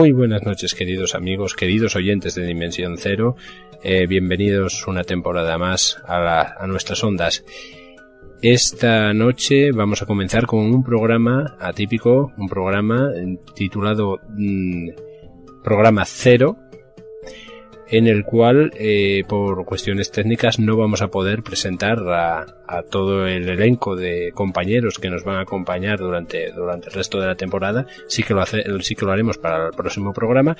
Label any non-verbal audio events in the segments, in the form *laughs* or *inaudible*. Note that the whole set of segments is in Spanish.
Muy buenas noches, queridos amigos, queridos oyentes de Dimensión Cero. Eh, bienvenidos una temporada más a, nuestras ondas. Esta noche vamos a comenzar con un programa atípico, un programa titulado mm, Programa Cero, en el cual, eh, por cuestiones técnicas, no vamos a poder presentar a, todo el elenco de compañeros que nos van a acompañar durante, durante el resto de la temporada. Sí que lo, hace, sí que lo haremos para el próximo programa,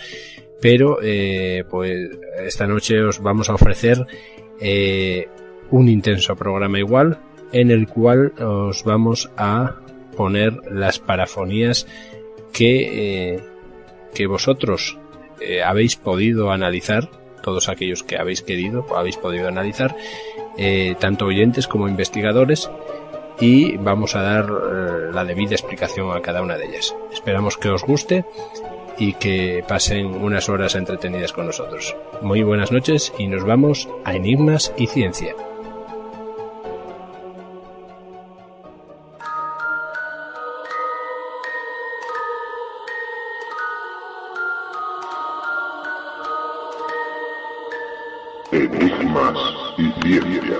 pero eh, pues esta noche os vamos a ofrecer eh, un intenso programa igual, en el cual os vamos a poner las parafonías que, que vosotros habéis podido analizar todos aquellos que habéis querido, habéis podido analizar, eh, tanto oyentes como investigadores, y vamos a dar eh, la debida explicación a cada una de ellas. Esperamos que os guste y que pasen unas horas entretenidas con nosotros. Muy buenas noches y nos vamos a Enigmas y Ciencia. Ciencia.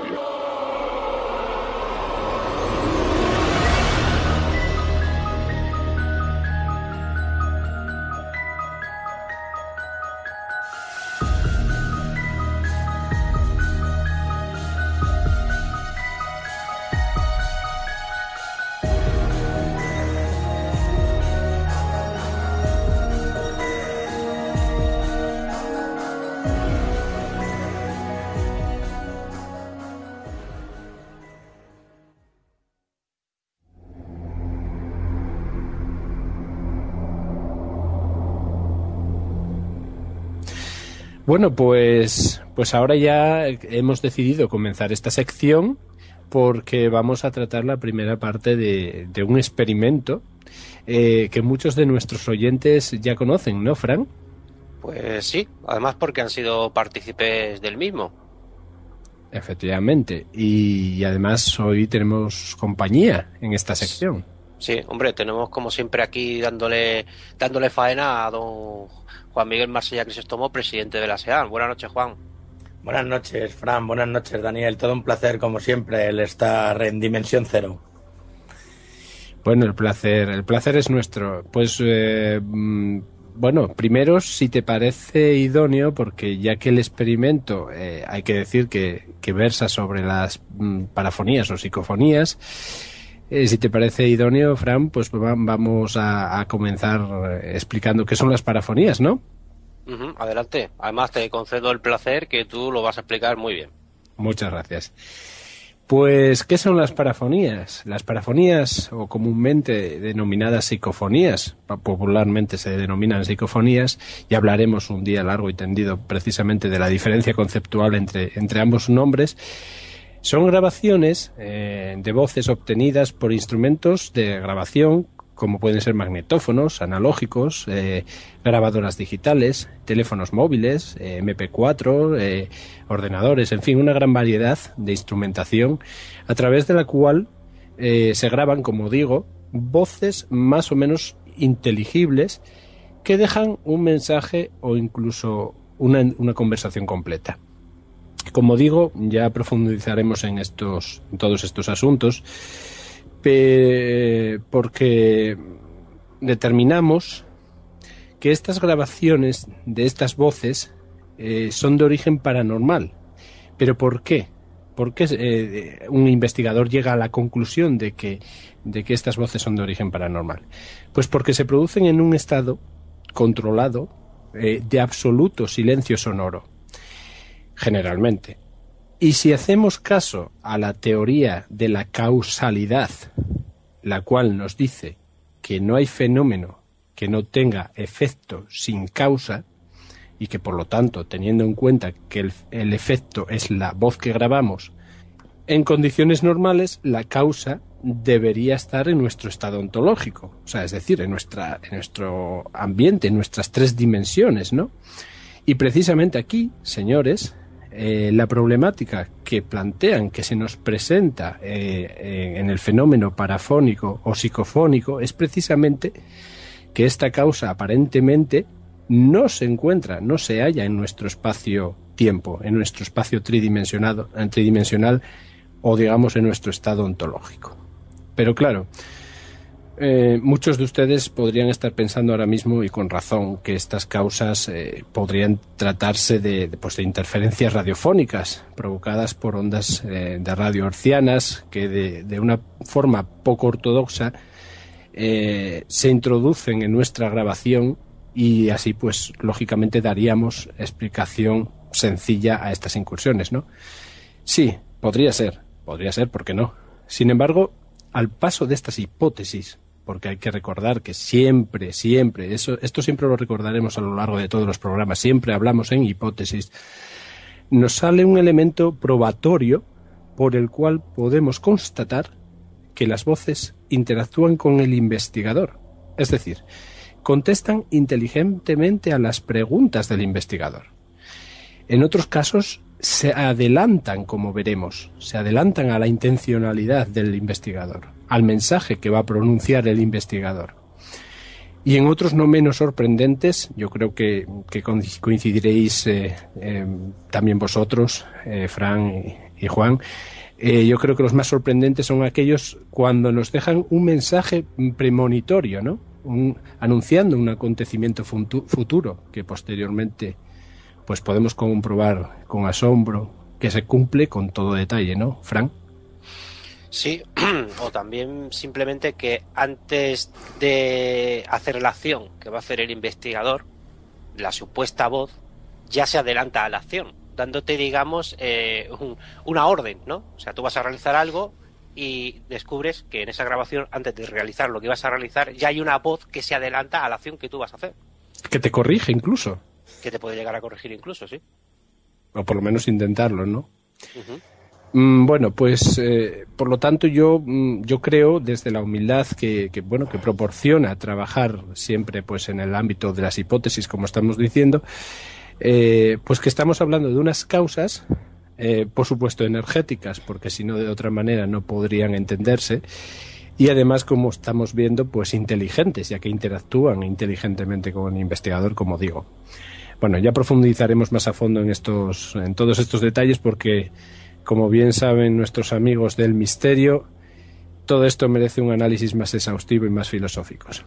Bueno, pues, pues ahora ya hemos decidido comenzar esta sección porque vamos a tratar la primera parte de, un experimento eh, que muchos de nuestros oyentes ya conocen, ¿no, Fran? Pues sí, además porque han sido partícipes del mismo. Efectivamente, y además hoy tenemos compañía en esta sección. Sí, hombre, tenemos como siempre aquí dándole, dándole faena a don Juan Miguel Marsella Crisóstomo, presidente de la SEAN. Buenas noches, Juan. Buenas noches, Fran. Buenas noches, Daniel. Todo un placer, como siempre, el estar en Dimensión Cero. Bueno, el placer, el placer es nuestro. Pues, eh, mm, bueno, primero, si te parece idóneo, porque ya que el experimento, eh, hay que decir que, que versa sobre las mm, parafonías o psicofonías, eh, si te parece idóneo, Fran, pues vamos a, comenzar eh, explicando qué son las parafonías, ¿no? adelante. Además, te concedo el placer que tú lo vas a explicar muy bien. Muchas gracias. Pues, ¿qué son las parafonías? Las parafonías, o comúnmente denominadas psicofonías, popularmente se denominan psicofonías, y hablaremos un día largo y tendido precisamente de la diferencia conceptual entre, entre ambos nombres, son grabaciones eh, de voces obtenidas por instrumentos de grabación como pueden ser magnetófonos analógicos, eh, grabadoras digitales, teléfonos móviles, eh, MP4, ordenadores, en fin, una gran variedad de instrumentación a través de la cual se graban, como digo, voces más o menos inteligibles que dejan un mensaje o incluso una conversación completa. Como digo, ya profundizaremos en estos, todos estos asuntos, porque determinamos que estas grabaciones de estas voces eh, son de origen paranormal. ¿Pero por qué? ¿Por qué eh, un investigador llega a la conclusión de que, de que estas voces son de origen paranormal? Pues porque se producen en un estado controlado eh, de absoluto silencio sonoro generalmente. Y si hacemos caso a la teoría de la causalidad, la cual nos dice que no hay fenómeno que no tenga efecto sin causa y que por lo tanto, teniendo en cuenta que el, efecto es la voz que grabamos, en condiciones normales la causa debería estar en nuestro estado ontológico, o sea, es decir, en, nuestra, en nuestro ambiente, en nuestras tres dimensiones, ¿no? Y precisamente aquí, señores, eh, la problemática que plantean que se nos presenta eh, en el fenómeno parafónico o psicofónico es precisamente que esta causa aparentemente no se encuentra, no se halla en nuestro espacio-tiempo, en nuestro espacio tridimensionado, tridimensional o digamos en nuestro estado ontológico. Pero claro, eh, muchos de ustedes podrían estar pensando ahora mismo, y con razón, que estas causas eh, podrían tratarse de, pues, de, interferencias radiofónicas provocadas por ondas eh, de radio hercianas que de, de, una forma poco ortodoxa se introducen en nuestra grabación y así pues lógicamente daríamos explicación sencilla a estas incursiones, ¿no? Sí, podría ser, podría ser, ¿por qué no? Sin embargo, al paso de estas hipótesis, porque hay que recordar que siempre, siempre, eso, esto siempre lo recordaremos a lo largo de todos los programas, siempre hablamos en hipótesis, nos sale un elemento probatorio por el cual podemos constatar que las voces interactúan con el investigador. Es decir, contestan inteligentemente a las preguntas del investigador. En otros casos, se adelantan, como veremos, se adelantan a la intencionalidad del investigador, al mensaje que va a pronunciar el investigador. Y en otros no menos sorprendentes, yo creo que, coincidiréis eh, eh, también vosotros, eh, Fran y, Juan, yo creo que los más sorprendentes son aquellos cuando nos dejan un mensaje premonitorio, ¿no? Un, anunciando un acontecimiento futuro que posteriormente pues podemos comprobar con asombro que se cumple con todo detalle, ¿no, Frank? Sí, *clears throat* o también simplemente que antes de hacer la acción que va a hacer el investigador, la supuesta voz ya se adelanta a la acción, dándote, digamos, eh, un, una orden, ¿no? O sea, tú vas a realizar algo y descubres que en esa grabación, antes de realizar lo que vas a realizar, ya hay una voz que se adelanta a la acción que tú vas a hacer. Que te corrige incluso. Que te puede llegar a corregir incluso, sí. O por lo menos intentarlo, ¿no? Uh -huh. Mm, bueno, pues eh, por lo tanto yo, mm, yo creo desde la humildad que, bueno que proporciona trabajar siempre pues en el ámbito de las hipótesis como estamos diciendo, eh, pues que estamos hablando de unas causas, eh, por supuesto energéticas, porque si no de otra manera no podrían entenderse, y además como estamos viendo pues inteligentes, ya que interactúan inteligentemente con el investigador, como digo. Bueno, ya profundizaremos más a fondo en estos, en todos estos detalles porque como bien saben nuestros amigos del misterio, todo esto merece un análisis más exhaustivo y más filosóficos.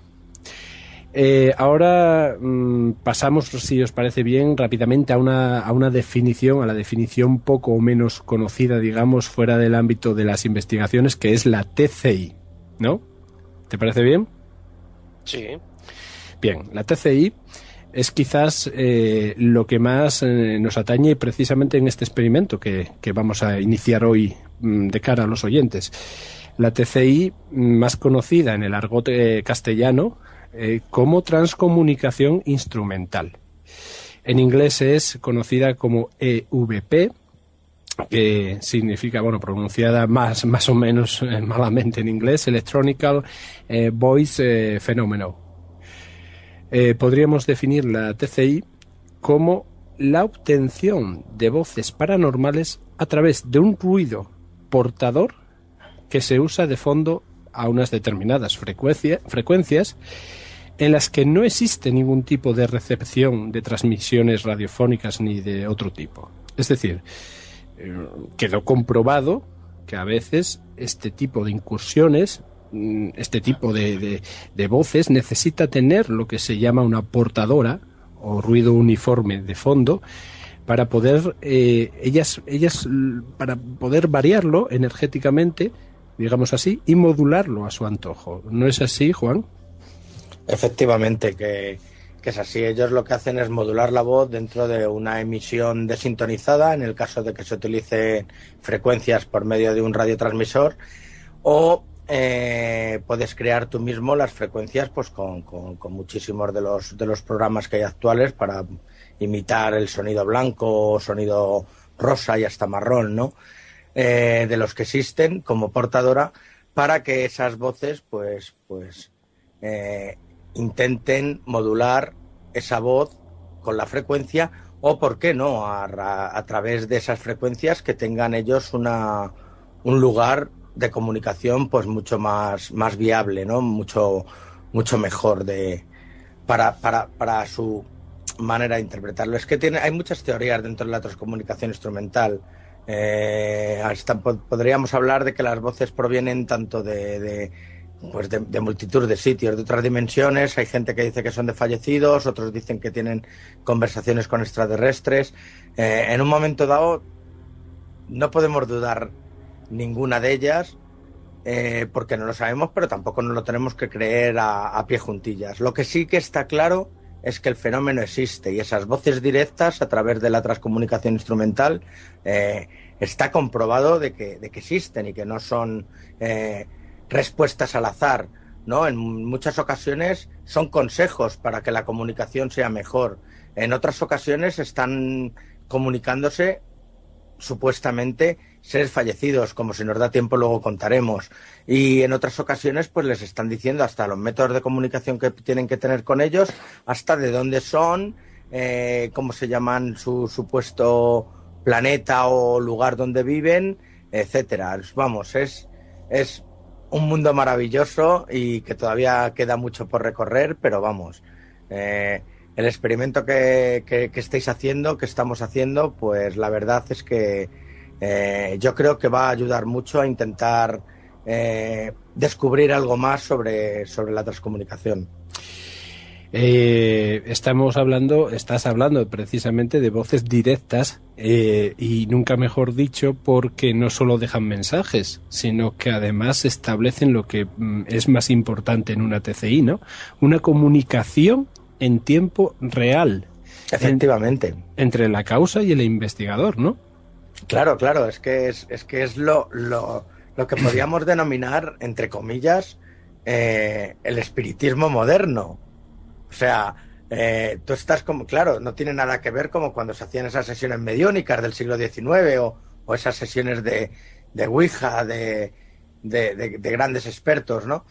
Eh, ahora mmm, pasamos, si os parece bien, rápidamente a una, a una definición, a la definición poco o menos conocida, digamos, fuera del ámbito de las investigaciones, que es la TCI, ¿no? ¿Te parece bien? Sí. Bien, la TCI es quizás eh, lo que más eh, nos atañe precisamente en este experimento que, vamos a iniciar hoy mmm, de cara a los oyentes. La TCI, más conocida en el argot eh, castellano como transcomunicación instrumental. En inglés es conocida como EVP, que significa, bueno, pronunciada más, más o menos malamente en inglés, Electronical eh, Voice Phenomenon eh, podríamos definir la TCI como la obtención de voces paranormales a través de un ruido portador que se usa de fondo a unas determinadas frecuencia, frecuencias en las que no existe ningún tipo de recepción de transmisiones radiofónicas ni de otro tipo. Es decir, eh, quedó comprobado que a veces este tipo de incursiones este tipo de, de, voces necesita tener lo que se llama una portadora o ruido uniforme de fondo para poder eh, ellas ellas para poder variarlo energéticamente digamos así y modularlo a su antojo. No es así Juan efectivamente que, que es así. Ellos lo que hacen es modular la voz dentro de una emisión desintonizada en el caso de que se utilicen frecuencias por medio de un radiotransmisor o eh, puedes crear tú mismo las frecuencias pues con, con, muchísimos de los, de los programas que hay actuales para imitar el sonido blanco, sonido rosa y hasta marrón, ¿no? Eh, de los que existen como portadora para que esas voces pues pues eh, intenten modular esa voz con la frecuencia o por qué no a, a, través de esas frecuencias que tengan ellos una, un lugar de comunicación pues mucho más, más viable, ¿no? Mucho, mucho mejor de, para, para, para su manera de interpretarlo. Es que tiene, hay muchas teorías dentro de la transcomunicación instrumental. Eh, hasta podríamos hablar de que las voces provienen tanto de, de pues de, multitud de sitios, de otras dimensiones. Hay gente que dice que son de fallecidos, otros dicen que tienen conversaciones con extraterrestres. Eh, en un momento dado, no podemos dudar ninguna de ellas, eh, porque no lo sabemos, pero tampoco nos lo tenemos que creer a, pie juntillas. Lo que sí que está claro es que el fenómeno existe y esas voces directas a través de la transcomunicación instrumental eh, está comprobado de que, de que, existen y que no son eh, respuestas al azar. ¿no? En muchas ocasiones son consejos para que la comunicación sea mejor. En otras ocasiones están comunicándose supuestamente seres fallecidos, como si nos da tiempo luego contaremos. Y en otras ocasiones pues les están diciendo hasta los métodos de comunicación que tienen que tener con ellos, hasta de dónde son, eh, cómo se llaman su supuesto planeta o lugar donde viven, etcétera. Vamos, es, es un mundo maravilloso y que todavía queda mucho por recorrer, pero vamos. Eh, el experimento que, que, que, estáis haciendo, que estamos haciendo, pues la verdad es que eh, yo creo que va a ayudar mucho a intentar eh, descubrir algo más sobre, sobre la transcomunicación. Eh, estamos hablando, estás hablando precisamente de voces directas y nunca mejor dicho porque no solo dejan mensajes, sino que además establecen lo que mm, es más importante en una TCI, ¿no? Una comunicación en tiempo real. Efectivamente. entre la causa y el investigador, ¿no? Claro, claro, es que es, es que es lo, lo, lo que podríamos *clears throat* denominar, entre comillas, eh, el espiritismo moderno. O sea, eh, tú estás como, claro, no tiene nada que ver como cuando se hacían esas sesiones mediónicas del siglo XIX o, o esas sesiones de, de Ouija, de, de, de, grandes expertos, ¿no?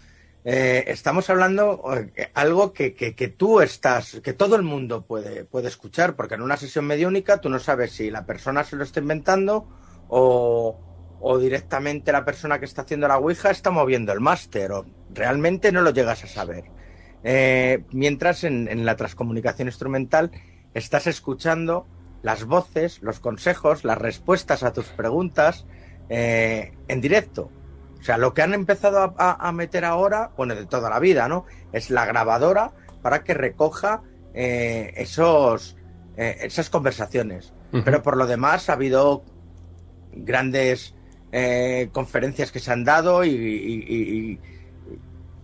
Eh, estamos hablando eh, algo que, que, tú estás, que todo el mundo puede, puede escuchar, porque en una sesión mediúnica tú no sabes si la persona se lo está inventando o, o directamente la persona que está haciendo la Ouija está moviendo el máster, o realmente no lo llegas a saber. Eh, mientras en, en, la transcomunicación instrumental estás escuchando las voces, los consejos, las respuestas a tus preguntas en directo. O sea, lo que han empezado a, a, meter ahora, bueno, de toda la vida, ¿no? Es la grabadora para que recoja eh, esos, eh, esas conversaciones. Uh -huh. Pero por lo demás ha habido grandes eh, conferencias que se han dado y, y,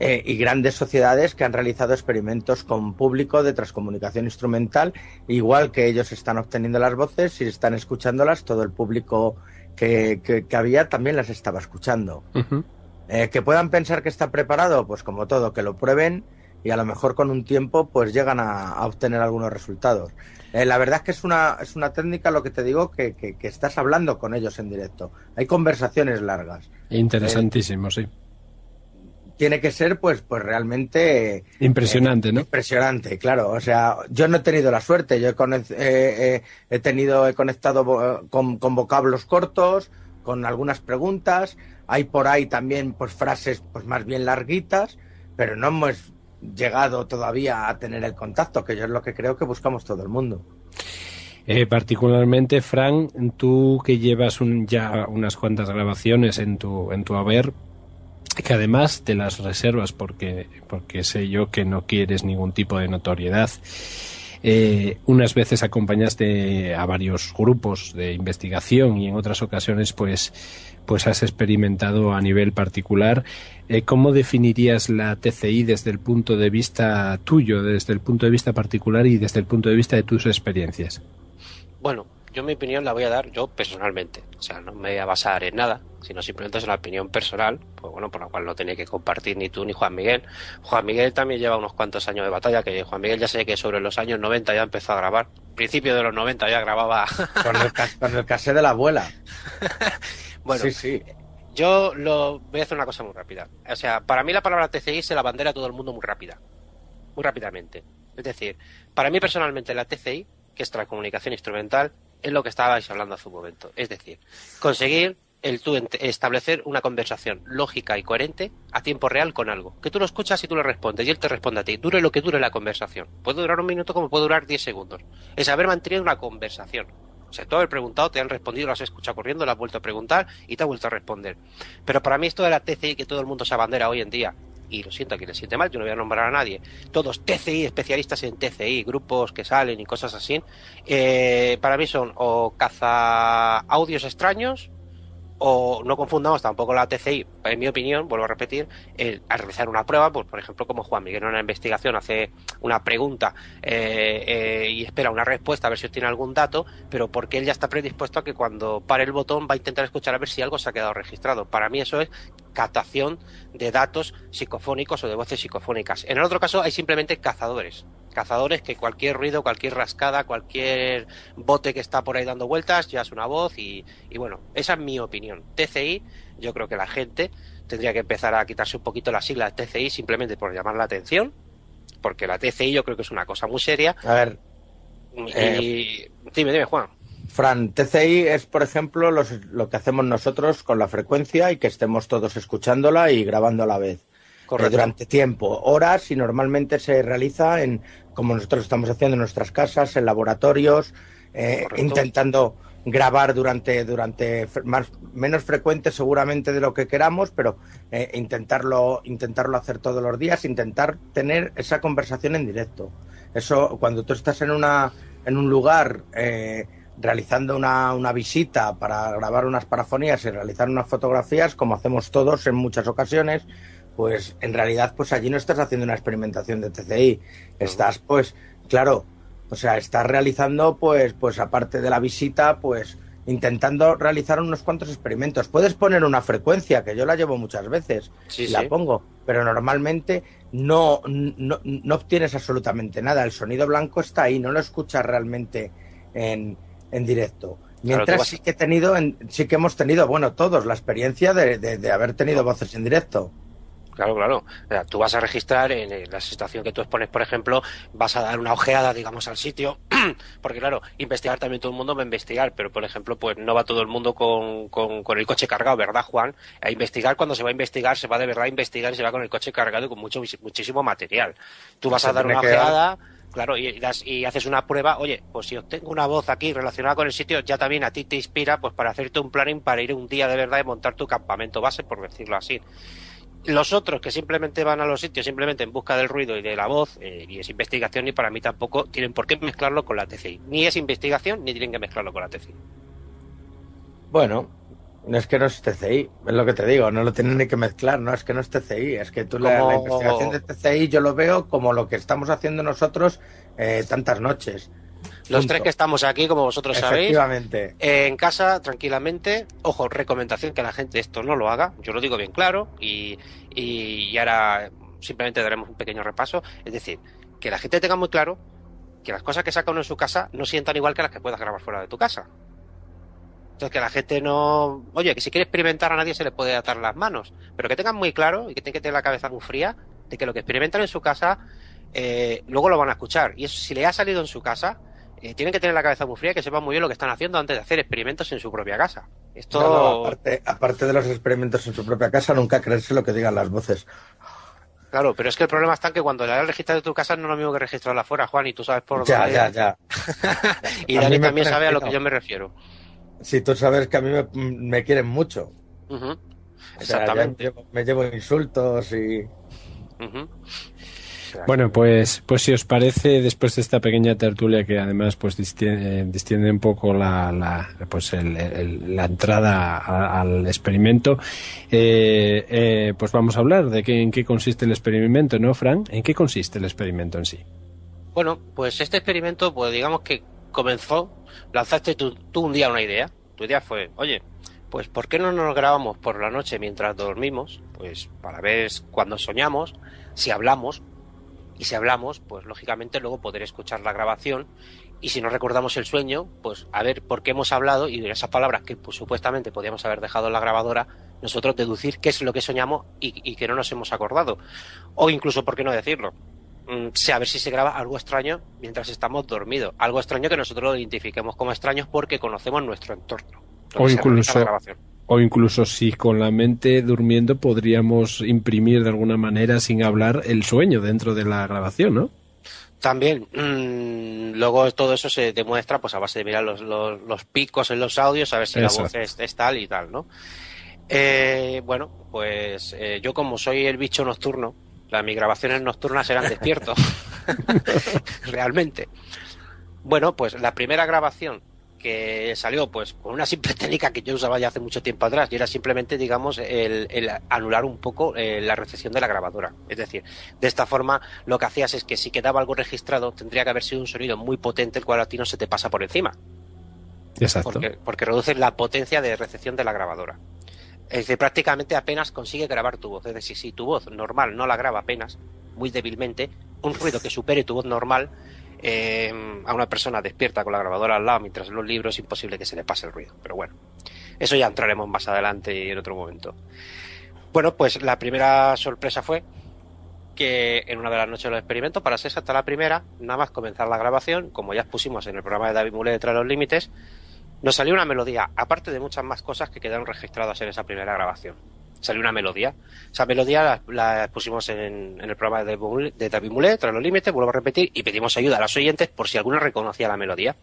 y, y, grandes sociedades que han realizado experimentos con público de transcomunicación instrumental, igual que ellos están obteniendo las voces y están escuchándolas, todo el público que, que, que había también las estaba escuchando. Uh -huh. eh, que puedan pensar que está preparado, pues como todo, que lo prueben y a lo mejor con un tiempo pues llegan a, a obtener algunos resultados. Eh, la verdad es que es una, es una técnica, lo que te digo, que, que, que, estás hablando con ellos en directo. Hay conversaciones largas. Interesantísimo, eh, sí. Tiene que ser, pues, pues realmente... Impresionante, ¿no? Impresionante, claro. O sea, yo no he tenido la suerte. Yo he, he tenido, he conectado con, con vocablos cortos, con algunas preguntas. Hay por ahí también, pues, frases, pues, más bien larguitas, pero no hemos llegado todavía a tener el contacto, que yo es lo que creo que buscamos todo el mundo. Eh, particularmente, Fran, tú que llevas un, ya unas cuantas grabaciones en tu, en tu haber, que además de las reservas, porque, porque sé yo que no quieres ningún tipo de notoriedad, eh, unas veces acompañaste a varios grupos de investigación y en otras ocasiones pues pues has experimentado a nivel particular. Eh, ¿Cómo definirías la TCI desde el punto de vista tuyo, desde el punto de vista particular y desde el punto de vista de tus experiencias? Bueno, yo mi opinión la voy a dar yo personalmente. O sea, no me voy a basar en nada, sino simplemente es una opinión personal, pues bueno, por la cual no tenía que compartir ni tú ni Juan Miguel. Juan Miguel también lleva unos cuantos años de batalla, que Juan Miguel ya sé que sobre los años 90 ya empezó a grabar. Principio de los 90 ya grababa. *laughs* con el, con el cassette de la abuela. *laughs* bueno, sí, sí. Yo lo voy a hacer una cosa muy rápida. O sea, para mí la palabra TCI se la bandera a todo el mundo muy rápida. Muy rápidamente. Es decir, para mí personalmente la TCI, que es comunicación instrumental, es lo que estabais hablando hace un momento. Es decir, conseguir el tú establecer una conversación lógica y coherente a tiempo real con algo. Que tú lo escuchas y tú le respondes y él te responde a ti. Dure lo que dure la conversación. Puede durar un minuto como puede durar diez segundos. Es haber mantenido una conversación. O sea, tú haber preguntado, te han respondido, lo has escuchado corriendo, lo has vuelto a preguntar y te ha vuelto a responder. Pero para mí esto de la TCI que todo el mundo se abandera hoy en día, y lo siento a quien le siente mal, yo no voy a nombrar a nadie, todos TCI, especialistas en TCI, grupos que salen y cosas así, eh, para mí son o caza audios extraños o no confundamos tampoco la TCI, en mi opinión, vuelvo a repetir, el, al realizar una prueba, pues por ejemplo, como Juan Miguel en una investigación hace una pregunta eh, eh, y espera una respuesta a ver si obtiene algún dato, pero porque él ya está predispuesto a que cuando pare el botón va a intentar escuchar a ver si algo se ha quedado registrado. Para mí eso es captación de datos psicofónicos o de voces psicofónicas. En el otro caso hay simplemente cazadores cazadores que cualquier ruido, cualquier rascada, cualquier bote que está por ahí dando vueltas ya es una voz y, bueno, esa es mi opinión. TCI, yo creo que la gente tendría que empezar a quitarse un poquito la sigla de TCI simplemente por llamar la atención, porque la TCI yo creo que es una cosa muy seria. A ver. Y, eh, dime, dime, Juan. Fran, TCI es, por ejemplo, lo que hacemos nosotros con la frecuencia y que estemos todos escuchándola y grabando a la vez. Eh, durante tiempo, horas, y normalmente se realiza en, como nosotros estamos haciendo en nuestras casas, en laboratorios, eh, intentando grabar durante, durante más, menos frecuente seguramente de lo que queramos, pero eh, intentarlo, intentarlo hacer todos los días, intentar tener esa conversación en directo. Eso, cuando tú estás en, una, en un lugar realizando una, una, visita para grabar unas parafonías y realizar unas fotografías, como hacemos todos en muchas ocasiones, pues en realidad pues allí no estás haciendo una experimentación de TCI, estás pues, claro, o sea, estás realizando pues, pues aparte de la visita, pues intentando realizar unos cuantos experimentos. Puedes poner una frecuencia, que yo la llevo muchas veces, y la pongo, pero normalmente no, no, no, obtienes absolutamente nada. El sonido blanco está ahí, no lo escuchas realmente en, en directo. Mientras sí que he tenido, sí que hemos tenido, bueno, todos, la experiencia de, de haber tenido voces en directo. Claro, claro. tú vas a registrar en la situación que tú expones, por ejemplo, vas a dar una ojeada, digamos, al sitio, *clears throat* porque claro, investigar también todo el mundo va a investigar, pero por ejemplo, pues no va todo el mundo con, con, el coche cargado, ¿verdad, Juan? A investigar, cuando se va a investigar, se va de verdad a investigar y se va con el coche cargado y con mucho, muchísimo material. Tú vas a dar una ojeada. Claro, y, y, haces una prueba, oye, pues si obtengo una voz aquí relacionada con el sitio, ya también a ti te inspira pues para hacerte un planning para ir un día de verdad y montar tu campamento base, por decirlo así. Los otros que simplemente van a los sitios simplemente en busca del ruido y de la voz, eh, y es investigación, y para mí tampoco tienen por qué mezclarlo con la TCI. Ni es investigación, ni tienen que mezclarlo con la TCI. Bueno, no es que no es TCI, es lo que te digo, no lo tienen ni que mezclar, no es que no es TCI, es que tú la, investigación de TCI yo lo veo como lo que estamos haciendo nosotros eh, tantas noches. Los tres que estamos aquí, como vosotros sabéis, en casa, tranquilamente. Ojo, recomendación que la gente esto no lo haga. Yo lo digo bien claro y, y, ahora simplemente daremos un pequeño repaso. Es decir, que la gente tenga muy claro que las cosas que saca uno en su casa no sientan igual que las que puedas grabar fuera de tu casa. Entonces, que la gente no. Oye, que si quiere experimentar a nadie se le puede atar las manos. Pero que tengan muy claro y que tengan que tener la cabeza muy fría de que lo que experimentan en su casa, eh, luego lo van a escuchar. Y eso, si le ha salido en su casa, eh, tienen que tener la cabeza muy fría, que sepan muy bien lo que están haciendo antes de hacer experimentos en su propia casa. Esto... aparte, aparte de los experimentos en su propia casa, nunca creerse lo que digan las voces. Claro, pero es que el problema está en que cuando le das registro de tu casa no es lo mismo que registrarla afuera, Juan, y tú sabes por ya, dónde. Ya, ya, *laughs* y Dani también sabe a lo que yo me refiero. Sí, tú sabes que a mí me, quieren mucho. Exactamente. me llevo insultos y. Bueno, pues, pues si os parece, después de esta pequeña tertulia que además pues distiende, un poco la, la pues la entrada al experimento, eh, eh, pues vamos a hablar de qué, en qué consiste el experimento, ¿no, Fran? ¿En qué consiste el experimento en sí? Bueno, pues este experimento, pues digamos que comenzó, lanzaste tú, tú un día una idea. Tu idea fue, oye, pues ¿por qué no nos grabamos por la noche mientras dormimos? Pues para ver cuando soñamos, si hablamos, y si hablamos, pues lógicamente luego poder escuchar la grabación y si no recordamos el sueño, pues a ver por qué hemos hablado y de esas palabras que pues, supuestamente podíamos haber dejado en la grabadora, nosotros deducir qué es lo que soñamos y, que no nos hemos acordado. O incluso, ¿por qué no decirlo? Mm, a ver si se graba algo extraño mientras estamos dormidos. Algo extraño que nosotros lo identifiquemos como extraños porque conocemos nuestro entorno. O incluso, o incluso si con la mente durmiendo podríamos imprimir de alguna manera sin hablar el sueño dentro de la grabación, ¿no? También, mmm, luego todo eso se demuestra pues a base de mirar los, los, picos en los audios, a ver si la voz es, tal y tal, ¿no? Eh, bueno, pues eh, yo como soy el bicho nocturno, las mis grabaciones nocturnas eran despiertos, *laughs* *laughs* realmente. Bueno, pues la primera grabación que salió pues con una simple *laughs* técnica que yo usaba ya hace mucho tiempo atrás y era simplemente digamos el, anular un poco eh, la recepción de la grabadora. Es decir de esta forma lo que hacías es que si quedaba algo registrado tendría que haber sido un sonido muy potente el cual a ti no se te pasa por encima. Exacto. porque, porque reduce la potencia de recepción de la grabadora. Es decir prácticamente apenas consigue grabar tu voz. Es decir si tu voz normal no la graba apenas muy débilmente un ruido que supere tu voz normal eh, a una persona despierta con la grabadora al lado mientras los libros es imposible que se le pase el ruido. Pero bueno, eso ya entraremos más adelante y en otro momento. Bueno, pues la primera sorpresa fue que en una de las noches de los experimentos, para ser hasta la primera, nada más comenzar la grabación, como ya expusimos en el programa de David Mule detrás de los límites, nos salió una melodía, aparte de muchas más cosas que quedaron registradas en esa primera grabación salió una melodía. Esa melodía la, pusimos en, el programa de, de David Mulet, tras los límites, vuelvo a repetir, y pedimos ayuda a los oyentes por si alguno reconocía la melodía.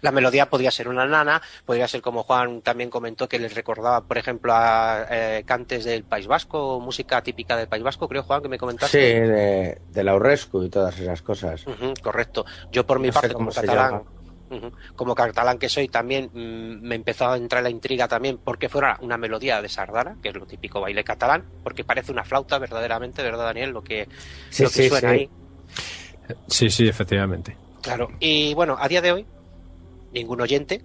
La melodía podría ser una nana, podría ser como Juan también comentó que les recordaba, por ejemplo, a eh, cantes del País Vasco, música típica del País Vasco, creo Juan que me comentaste. Sí, de, de Laurescu y todas esas cosas. correcto. Yo por mi parte, como catalán, como catalán que soy, también mm, me empezó a entrar la intriga también porque fuera una melodía de sardana, que es lo típico baile catalán, porque parece una flauta verdaderamente, ¿verdad, Daniel? Lo que, suena ahí. Sí, sí, efectivamente. Claro, y bueno, a día de hoy, ningún oyente,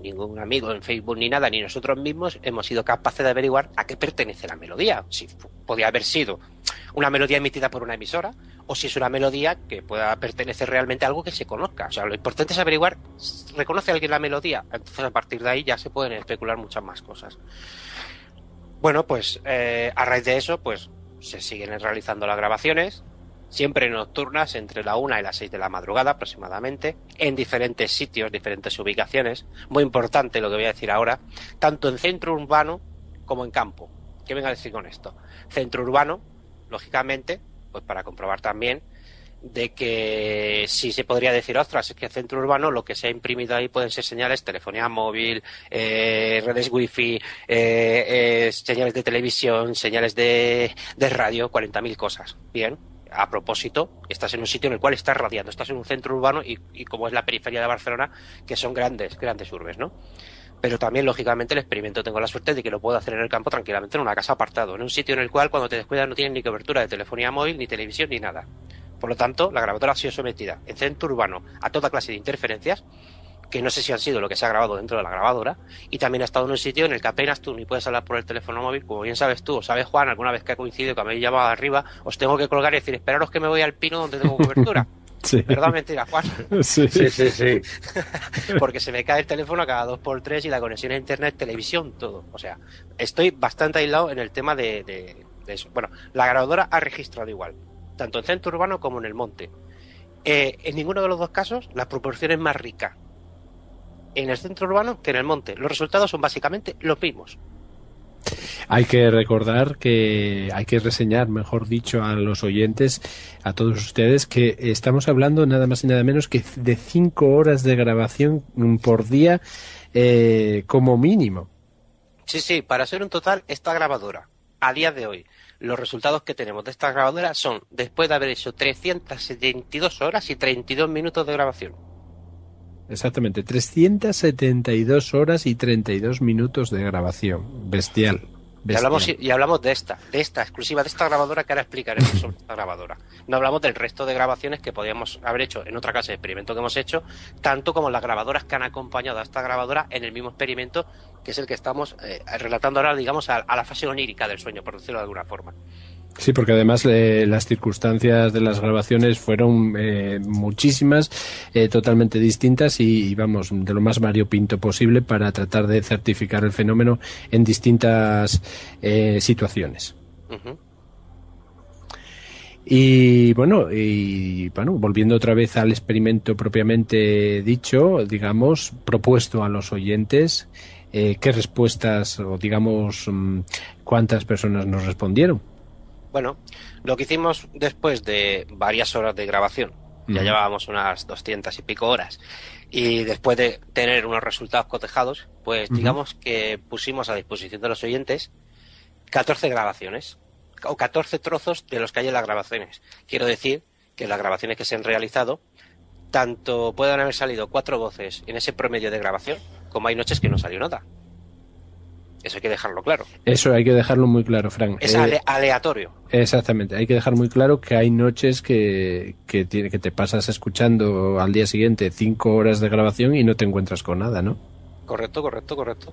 ningún amigo en Facebook ni nada, ni nosotros mismos hemos sido capaces de averiguar a qué pertenece la melodía. Si podía haber sido una melodía emitida por una emisora o si es una melodía que pueda pertenecer realmente a algo que se conozca. O sea, lo importante es averiguar, ¿reconoce alguien la melodía? Entonces a partir de ahí ya se pueden especular muchas más cosas. Bueno, pues eh, a raíz de eso, pues se siguen realizando las grabaciones, siempre nocturnas, entre la 1 y las 6 de la madrugada aproximadamente, en diferentes sitios, diferentes ubicaciones. Muy importante lo que voy a decir ahora, tanto en centro urbano como en campo. ¿Qué venga a decir con esto? Centro urbano, lógicamente, pues para comprobar también de que si se podría decir, ostras, es que el centro urbano lo que se ha imprimido ahí pueden ser señales, telefonía móvil, eh, redes wifi, eh, eh, señales de televisión, señales de, de radio, 40.000 cosas. Bien, a propósito, estás en un sitio en el cual estás radiando, estás en un centro urbano y, y como es la periferia de Barcelona, que son grandes, grandes urbes, ¿no? Pero también, lógicamente, el experimento tengo la suerte de que lo puedo hacer en el campo tranquilamente, en una casa apartado, en un sitio en el cual cuando te descuidas no tienes ni cobertura de telefonía móvil, ni televisión, ni nada. Por lo tanto, la grabadora ha sido sometida en centro urbano a toda clase de interferencias, que no sé si han sido lo que se ha grabado dentro de la grabadora, y también ha estado en un sitio en el que apenas tú ni puedes hablar por el teléfono móvil, como bien sabes tú, o sabes Juan, alguna vez que ha coincidido que me habéis llamado arriba, os tengo que colgar y decir, esperaros que me voy al pino donde tengo cobertura. *laughs* Sí. ¿Verdad? Mentira, Juan. *laughs* Sí, sí, sí. sí. *laughs* Porque se me cae el teléfono cada dos por tres y la conexión a internet, televisión, todo. O sea, estoy bastante aislado en el tema de, de, eso. Bueno, la grabadora ha registrado igual, tanto en centro urbano como en el monte. Eh, en ninguno de los dos casos, la proporción es más rica en el centro urbano que en el monte. Los resultados son básicamente los mismos. Hay que recordar que hay que reseñar, mejor dicho, a los oyentes, a todos ustedes, que estamos hablando nada más y nada menos que de cinco horas de grabación por día eh, como mínimo. Sí, sí, para ser un total, esta grabadora, a día de hoy, los resultados que tenemos de esta grabadora son, después de haber hecho 372 horas y 32 minutos de grabación. Exactamente, 372 horas y 32 minutos de grabación. Bestial. Y hablamos, y hablamos de esta, de esta exclusiva, de esta grabadora que ahora explicaremos sobre esta grabadora. No hablamos del resto de grabaciones que podríamos haber hecho en otra clase de experimento que hemos hecho, tanto como las grabadoras que han acompañado a esta grabadora en el mismo experimento, que es el que estamos eh, relatando ahora, digamos, a, la fase onírica del sueño, por decirlo de alguna forma. Sí, porque además eh, las circunstancias de las grabaciones fueron eh, muchísimas, eh, totalmente distintas y, vamos, de lo más variopinto posible para tratar de certificar el fenómeno en distintas situaciones. Y bueno, y bueno, volviendo otra vez al experimento propiamente dicho, digamos, propuesto a los oyentes, ¿qué respuestas o digamos mm, cuántas personas nos respondieron? Bueno, lo que hicimos después de varias horas de grabación, ya llevábamos unas doscientas y pico horas, y después de tener unos resultados cotejados, pues digamos que pusimos a disposición de los oyentes 14 grabaciones, o 14 trozos de los que hay en las grabaciones. Quiero decir que las grabaciones que se han realizado, tanto pueden haber salido cuatro voces en ese promedio de grabación, como hay noches que no salió nada. Eso hay que dejarlo claro. Eso hay que dejarlo muy claro, Frank. Es eh, aleatorio. Exactamente. Hay que dejar muy claro que hay noches que, que, que te pasas escuchando al día siguiente cinco horas de grabación y no te encuentras con nada, ¿no? Correcto, correcto, correcto.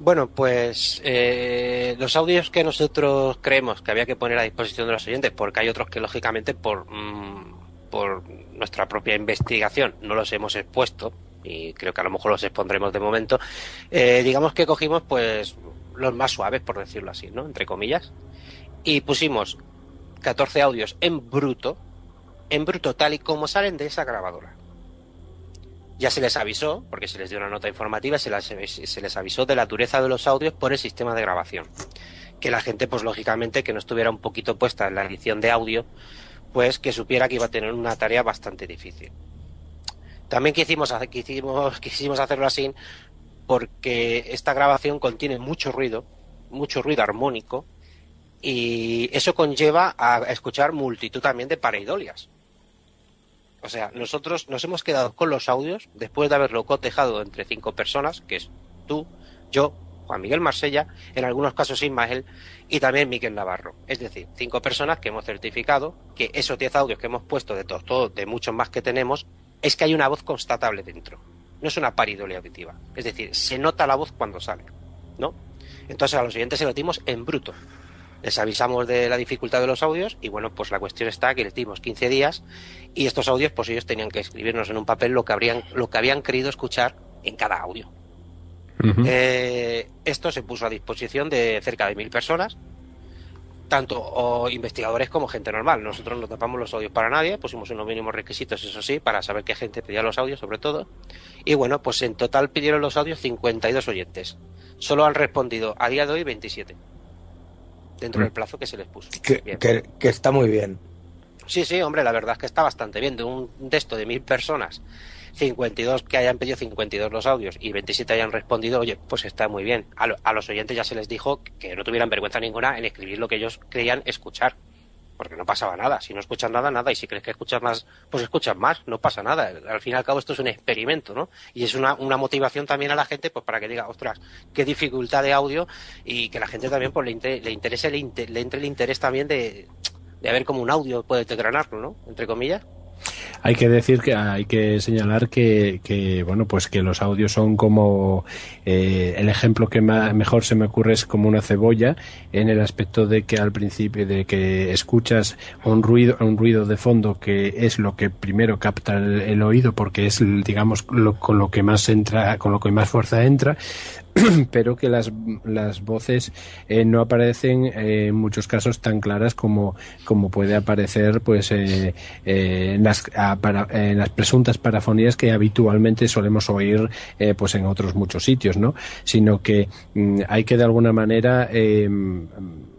Bueno, pues eh, los audios que nosotros creemos que había que poner a disposición de los oyentes, porque hay otros que lógicamente por, mm, por nuestra propia investigación no los hemos expuesto, y creo que a lo mejor los expondremos de momento, eh, digamos que cogimos pues los más suaves, por decirlo así, ¿no? Entre comillas, y pusimos 14 audios en bruto, en bruto tal y como salen de esa grabadora. Ya se les avisó, porque se les dio una nota informativa, se se les avisó de la dureza de los audios por el sistema de grabación. Que la gente, pues lógicamente, que no estuviera un poquito puesta en la edición de audio, pues que supiera que iba a tener una tarea bastante difícil. También quisimos, quisimos, quisimos hacerlo así porque esta grabación contiene mucho ruido, mucho ruido armónico, y eso conlleva a escuchar multitud también de pareidolias. O sea, nosotros nos hemos quedado con los audios después de haberlo cotejado entre cinco personas, que es tú, yo, Juan Miguel Marsella, en algunos casos Ismael y también Miguel Navarro. Es decir, cinco personas que hemos certificado que esos diez audios que hemos puesto de todos, todos, de muchos más que tenemos, es que hay una voz constatable dentro. No es una paridolia auditiva. Es decir, se nota la voz cuando sale, ¿no? Entonces a los siguientes se lo dimos en bruto. Les avisamos de la dificultad de los audios y bueno, pues la cuestión está que les dimos 15 días y estos audios pues ellos tenían que escribirnos en un papel lo que habrían, lo que habían querido escuchar en cada audio. Eh, esto se puso a disposición de cerca de mil personas tanto o investigadores como gente normal. Nosotros no tapamos los audios para nadie, pusimos unos mínimos requisitos, eso sí, para saber qué gente pedía los audios, sobre todo. Y bueno, pues en total pidieron los audios 52 oyentes. Solo han respondido a día de hoy 27, dentro del mm. plazo que se les puso. Que, está muy bien. Sí, sí, hombre, la verdad es que está bastante bien. De un texto de mil personas 52 que hayan pedido 52 los audios y 27 hayan respondido, oye, pues está muy bien. A, los oyentes ya se les dijo que no tuvieran vergüenza ninguna en escribir lo que ellos creían escuchar. Porque no pasaba nada. Si no escuchan nada, nada. Y si crees que escuchas más, pues escuchas más. No pasa nada. Al fin y al cabo esto es un experimento, ¿no? Y es una, una motivación también a la gente, pues para que diga, ostras, qué dificultad de audio y que la gente también pues le, le interese, le, entre el interés también de, de ver cómo un audio puede desgranarlo, ¿no? Entre comillas. Hay que decir que hay que señalar que, que bueno, pues que los audios son como eh, el ejemplo que mejor se me ocurre es como una cebolla en el aspecto de que al principio de que escuchas un ruido, un ruido de fondo que es lo que primero capta el, oído porque es digamos con lo que más entra, con lo que más fuerza entra *clears throat* pero que las, las voces eh, no aparecen eh, en muchos casos tan claras como, como puede aparecer pues eh, en, las, en las presuntas parafonías que habitualmente solemos oír pues en otros muchos sitios no sino que mm, hay que de alguna manera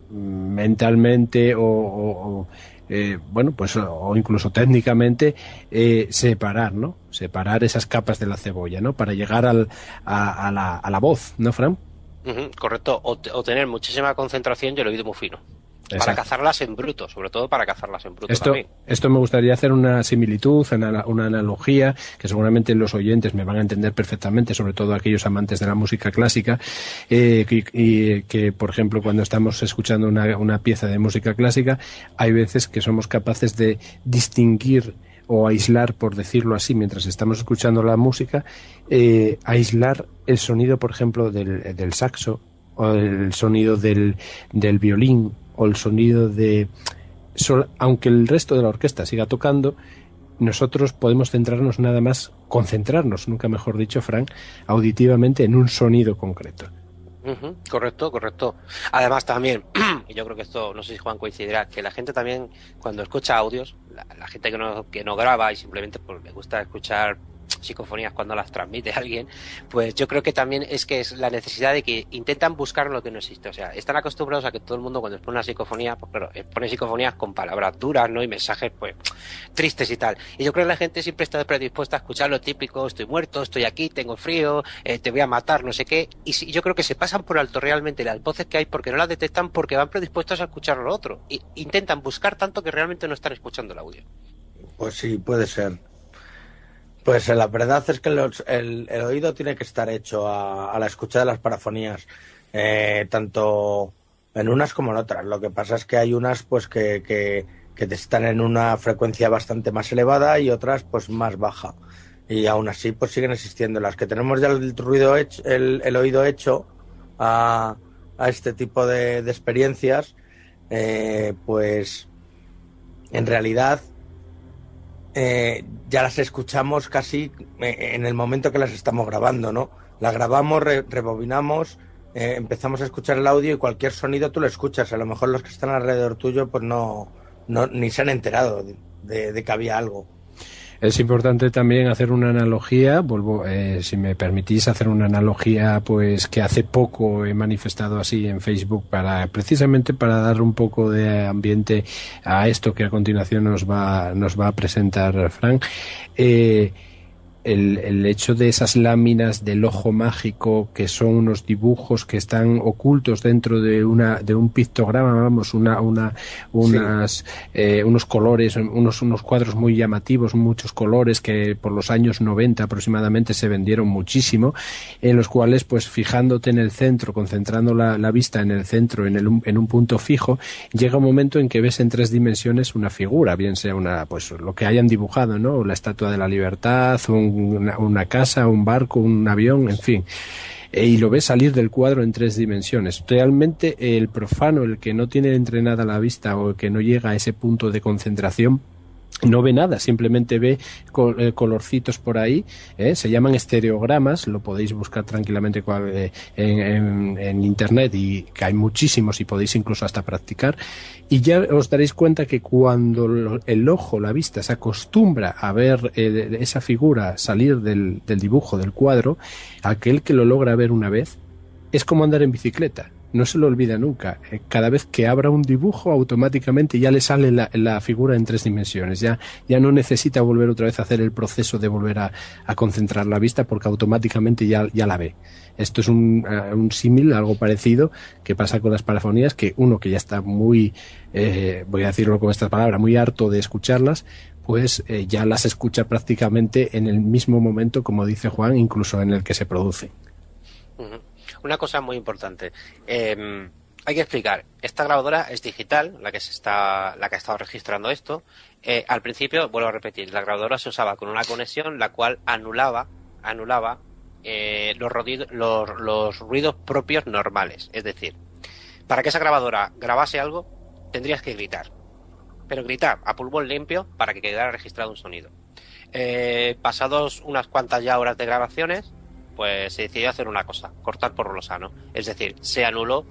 mentalmente o eh, bueno, pues o incluso técnicamente eh, separar, ¿no? Separar esas capas de la cebolla, ¿no? Para llegar al, a, la, voz, ¿no, Fran? correcto, o, tener muchísima concentración y el oído muy fino. Para cazarlas en bruto, sobre todo para cazarlas en bruto. Esto, esto me gustaría hacer una similitud, una, analogía, que seguramente los oyentes me van a entender perfectamente, sobre todo aquellos amantes de la música clásica, eh, y, que, por ejemplo, cuando estamos escuchando una, una pieza de música clásica, hay veces que somos capaces de distinguir o aislar, por decirlo así, mientras estamos escuchando la música, eh, aislar el sonido, por ejemplo, del, del saxo, o el sonido del, del violín, o el sonido de... aunque el resto de la orquesta siga tocando, nosotros podemos centrarnos nada más, concentrarnos, nunca mejor dicho, Frank, auditivamente en un sonido concreto. correcto, correcto. Además también, *clears throat* y yo creo que esto, no sé si Juan coincidirá, que la gente también cuando escucha audios, la, gente que no, que no graba y simplemente pues, le gusta escuchar psicofonías cuando las transmite *laughs* alguien, pues yo creo que también es que es la necesidad de que intentan buscar lo que no existe. O sea, están acostumbrados a que todo el mundo cuando expone una psicofonía, pues claro, pone psicofonías con palabras duras, ¿no? Y mensajes, pues, tristes y tal. Y yo creo que la gente siempre está predispuesta a escuchar lo típico, estoy muerto, estoy aquí, tengo frío, eh, te voy a matar, no sé qué. Y yo creo que se pasan por alto realmente las voces que hay porque no las detectan porque van predispuestos a escuchar lo otro. Y intentan buscar tanto que realmente no están escuchando el audio. Pues sí, puede ser. Pues la verdad es que el, oído tiene que estar hecho a, la escucha de las parafonías, eh, tanto en unas como en otras. Lo que pasa es que hay unas pues que, que, están en una frecuencia bastante más elevada y otras pues más baja. Y aún así pues siguen existiendo. Las que tenemos ya el ruido hecho, el, oído hecho a, a este tipo de, experiencias, eh, pues en realidad eh, ya las escuchamos casi eh, en el momento que las estamos grabando, ¿no? La grabamos, rebobinamos, eh, empezamos a escuchar el audio y cualquier sonido tú lo escuchas. A lo mejor los que están alrededor tuyo pues no, no ni se han enterado de que había algo. Es importante también hacer una analogía, vuelvo, eh, si me permitís hacer una analogía, pues que hace poco he manifestado así en Facebook para precisamente para dar un poco de ambiente a esto que a continuación nos va nos va a presentar Frank. Eh, el, el, hecho de esas láminas del ojo mágico que son unos dibujos que están ocultos dentro de una de un pictograma vamos una una unas eh, unos colores unos unos cuadros muy llamativos muchos colores que por los años 90 aproximadamente se vendieron muchísimo en los cuales pues fijándote en el centro concentrando la, la vista en el centro en el en un punto fijo llega un momento en que ves en tres dimensiones una figura bien sea una pues lo que hayan dibujado no la estatua de la libertad un una, casa, un barco, un avión, en fin e, y lo ves salir del cuadro en tres dimensiones. Realmente el profano, el que no tiene entrenada la vista o el que no llega a ese punto de concentración, no ve nada, simplemente ve eh, colorcitos por ahí, ¿eh? se llaman estereogramas, lo podéis buscar tranquilamente eh, en, internet y que hay muchísimos y podéis incluso hasta practicar y ya os daréis cuenta que cuando el ojo, la vista se acostumbra a ver esa figura salir del dibujo, del cuadro, aquel que lo logra ver una vez, es como andar en bicicleta no se lo olvida nunca. Eh, cada vez que abra un dibujo, automáticamente ya le sale la, figura en tres dimensiones. Ya, ya no necesita volver otra vez a hacer el proceso de volver a, concentrar la vista porque automáticamente ya, ya la ve. Esto es un, eh, un símil, algo parecido, que pasa con las parafonías, que uno que ya está muy, eh, voy a decirlo con estas palabras, muy harto de escucharlas, pues ya las escucha prácticamente en el mismo momento, como dice Juan, incluso en el que se produce. Una cosa muy importante. Em, hay que explicar, esta grabadora es digital, la que se está, la que ha estado registrando esto. Eh, al principio, vuelvo a repetir, la grabadora se usaba con una conexión la cual anulaba, anulaba eh, los, los, ruidos propios normales. Es decir, para que esa grabadora grabase algo, tendrías que gritar. Pero gritar a pulmón limpio para que quedara registrado un sonido. Eh, pasados unas cuantas ya horas de grabaciones, pues se decidió hacer una cosa, cortar por lo sano. Es decir, se anuló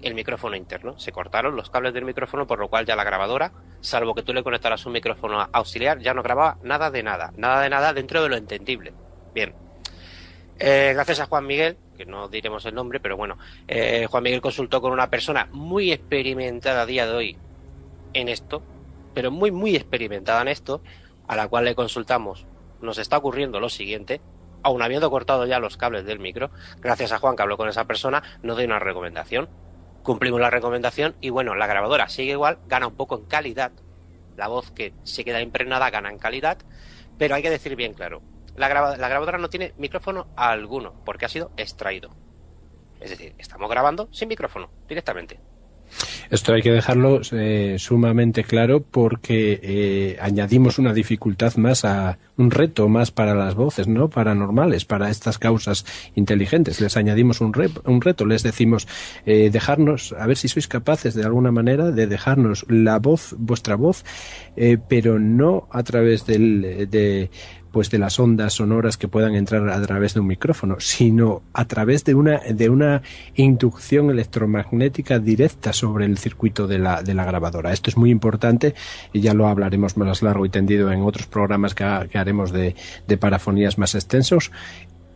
el micrófono interno, se cortaron los cables del micrófono, por lo cual ya la grabadora, salvo que tú le conectaras un micrófono auxiliar, ya no grababa nada de nada, nada de nada dentro de lo entendible. Bien. Eh, gracias a Juan Miguel, que no diremos el nombre, pero bueno, eh, Juan Miguel consultó con una persona muy experimentada a día de hoy en esto, pero muy, muy experimentada en esto, a la cual le consultamos. Nos está ocurriendo lo siguiente, aun habiendo cortado ya los cables del micro, gracias a Juan que habló con esa persona, nos doy una recomendación. cumplimos la recomendación y bueno, la grabadora sigue igual, gana un poco en calidad, la voz que se queda impregnada gana en calidad, pero hay que decir bien claro, la, la grabadora no tiene micrófono alguno porque ha sido extraído. Es decir, estamos grabando sin micrófono directamente. Esto hay que dejarlo eh, sumamente claro porque eh, añadimos una dificultad más a un reto más para las voces, ¿no? Paranormales, para estas causas inteligentes. Les añadimos un, un reto, les decimos eh, dejarnos, a ver si sois capaces de alguna manera de dejarnos la voz, vuestra voz, pero no a través del, de pues de las ondas sonoras que puedan entrar a través de un micrófono, sino a través de una, de una inducción electromagnética directa sobre el circuito de la, de la grabadora. Esto es muy importante y ya lo hablaremos más largo y tendido en otros programas que, haremos de, de parafonías más extensos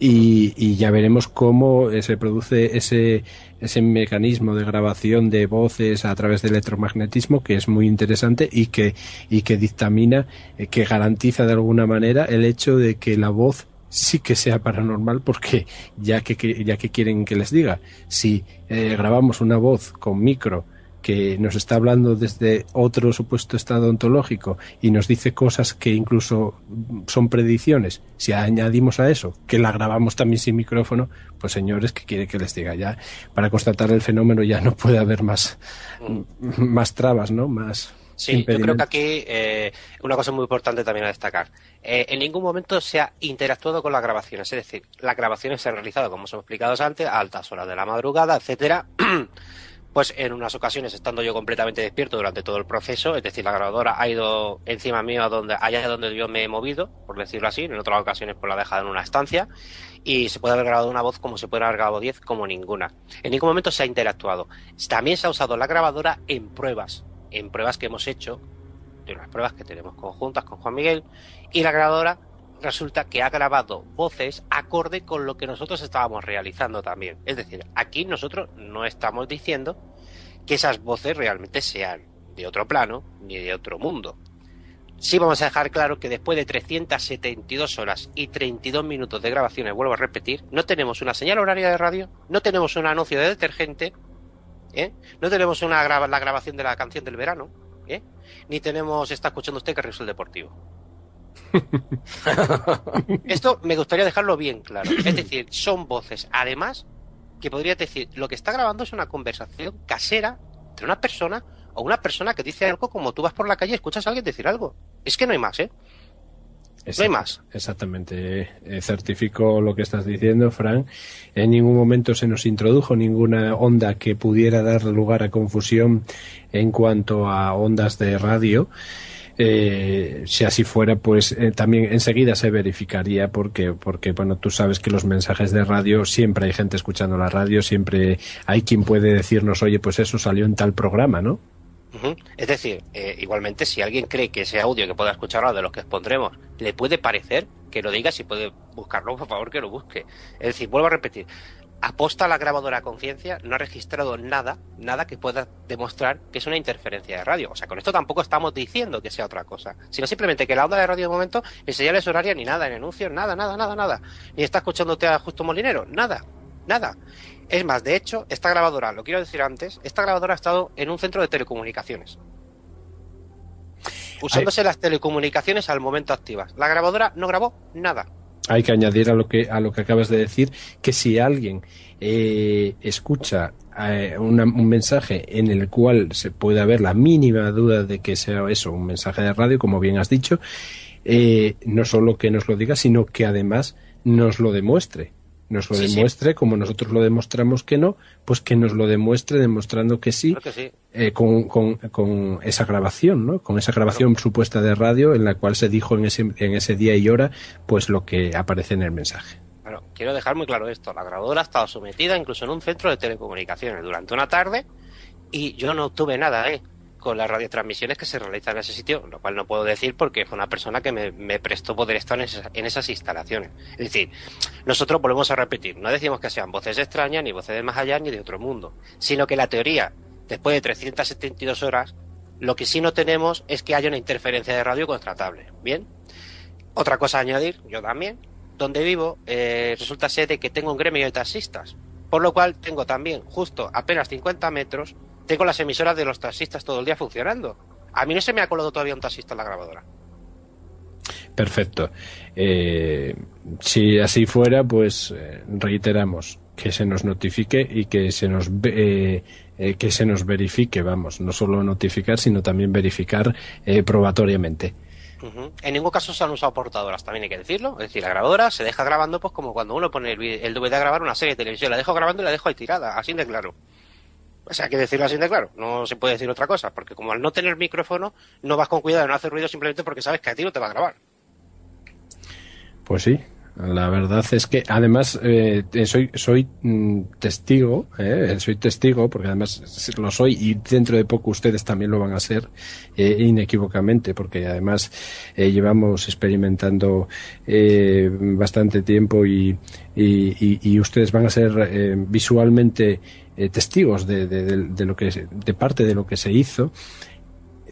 y, ya veremos cómo se produce ese, ese mecanismo de grabación de voces a través del electromagnetismo que es muy interesante y que, y que dictamina, eh, que garantiza de alguna manera el hecho de que la voz sí que sea paranormal porque ya que, ya que quieren que les diga, si eh, grabamos una voz con micro que nos está hablando desde otro supuesto estado ontológico y nos dice cosas que incluso son predicciones, si añadimos a eso que la grabamos también sin micrófono, pues señores, ¿qué quiere que les diga? Ya para constatar el fenómeno ya no puede haber más, mm. más trabas, ¿no? Más. Sí, yo creo que aquí eh, una cosa muy importante también a destacar. Eh, en ningún momento se ha interactuado con las grabaciones, es decir, las grabaciones se han realizado, como os he explicado antes, a altas horas de la madrugada, etcétera. *clears throat* pues en unas ocasiones estando yo completamente despierto durante todo el proceso, es decir, la grabadora ha ido encima mío a donde, allá donde yo me he movido, por decirlo así, en otras ocasiones pues la ha dejado en una estancia, y se puede haber grabado una voz como se puede haber grabado 10 como ninguna. En ningún momento se ha interactuado. También se ha usado la grabadora en pruebas, en pruebas que hemos hecho, de unas pruebas que tenemos conjuntas con Juan Miguel, y la grabadora resulta que ha grabado voces acorde con lo que nosotros estábamos realizando también. Es decir, aquí nosotros no estamos diciendo que esas voces realmente sean de otro plano ni de otro mundo. Sí vamos a dejar claro que después de 372 horas y 32 minutos de grabaciones, vuelvo a repetir, no tenemos una señal horaria de radio, no tenemos un anuncio de detergente, ¿eh? no tenemos una la grabación de la canción del verano, ¿eh? ni tenemos, está escuchando usted que el Deportivo. *laughs* Esto me gustaría dejarlo bien claro. Es decir, son voces, además, que podría decir, lo que está grabando es una conversación casera entre una persona o una persona que dice algo como tú vas por la calle y escuchas a alguien decir algo. Es que no hay más, ¿eh? no hay más. Exactamente. Eh, certifico lo que estás diciendo, Frank. En ningún momento se nos introdujo ninguna onda que pudiera dar lugar a confusión en cuanto a ondas de radio. Eh, si así fuera, pues eh, también enseguida se verificaría porque, porque, bueno, tú sabes que los mensajes de radio, siempre hay gente escuchando la radio, siempre hay quien puede decirnos, oye, pues eso salió en tal programa, ¿no? Es decir, eh, igualmente, si alguien cree que ese audio que pueda escuchar de los que expondremos le puede parecer, que lo diga, si puede buscarlo, por favor, que lo busque. Es decir, vuelvo a repetir, aposta la grabadora a conciencia, no ha registrado nada, nada que pueda demostrar que es una interferencia de radio. O sea, con esto tampoco estamos diciendo que sea otra cosa, sino simplemente que la onda de radio de momento ni señales horarias ni nada, en anuncios, nada, nada, nada, nada. Ni está escuchándote a Justo Molinero, nada, nada. Es más, de hecho, esta grabadora, lo quiero decir antes, esta grabadora ha estado en un centro de telecomunicaciones. Usándose las telecomunicaciones al momento activas. La grabadora no grabó nada hay que añadir a lo que a lo que acabas de decir que si alguien eh, escucha eh, un mensaje en el cual se puede haber la mínima duda de que sea eso un mensaje de radio como bien has dicho eh, no solo que nos lo diga sino que además nos lo demuestre nos lo demuestre como nosotros lo demostramos que no, pues que nos lo demuestre demostrando que sí, eh, con, con, esa grabación, ¿no? Con esa grabación supuesta de radio en la cual se dijo en ese, en ese día y hora, pues lo que aparece en el mensaje. Bueno, quiero dejar muy claro esto. La grabadora ha estado sometida incluso en un centro de telecomunicaciones durante una tarde y yo no obtuve nada, ¿eh? Con las radiotransmisiones que se realizan en ese sitio, lo cual no puedo decir porque fue una persona que me, prestó poder estar en esas, instalaciones. Es decir, nosotros volvemos a repetir, no decimos que sean voces extrañas, ni voces de más allá, ni de otro mundo, sino que la teoría, después de 372 horas, lo que sí no tenemos es que haya una interferencia de radio constatable. Bien. Otra cosa a añadir, yo también, donde vivo, eh, resulta ser de que tengo un gremio de taxistas. Por lo cual tengo también, justo apenas 50 metros, tengo las emisoras de los taxistas todo el día funcionando. A mí no se me ha colado todavía un taxista en la grabadora. Perfecto. Eh, si así fuera, pues eh, reiteramos que se nos notifique y que se nos eh, eh, que se nos verifique, vamos, no solo notificar, sino también verificar eh, probatoriamente. En ningún caso se han usado portadoras, también hay que decirlo. Es decir, la grabadora se deja grabando, pues como cuando uno pone el DVD a grabar una serie de televisión. La dejo grabando y la dejo ahí tirada, así de claro. O sea, hay que decirlo así de claro. No se puede decir otra cosa, porque como al no tener micrófono, no vas con cuidado no hacer ruido simplemente porque sabes que a ti no te va a grabar. Pues sí, la verdad es que además eh, soy soy mm, testigo, eh, soy testigo porque además lo soy y dentro de poco ustedes también lo van a ser eh, inequívocamente porque además eh, llevamos experimentando bastante tiempo y, y, y- ustedes van a ser visualmente eh, testigos de, de- lo que de parte de lo que se hizo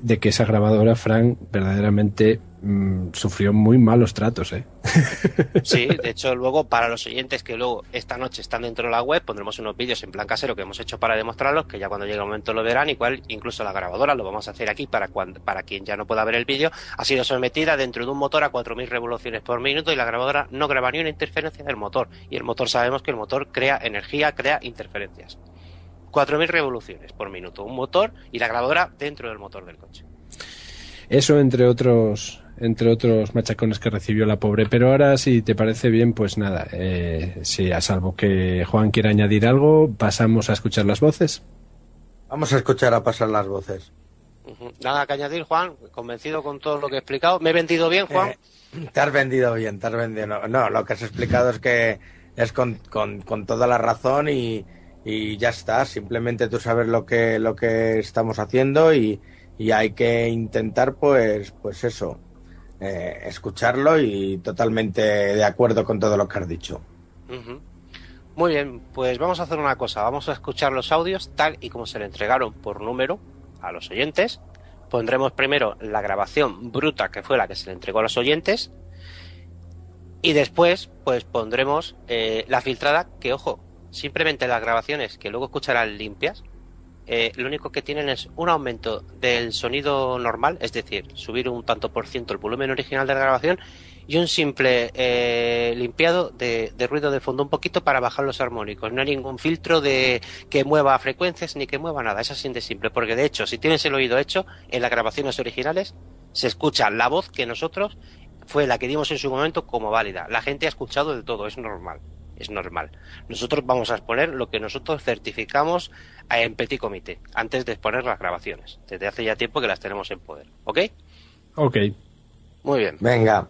de que esa grabadora Frank verdaderamente mm, sufrió muy malos tratos eh *laughs* Sí, de hecho, luego para los oyentes que luego esta noche están dentro de la web, pondremos unos vídeos en plan casero que hemos hecho para demostrarlos, que ya cuando llegue el momento lo verán, igual incluso la grabadora lo vamos a hacer aquí para, cuando, para quien ya no pueda ver el vídeo, ha sido sometida dentro de un motor a 4.000 revoluciones por minuto y la grabadora no graba ni una interferencia del motor. Y el motor sabemos que el motor crea energía, crea interferencias. 4.000 revoluciones por minuto, un motor y la grabadora dentro del motor del coche. Eso entre otros entre otros machacones que recibió la pobre. Pero ahora, si te parece bien, pues nada, eh, si a salvo que Juan quiera añadir algo, pasamos a escuchar las voces. Vamos a escuchar a pasar las voces. Nada que añadir, Juan, convencido con todo lo que he explicado. ¿Me he vendido bien, Juan? Eh, te has vendido bien, te has vendido. No, no, lo que has explicado es que es con, con, con toda la razón y, y ya está. Simplemente tú sabes lo que, lo que estamos haciendo y, y hay que intentar, pues, pues eso, eh, escucharlo y totalmente de acuerdo con todo lo que has dicho. Muy bien, pues vamos a hacer una cosa. Vamos a escuchar los audios tal y como se le entregaron por número a los oyentes. Pondremos primero la grabación bruta que fue la que se le entregó a los oyentes. Y después, pues pondremos eh, la filtrada que, ojo, simplemente las grabaciones que luego escucharán limpias, eh, lo único que tienen es un aumento del sonido normal, es decir, subir un tanto por ciento el volumen original de la grabación y un simple eh, limpiado de, ruido de fondo un poquito para bajar los armónicos. No hay ningún filtro de que mueva frecuencias ni que mueva nada. Es así de simple. Porque de hecho, si tienes el oído hecho, en las grabaciones originales se escucha la voz que nosotros fue la que dimos en su momento como válida. La gente ha escuchado de todo, es normal. Es normal. Nosotros vamos a exponer lo que nosotros certificamos en Petit Comité, antes de exponer las grabaciones. Desde hace ya tiempo que las tenemos en poder. ¿Ok? Ok. Muy bien. Venga.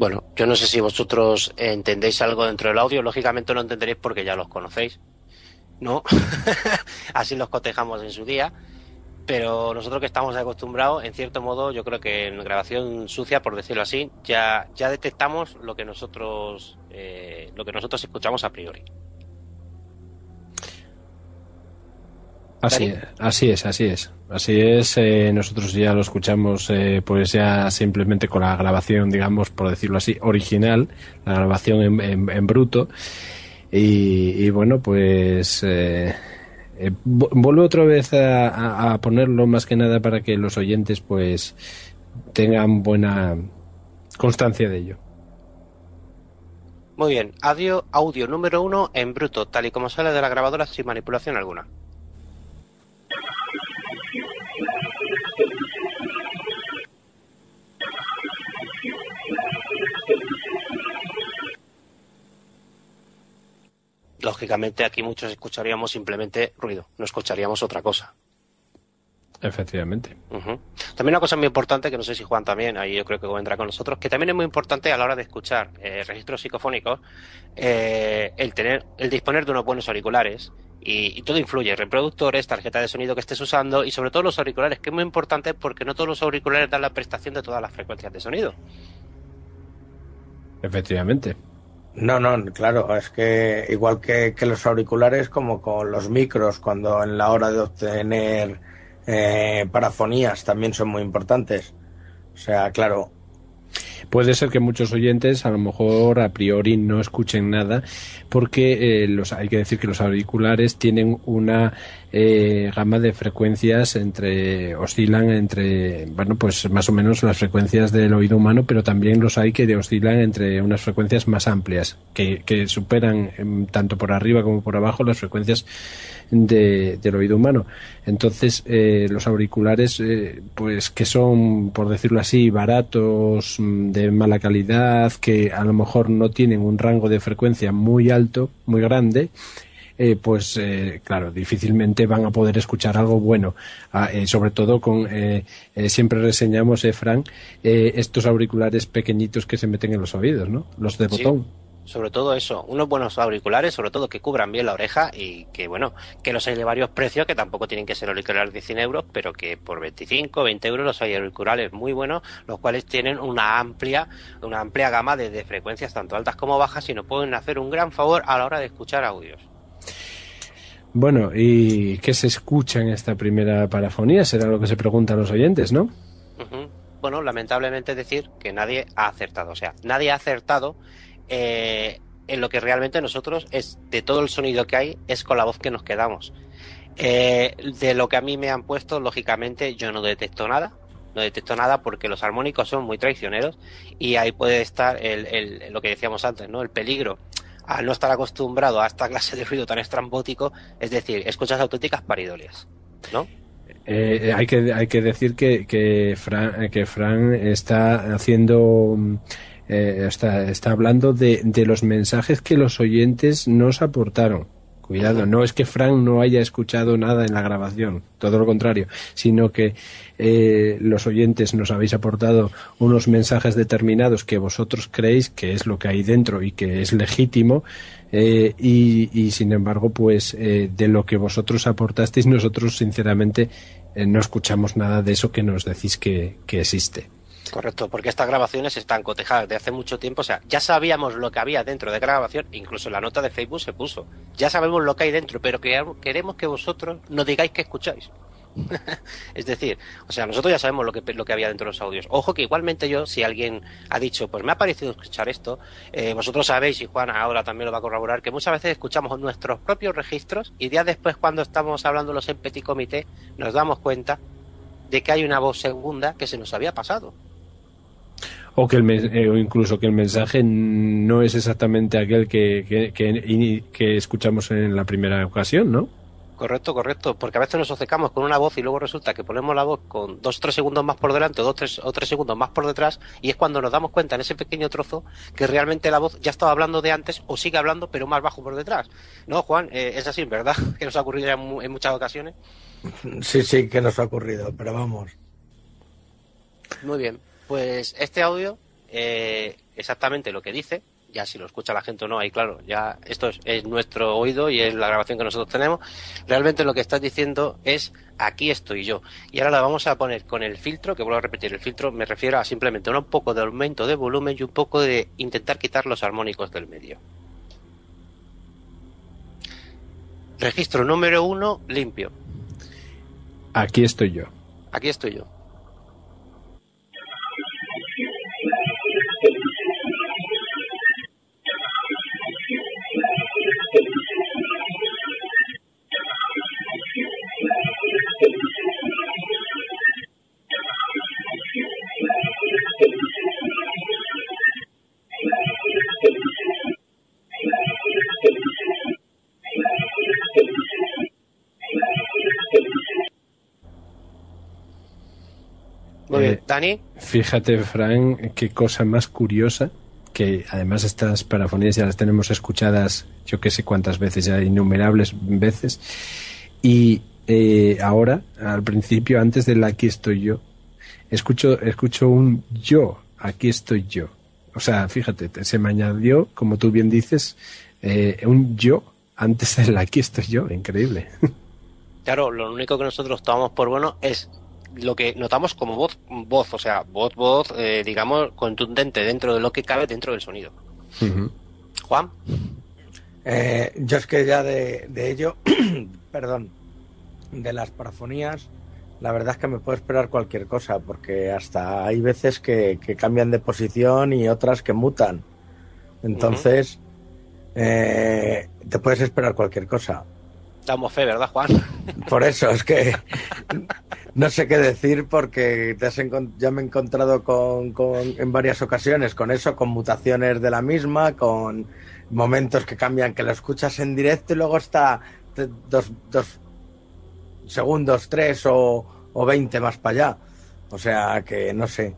Bueno, yo no sé si vosotros entendéis algo dentro del audio. Lógicamente no entenderéis porque ya los conocéis. ¿No? *laughs* Así los cotejamos en su día. Pero nosotros que estamos acostumbrados, en cierto modo, yo creo que en grabación sucia, por decirlo así, ya, ya detectamos lo que nosotros eh, lo que nosotros escuchamos a priori. Así es, así es, así es. Así es, eh, nosotros ya lo escuchamos eh, pues ya simplemente con la grabación, digamos, por decirlo así, original, la grabación en, en- en bruto. Y, y bueno, pues eh, eh, vu- vuelvo otra vez a, a- a ponerlo más que nada para que los oyentes pues tengan buena constancia de ello. Muy bien, audio, audio número uno en bruto, tal y como sale de la grabadora sin manipulación alguna. Lógicamente aquí muchos escucharíamos simplemente ruido, no escucharíamos otra cosa. Efectivamente. También una cosa muy importante, que no sé si Juan también, ahí yo creo que vendrá con nosotros, que también es muy importante a la hora de escuchar eh, registros psicofónicos, eh, el tener, el disponer de unos buenos auriculares, y, y todo influye, reproductores, tarjeta de sonido que estés usando, y sobre todo los auriculares, que es muy importante porque no todos los auriculares dan la prestación de todas las frecuencias de sonido. Efectivamente. No, no, claro, es que igual que, los auriculares, como con los micros, cuando en la hora de obtener eh, parafonías también son muy importantes. O sea, claro, Puede ser que muchos oyentes a lo mejor a priori no escuchen nada porque eh, los, hay que decir que los auriculares tienen una eh, gama de frecuencias entre oscilan entre bueno pues más o menos las frecuencias del oído humano pero también los hay que oscilan entre unas frecuencias más amplias que, superan em, tanto por arriba como por abajo las frecuencias de, del oído humano. Entonces eh, los auriculares eh, pues que son por decirlo así baratos mm, de mala calidad que a lo mejor no tienen un rango de frecuencia muy alto muy grande eh, pues eh, claro, difícilmente van a poder escuchar algo bueno. Ah, eh, sobre todo con, siempre reseñamos, Fran, estos auriculares pequeñitos que se meten en los oídos, ¿no? Los de botón sobre todo eso, unos buenos auriculares, sobre todo que cubran bien la oreja y que, bueno, que los hay de varios precios, que tampoco tienen que ser auriculares de 100 euros, pero que por 25, 20 euros los hay auriculares muy buenos, los cuales tienen una amplia, una amplia gama de, de frecuencias, tanto altas como bajas, y nos pueden hacer un gran favor a la hora de escuchar audios. Bueno, ¿y qué se escucha en esta primera parafonía? Será lo que se preguntan los oyentes, ¿no? Bueno, lamentablemente decir que nadie ha acertado. O sea, nadie ha acertado eh, en lo que realmente nosotros es de todo el sonido que hay, es con la voz que nos quedamos. Eh, de lo que a mí me han puesto, lógicamente, yo no detecto nada. No detecto nada porque los armónicos son muy traicioneros y ahí puede estar el, lo que decíamos antes, ¿no? El peligro al no estar acostumbrado a esta clase de ruido tan estrambótico, es decir, escuchas auténticas paridolias, ¿no? Eh, hay, que, hay que decir que, que, Fran, que Fran está haciendo, eh, está, está hablando de, de los mensajes que los oyentes nos aportaron. Cuidado, no es que Frank no haya escuchado nada en la grabación, todo lo contrario, sino que eh, los oyentes nos habéis aportado unos mensajes determinados que vosotros creéis que es lo que hay dentro y que es legítimo eh, y, sin embargo, pues eh, de lo que vosotros aportasteis, nosotros sinceramente no escuchamos nada de eso que nos decís que existe. Correcto, porque estas grabaciones están cotejadas de hace mucho tiempo. O sea, ya sabíamos lo que había dentro de grabación, incluso la nota de Facebook se puso. Ya sabemos lo que hay dentro, pero queremos que vosotros nos digáis que escucháis. *laughs* es decir, o sea, nosotros ya sabemos lo que, lo que había dentro de los audios. Ojo que igualmente yo, si alguien ha dicho, pues me ha parecido escuchar esto, eh, vosotros sabéis, y Juan ahora también lo va a corroborar, que muchas veces escuchamos nuestros propios registros y días después, cuando estamos hablando los en petit comité, nos damos cuenta de que hay una voz segunda que se nos había pasado o que el, eh, o incluso que el mensaje no es exactamente aquel que, que, que, escuchamos en la primera ocasión, ¿no? Correcto, correcto, porque a veces nos obcecamos con una voz y luego resulta que ponemos la voz con dos o tres segundos más por delante o dos tres, o tres segundos más por detrás y es cuando nos damos cuenta en ese pequeño trozo que realmente la voz ya estaba hablando de antes o sigue hablando pero más bajo por detrás. ¿No, Juan? Eh, es así, ¿verdad? *laughs* Que nos ha ocurrido en, en muchas ocasiones. Sí, sí, que nos ha ocurrido, pero vamos. Muy bien. Pues este audio, eh, exactamente lo que dice, ya si lo escucha la gente o no, ahí claro, ya esto es, nuestro oído y es la grabación que nosotros tenemos. Realmente lo que estás diciendo es aquí estoy yo. Y ahora la vamos a poner con el filtro, que vuelvo a repetir, el filtro me refiero a simplemente un poco de aumento de volumen y un poco de intentar quitar los armónicos del medio. Registro número uno, limpio. Aquí estoy yo. Aquí estoy yo. Eh, Dani. Fíjate, Fran, qué cosa más curiosa que además estas parafonías ya las tenemos escuchadas yo que sé cuántas veces, ya innumerables veces. Y eh, ahora, al principio, antes del aquí estoy yo, escucho, escucho un yo, aquí estoy yo. O sea, fíjate, se me añadió, como tú bien dices, eh, un yo antes del aquí estoy yo, increíble. *laughs* Claro, lo único que nosotros tomamos por bueno es lo que notamos como voz, voz, o sea, voz, voz, eh, digamos, contundente dentro de lo que cabe dentro del sonido. Juan. Eh, yo es que ya de, de ello, *clears throat* perdón, de las parafonías, la verdad es que me puedo esperar cualquier cosa, porque hasta hay veces que, que cambian de posición y otras que mutan. Entonces, eh, te puedes esperar cualquier cosa. Damos fe, ¿verdad, Juan? *laughs* Por eso, es que no sé qué decir porque te has ya me he encontrado con, con- en varias ocasiones con eso, con mutaciones de la misma, con momentos que cambian, que lo escuchas en directo y luego está dos, dos segundos, tres o, o veinte más para allá. O sea que no sé.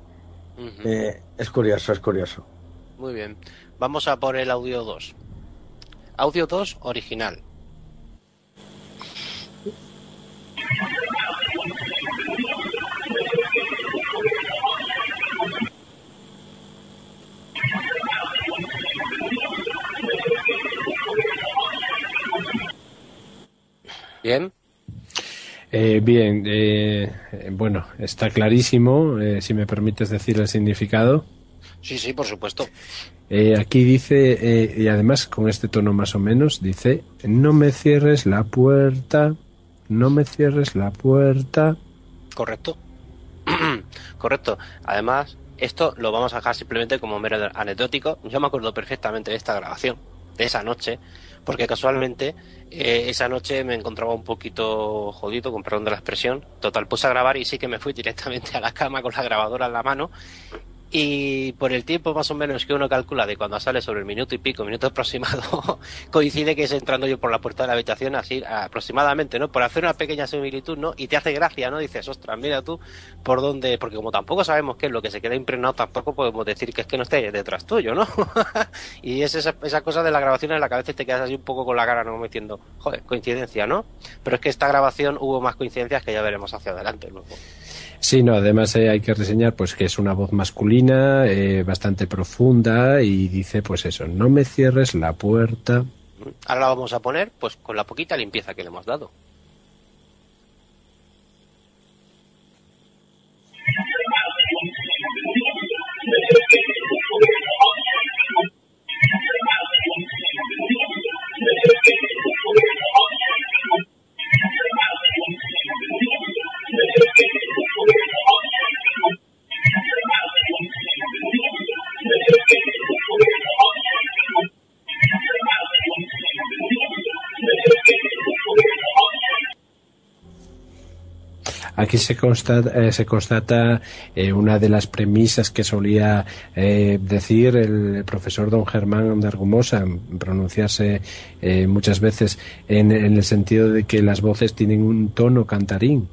Eh, es curioso, es curioso. Muy bien. Vamos a por el audio 2. Audio 2 original. Bien. Eh, bien, eh, bueno, está clarísimo, eh, si me permites decir el significado. Sí, sí, por supuesto. Eh, aquí dice, y además con este tono más o menos, dice, no me cierres la puerta, no me cierres la puerta. Correcto. *clears throat* Correcto. Además, esto lo vamos a dejar simplemente como mero anecdótico. Yo me acuerdo perfectamente de esta grabación, de esa noche, porque casualmente eh, esa noche me encontraba un poquito jodido, con perdón de la expresión. Total, puse a grabar y sí que me fui directamente a la cama con la grabadora en la mano. Y por el tiempo más o menos que uno calcula de cuando sale sobre el minuto y pico, minuto aproximado, *laughs* coincide que es entrando yo por la puerta de la habitación así aproximadamente, ¿no? Por hacer una pequeña similitud, ¿no? Y te hace gracia, ¿no? Dices, ostras, mira tú por dónde, porque como tampoco sabemos qué es lo que se queda impregnado, tampoco podemos decir que es que no esté detrás tuyo, ¿no? *laughs* y es esa, esa cosa de la grabación en la que a veces te quedas así un poco con la cara, ¿no? Metiendo, joder, coincidencia, ¿no? Pero es que esta grabación hubo más coincidencias que ya veremos hacia adelante luego. Sí, no, además eh, hay que reseñar pues que es una voz masculina, eh, bastante profunda y dice pues eso, no me cierres la puerta. Ahora la vamos a poner pues con la poquita limpieza que le hemos dado. *laughs* Aquí se constata, eh, se constata eh, una de las premisas que solía eh, decir el profesor don Germán de Argumosa, pronunciarse eh, muchas veces en, el sentido de que las voces tienen un tono cantarín.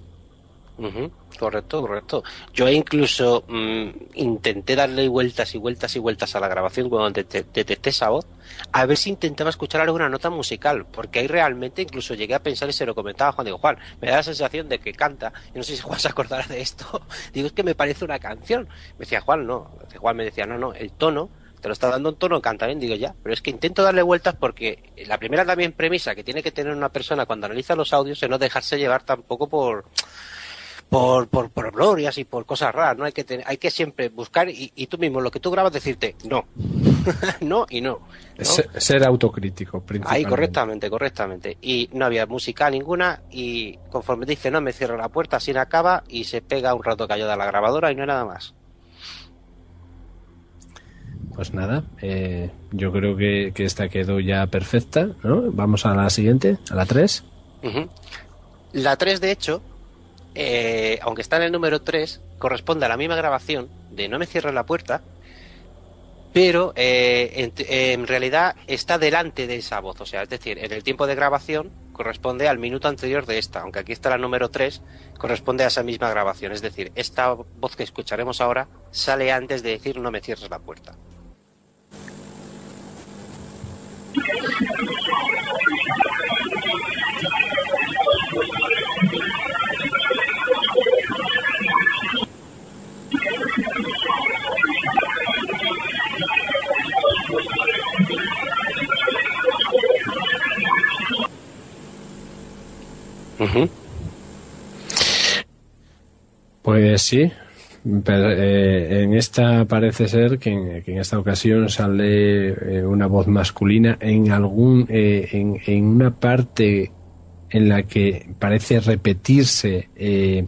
Correcto, correcto. Yo incluso mm, intenté darle vueltas y vueltas y vueltas a la grabación cuando dete- detecté esa voz, a ver si intentaba escuchar alguna nota musical, porque ahí realmente incluso llegué a pensar y se lo comentaba a Juan, digo, Juan, me da la sensación de que canta, y no sé si Juan se acordará de esto, *laughs* digo, es que me parece una canción. Me decía Juan, no, Juan me decía, no, no, el tono te lo está dando un tono cantarín, digo ya, pero es que intento darle vueltas porque la primera también premisa que tiene que tener una persona cuando analiza los audios es no dejarse llevar tampoco por por, por, por glorias y por cosas raras, ¿no? Hay que, tener- hay que siempre buscar y, y tú mismo, lo que tú grabas, decirte no, *laughs* no y no. ¿no? Se- Ser autocrítico, Ahí, principalmente. correctamente, correctamente. Y no había música ninguna y conforme dice no, me cierro la puerta, así no acaba y se pega un rato callada la grabadora y no hay nada más. Pues nada, eh, yo creo que, que esta quedó ya perfecta, ¿no? Vamos a la siguiente, a la 3. Ujú. La 3, de hecho, eh, aunque está en el número 3, corresponde a la misma grabación de No me cierres la puerta, pero eh, en, en realidad está delante de esa voz. O sea, es decir, en el tiempo de grabación corresponde al minuto anterior de esta, aunque aquí está la número 3, corresponde a esa misma grabación. Es decir, esta voz que escucharemos ahora sale antes de decir No me cierres la puerta. *laughs* Pues sí, Pero, eh, en esta parece ser que en, esta ocasión sale eh, una voz masculina en algún eh, en, en una parte en la que parece repetirse eh,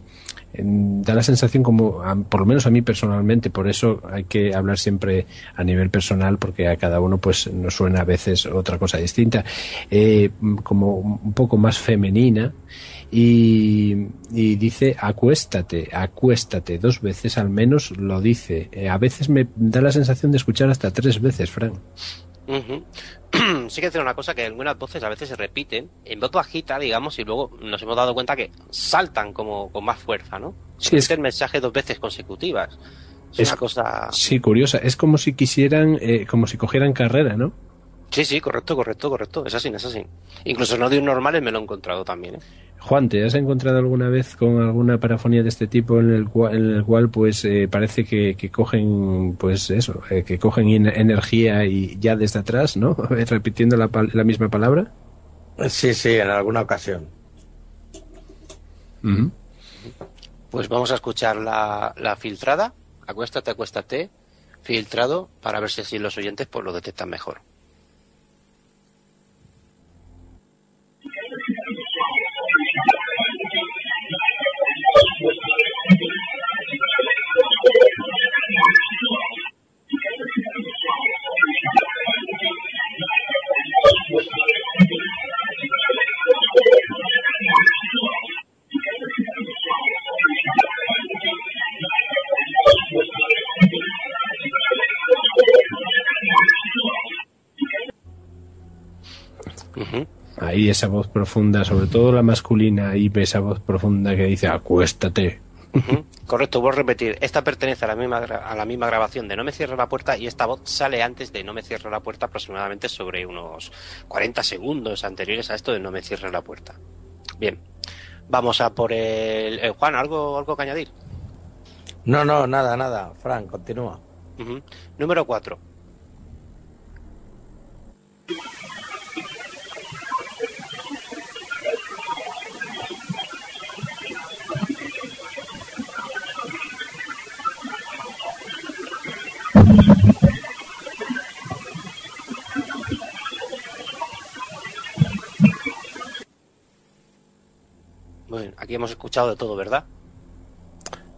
da la sensación como por lo menos a mí personalmente por eso hay que hablar siempre a nivel personal porque a cada uno pues nos suena a veces otra cosa distinta eh, como un poco más femenina y, y dice acuéstate, acuéstate, dos veces al menos lo dice. Eh, a veces me da la sensación de escuchar hasta tres veces, Frank. *clears throat* Sí que decir una cosa que algunas voces a veces se repiten en voz bajita, digamos, y luego nos hemos dado cuenta que saltan como con más fuerza, ¿no? Sí, es- el mensaje dos veces consecutivas. Es, Es- una cosa. Sí, curiosa. Es como si quisieran, eh, como si cogieran carrera, ¿no? Sí, sí, correcto, correcto, correcto. Es así, es así. Incluso en audios normales me lo he encontrado también, ¿eh? Juan, ¿te has encontrado alguna vez con alguna parafonía de este tipo en el cual, en el cual pues eh, parece que, que cogen, pues eso, eh, que cogen en- energía y ya desde atrás, ¿no? *laughs* Repitiendo la, pal- la misma palabra. Sí, sí, en alguna ocasión. Pues vamos a escuchar la, la filtrada. Acuéstate, acuéstate. Filtrado para ver si así los oyentes pues lo detectan mejor. Ujú. Ahí esa voz profunda, sobre todo la masculina, ahí esa voz profunda que dice acuéstate. Correcto, voy a repetir. Esta pertenece a la, misma, gra- a la misma grabación de No me cierre la puerta y esta voz sale antes de No me cierre la puerta aproximadamente sobre unos 40 segundos anteriores a esto de No me cierre la puerta. Bien, vamos a por el... eh, Juan, ¿algo, ¿algo que añadir? No, no, nada, nada. Frank, continúa. Número 4. Bueno, aquí hemos escuchado de todo, ¿verdad?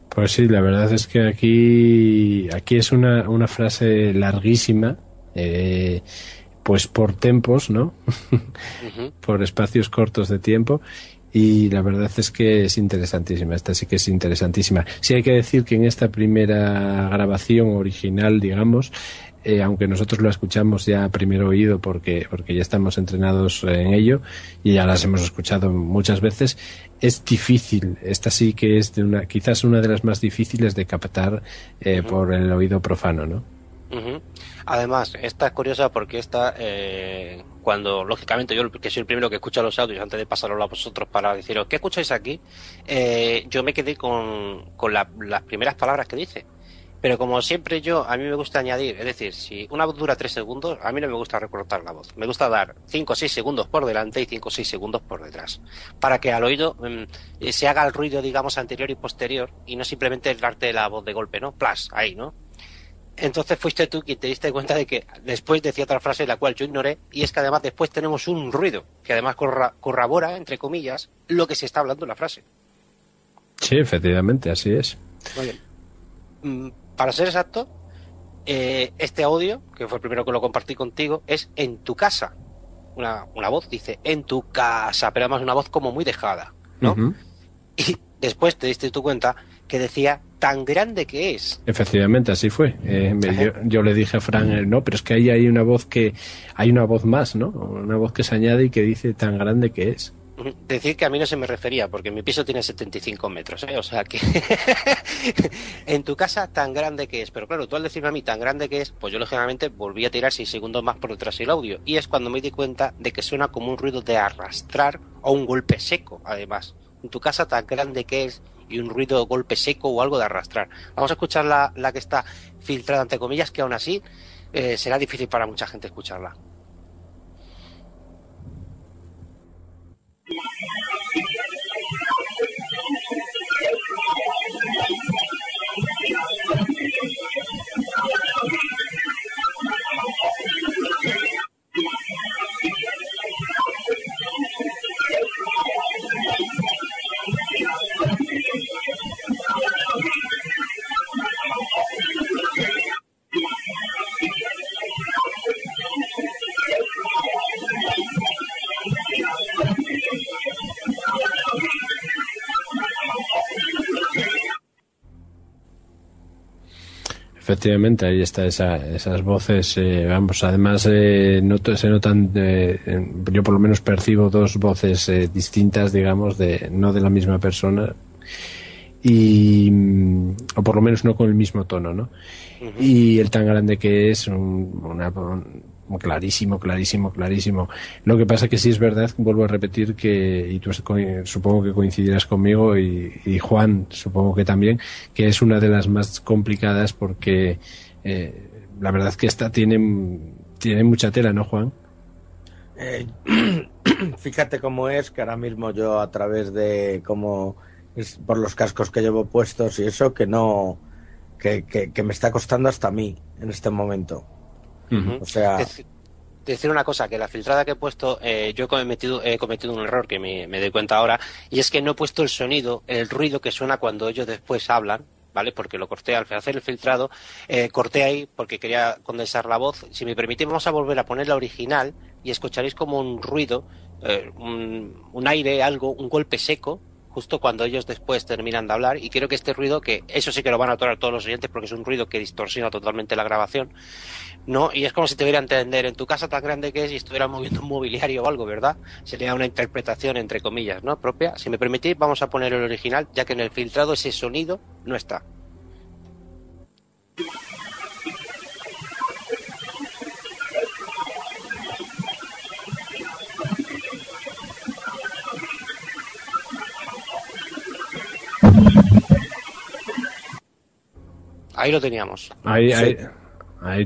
Pues sí, la verdad es que aquí, aquí es una, una frase larguísima, eh, pues por tempos, ¿no? *laughs* Por espacios cortos de tiempo. Y la verdad es que es interesantísima, esta sí que es interesantísima. Sí hay que decir que en esta primera grabación original, digamos, eh, aunque nosotros lo escuchamos ya a primero oído porque, porque ya estamos entrenados en ello y ya las hemos escuchado muchas veces, es difícil. Esta sí que es de una, quizás una de las más difíciles de captar eh, por el oído profano, ¿no? Además, esta es curiosa porque esta, eh, cuando lógicamente yo que soy el primero que escucha los audios antes de pasarlo a vosotros para deciros qué escucháis aquí, eh, yo me quedé con, con la- las primeras palabras que dice. Pero como siempre yo, a mí me gusta añadir, es decir, si una voz dura tres segundos, a mí no me gusta recortar la voz. Me gusta dar cinco o seis segundos por delante y cinco o seis segundos por detrás. Para que al oído mm, eh, se haga el ruido, digamos, anterior y posterior y no simplemente darte la voz de golpe, ¿no? Plas, ahí, ¿no? Entonces fuiste tú quien te diste cuenta de que después decía otra frase la cual yo ignoré y es que además después tenemos un ruido que además corra- corrobora, entre comillas, lo que se está hablando en la frase. Sí, efectivamente, así es. Muy bien. Para ser exacto, eh, este audio, que fue el primero que lo compartí contigo, es en tu casa. Una, una voz dice en tu casa, pero además una voz como muy dejada, ¿no? Y después te diste tu cuenta que decía tan grande que es. Efectivamente, así fue. Eh, me- yo, yo le dije a Fran, eh, no, pero es que ahí hay una voz que, hay una voz más, ¿no? Una voz que se añade y que dice tan grande que es. Decir que a mí no se me refería, porque mi piso tiene 75 metros, ¿eh? O sea que *laughs* en tu casa tan grande que es. Pero claro, tú al decirme a mí tan grande que es, pues yo lógicamente volví a tirar 6 segundos más por detrás del audio. Y es cuando me di cuenta de que suena como un ruido de arrastrar o un golpe seco, además. En tu casa tan grande que es y un ruido de golpe seco o algo de arrastrar. Vamos a escuchar la, la que está filtrada, entre comillas, que aún así eh, será difícil para mucha gente escucharla. Thank you. Efectivamente, ahí está esa, esas voces, eh, vamos, además eh, se notan, eh, yo por lo menos percibo dos voces eh, distintas, digamos, de no de la misma persona y o por lo menos no con el mismo tono, ¿no? Y el tan grande que es, un, una, clarísimo, clarísimo, clarísimo. Lo que pasa que sí es verdad, vuelvo a repetir que, y tú supongo que coincidirás conmigo, y, Juan supongo que también, que es una de las más complicadas porque eh, la verdad es que esta tiene, tiene mucha tela, ¿no, Juan? Eh, *clears throat* fíjate cómo es, que ahora mismo yo a través de cómo por los cascos que llevo puestos y eso, que no, que, que me está costando hasta a mí en este momento. O sea. decir una cosa, que la filtrada que he puesto, eh, yo he cometido, he cometido un error que me, doy cuenta ahora, y es que no he puesto el sonido, el ruido que suena cuando ellos después hablan, ¿vale? Porque lo corté al hacer el filtrado, eh, corté ahí porque quería condensar la voz. Si me permitís, vamos a volver a poner la original y escucharéis como un ruido, eh, un, aire, algo, un golpe seco, justo cuando ellos después terminan de hablar y creo que este ruido que eso sí que lo van a atorar todos los oyentes porque es un ruido que distorsiona totalmente la grabación no y es como si te hubiera entender. En tu casa tan grande que es y estuviera moviendo un mobiliario o algo verdad sería una interpretación entre comillas no propia. Si me permitís vamos a poner el original ya que en el filtrado ese sonido no está. Ahí lo teníamos. Ahí, ahí,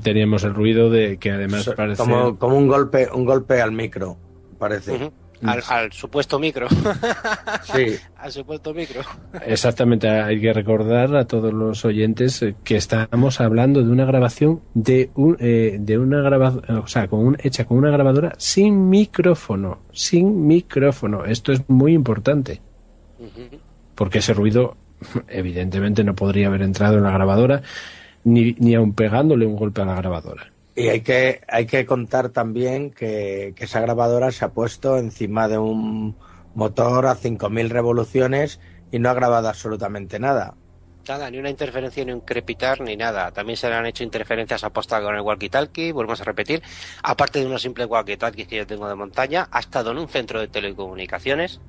teníamos el ruido de que además parece... Como, como un golpe un golpe al micro, parece. al, supuesto micro. *laughs* sí. Al supuesto micro. Exactamente, hay que recordar a todos los oyentes que estamos hablando de una grabación de un, eh, de una grabación, o sea, con un, hecha con una grabadora sin micrófono, sin micrófono. Esto es muy importante. Porque ese ruido *laughs* evidentemente no podría haber entrado en la grabadora ni, ni aun pegándole un golpe a la grabadora. Y hay que, hay que contar también que, esa grabadora se ha puesto encima de un motor a 5.000 revoluciones y no ha grabado absolutamente nada. Nada, ni una interferencia, ni un crepitar, ni nada. También se le han hecho interferencias apostadas con el walkie-talkie, volvemos a repetir. Aparte de unos simples walkie-talkies que yo tengo de montaña, ha estado en un centro de telecomunicaciones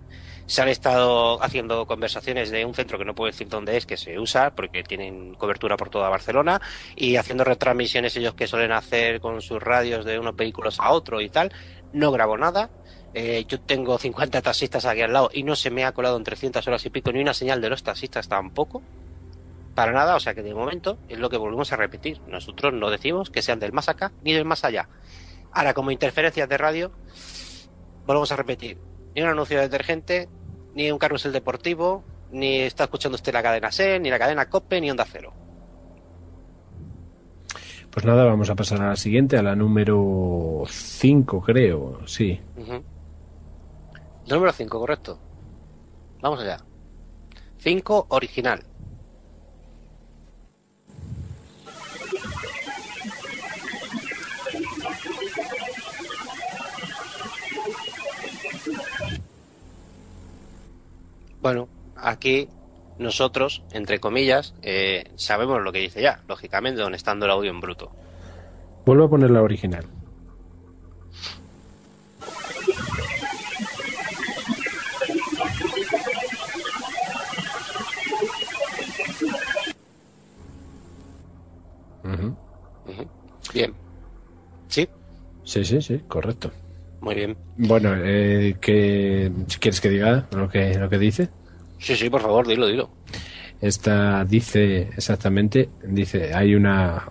se han estado haciendo conversaciones de un centro que no puedo decir dónde es, que se usa porque tienen cobertura por toda Barcelona y haciendo retransmisiones ellos que suelen hacer con sus radios de unos vehículos a otro y tal. No grabo nada. Eh, yo tengo 50 taxistas aquí al lado y no se me ha colado en 300 horas y pico ni una señal de los taxistas tampoco. Para nada, o sea que de momento es lo que volvemos a repetir. Nosotros no decimos que sean del más acá ni del más allá. Ahora, como interferencias de radio, volvemos a repetir. Ni un anuncio de detergente, ni un carrusel deportivo, ni está escuchando usted la cadena C, ni la cadena COPE, ni Onda Cero. Pues nada, vamos a pasar a la siguiente, a la número 5, creo, sí. Número 5, correcto. Vamos allá. 5, original. Bueno, aquí nosotros, entre comillas, eh, sabemos lo que dice ya, lógicamente, donde estando el audio en bruto. Vuelvo a poner la original. Bien. ¿Sí? Sí, sí, sí, correcto. Muy bien. Bueno, eh, que, ¿quieres que diga lo que, lo que dice? Sí, sí, por favor, dilo, dilo. Esta dice exactamente, dice, hay una,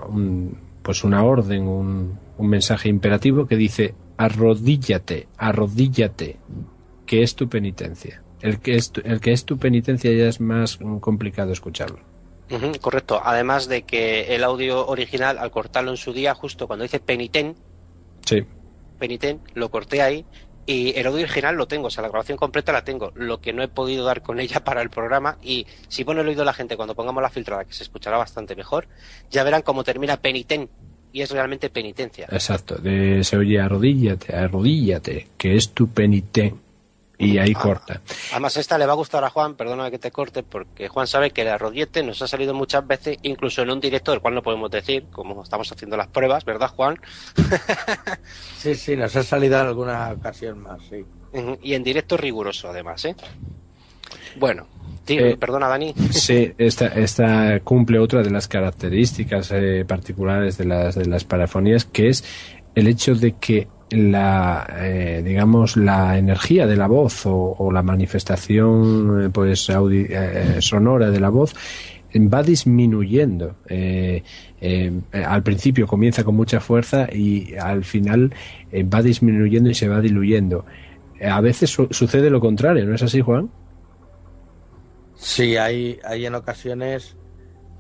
pues una orden, un, un mensaje imperativo que dice, arrodíllate, arrodíllate, que es tu penitencia. El que es tu, el que es tu penitencia ya es más complicado escucharlo. correcto. Además de que el audio original, al cortarlo en su día, justo cuando dice peniten, sí. Peniten, lo corté ahí y el audio original lo tengo, o sea, la grabación completa la tengo. Lo que no he podido dar con ella *laughs* para el programa y si pone el oído la gente cuando pongamos la filtrada, que se escuchará bastante mejor, ya verán cómo termina peniten y es realmente penitencia. Exacto, de, se oye arrodíllate, arrodíllate, que es tu peniten. Y ahí corta. Además, esta le va a gustar a Juan, perdona que te corte, porque Juan sabe que el arrodillete nos ha salido muchas veces, incluso en un directo, del cual no podemos decir, como estamos haciendo las pruebas, ¿verdad, Juan? *laughs* sí, sí, nos ha salido en alguna ocasión más, sí. Y en directo riguroso, además, ¿eh? Bueno, eh, perdona, Dani. *laughs* Sí, esta, esta cumple otra de las características eh, particulares de las, de las parafonías, que es el hecho de que la eh, digamos la energía de la voz o, la manifestación eh, pues eh, sonora de la voz va disminuyendo. Al principio comienza con mucha fuerza y al final va disminuyendo y se va diluyendo. A veces sucede lo contrario no es así Juan sí hay hay en ocasiones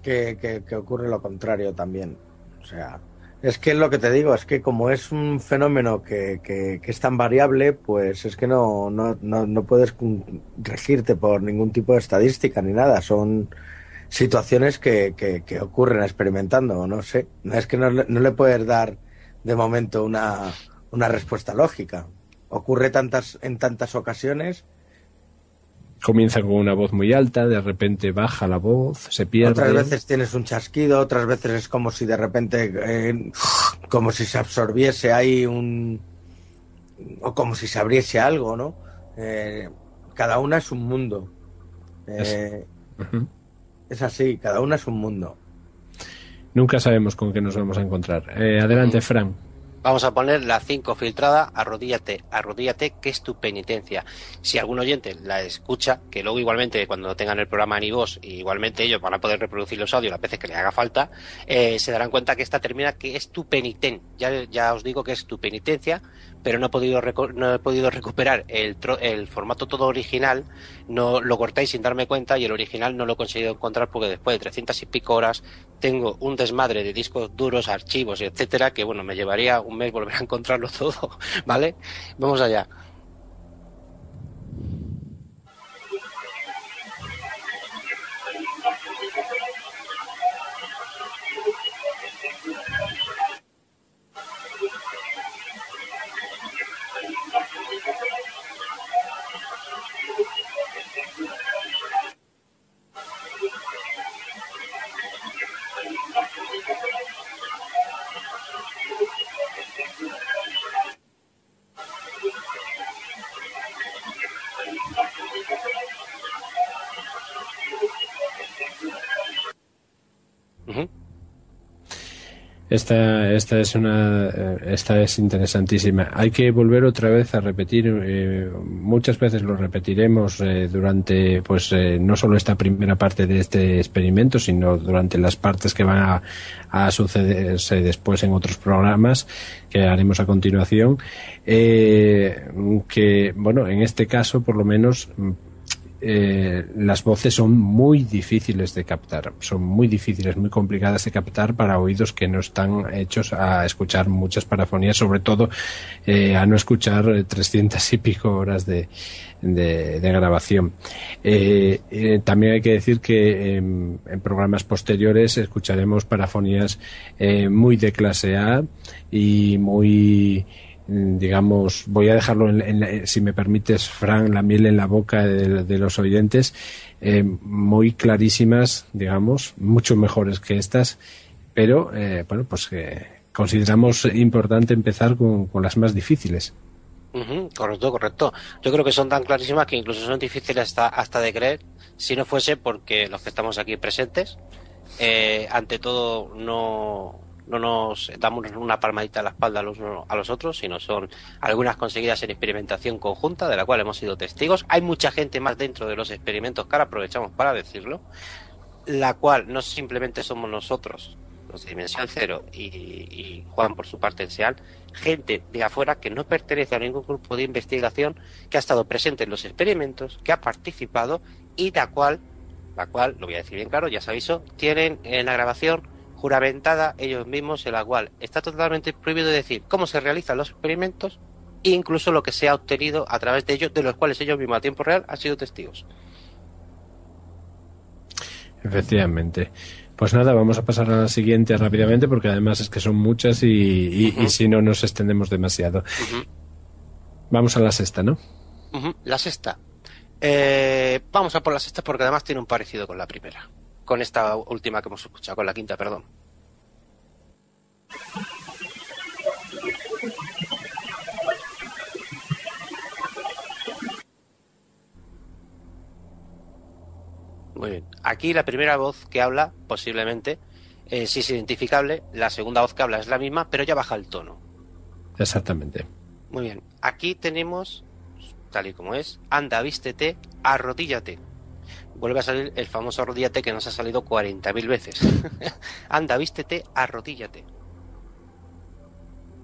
que, que ocurre lo contrario también. O sea es que lo que te digo, es que como es un fenómeno que, que, es tan variable, pues es que no, no, no, puedes regirte por ningún tipo de estadística ni nada. Son situaciones que, que, ocurren experimentando, no sé. Es que no, no le puedes dar de momento una, una respuesta lógica. Ocurre tantas, en tantas ocasiones comienza con una voz muy alta, de repente baja la voz, se pierde. Otras veces tienes un chasquido, otras veces es como si de repente, eh, como si se absorbiese ahí un. o como si se abriese algo, ¿no? Eh, cada una es un mundo. Eh, es así, cada una es un mundo. Nunca sabemos con qué nos vamos a encontrar. adelante, Fran. Vamos a poner la 5 filtrada, arrodíllate, arrodíllate, que es tu penitencia. Si algún oyente la escucha, que luego igualmente cuando tengan el programa en iVoox, igualmente ellos van a poder reproducir los audios las veces que le haga falta, eh, se darán cuenta que esta termina que es tu penitencia. Ya, ya os digo que es tu penitencia, pero no he podido, no he podido recuperar el, el formato todo original, no lo cortáis sin darme cuenta y el original no lo he conseguido encontrar porque después de 300 y pico horas tengo un desmadre de discos duros, archivos, etcétera, que bueno, me llevaría un mes volver a encontrarlo *laughs* todo, ¿vale? Vamos allá. Esta, esta es una, esta es interesantísima. Hay que volver otra vez a repetir, eh, muchas veces lo repetiremos eh, durante, pues, eh, no solo esta primera parte de este experimento, sino durante las partes que van a, a sucederse después en otros programas que haremos a continuación. que, bueno, en este caso, por lo menos, eh, las voces son muy difíciles de captar, son muy difíciles, muy complicadas de captar para oídos que no están hechos a escuchar muchas parafonías, sobre todo eh, a no escuchar 300 y pico horas de, de, grabación. Eh, también hay que decir que en programas posteriores escucharemos parafonías muy de clase A y muy digamos, voy a dejarlo, en, si me permites, Fran, la miel en la boca de, los oyentes, eh, muy clarísimas, digamos, mucho mejores que estas, pero, eh, bueno, pues eh, consideramos importante empezar con, las más difíciles. correcto, correcto. Yo creo que son tan clarísimas que incluso son difíciles hasta, hasta de creer, si no fuese porque los que estamos aquí presentes, ante todo, no, no nos damos una palmadita a la espalda a los, a los otros, sino son algunas conseguidas en experimentación conjunta, de la cual hemos sido testigos. Hay mucha gente más dentro de los experimentos que ahora aprovechamos para decirlo, la cual no simplemente somos nosotros, los de Dimensión Cero y, Juan por su parte en SEAL, gente de afuera que no pertenece a ningún grupo de investigación que ha estado presente en los experimentos, que ha participado y la cual, la cual, lo voy a decir bien claro, ya se aviso, tienen en la grabación juramentada ellos mismos, en la cual está totalmente prohibido decir cómo se realizan los experimentos e incluso lo que se ha obtenido a través de ellos, de los cuales ellos mismos a tiempo real han sido testigos. Efectivamente. Pues nada, vamos a pasar a la siguiente rápidamente porque además es que son muchas y, si no nos extendemos demasiado. Vamos a la sexta, ¿no? La sexta. Eh, vamos a por la sexta porque además tiene un parecido con la primera. Con esta última que hemos escuchado, con la quinta, perdón. Muy bien. Aquí la primera voz que habla, posiblemente, eh, sí es identificable. La segunda voz que habla es la misma, pero ya baja el tono. Exactamente. Muy bien. Aquí tenemos, tal y como es, anda, vístete, arrodíllate. Vuelve a salir el famoso arrodíllate que nos ha salido 40.000 veces. *laughs* anda, vístete, arrodíllate.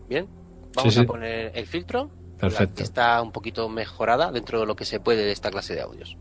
Bien. Vamos Sí, sí. a poner el filtro. Perfecto. Está un poquito mejorada dentro de lo que se puede de esta clase de audios.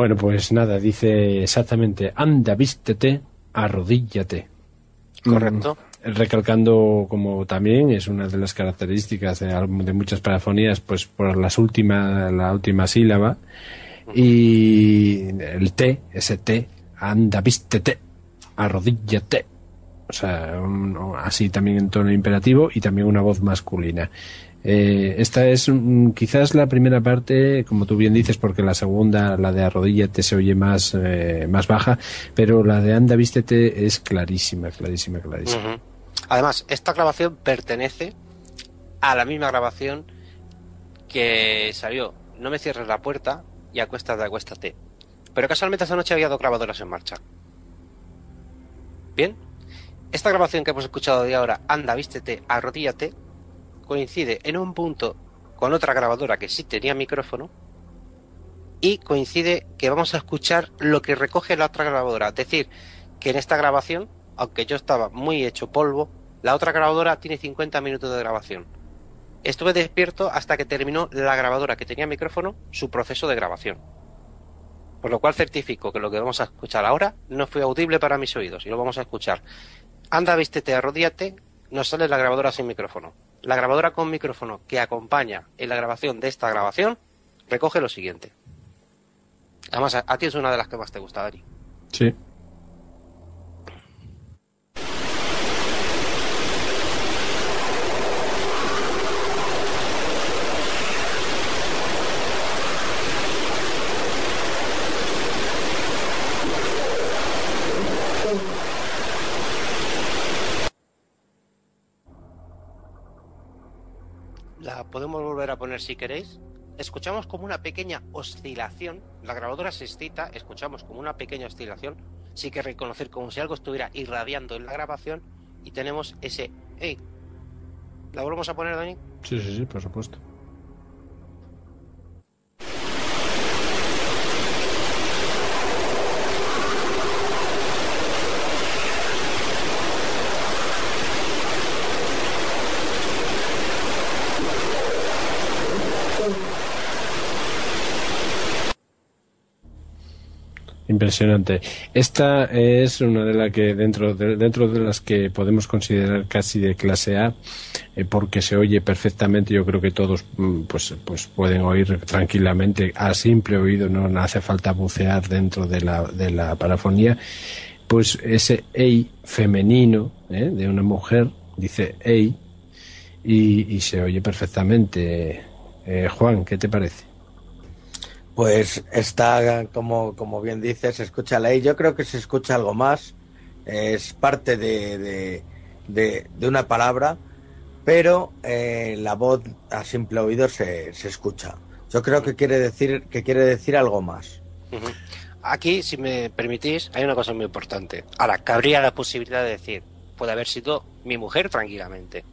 Bueno, pues nada, dice exactamente, anda, vístete, arrodíllate. Correcto. Mm, recalcando como también es una de las características de, muchas parafonías, pues por las última, la última sílaba y el T, ese T, anda, vístete, arrodíllate. O sea, un- así también en tono imperativo y también una voz masculina. Eh, esta es quizás la primera parte, como tú bien dices, porque la segunda, la de arrodíllate, se oye más, eh, más baja, pero la de anda, vístete es clarísima, clarísima, clarísima. Además, esta grabación pertenece a la misma grabación que salió No me cierres la puerta y acuéstate, acuéstate. Pero casualmente esa noche había dos grabadoras en marcha. Bien, esta grabación que hemos escuchado de ahora, anda, vístete, arrodíllate, coincide en un punto con otra grabadora que sí tenía micrófono y coincide que vamos a escuchar lo que recoge la otra grabadora. Es decir, que en esta grabación, aunque yo estaba muy hecho polvo, la otra grabadora tiene 50 minutos de grabación. Estuve despierto hasta que terminó la grabadora que tenía micrófono su proceso de grabación. Por lo cual certifico que lo que vamos a escuchar ahora no fue audible para mis oídos y lo vamos a escuchar. Anda, vístete, arrodíate, nos sale la grabadora sin micrófono. La grabadora con micrófono que acompaña en la grabación de esta grabación recoge lo siguiente. Además, a, a ti es una de las que más te gusta, Dari. Sí. La podemos volver a poner si queréis. Escuchamos como una pequeña oscilación. La grabadora se excita, escuchamos como una pequeña oscilación. Sí que reconocer como si algo estuviera irradiando en la grabación. Y tenemos ese. ¡Ey! ¿La volvemos a poner, Dani? Sí, sí, sí, por supuesto. Impresionante. Esta es una de las que dentro de, dentro de las que podemos considerar casi de clase A, eh, porque se oye perfectamente. Yo creo que todos mm, pues pues pueden oír tranquilamente a simple oído. No hace falta bucear dentro de la de la parafonía. Pues ese ei femenino ¿eh? de una mujer dice ei y, y se oye perfectamente. Eh, Juan, ¿qué te parece? Pues está, como, como bien dices, se escucha la I. Yo creo que se escucha algo más. Es parte de, de, de- una palabra, pero eh, la voz a simple oído se, se escucha. Yo creo que quiere decir que quiere decir algo más. Aquí, si me permitís, hay una cosa muy importante. Ahora, cabría la posibilidad de decir, puede haber sido mi mujer tranquilamente.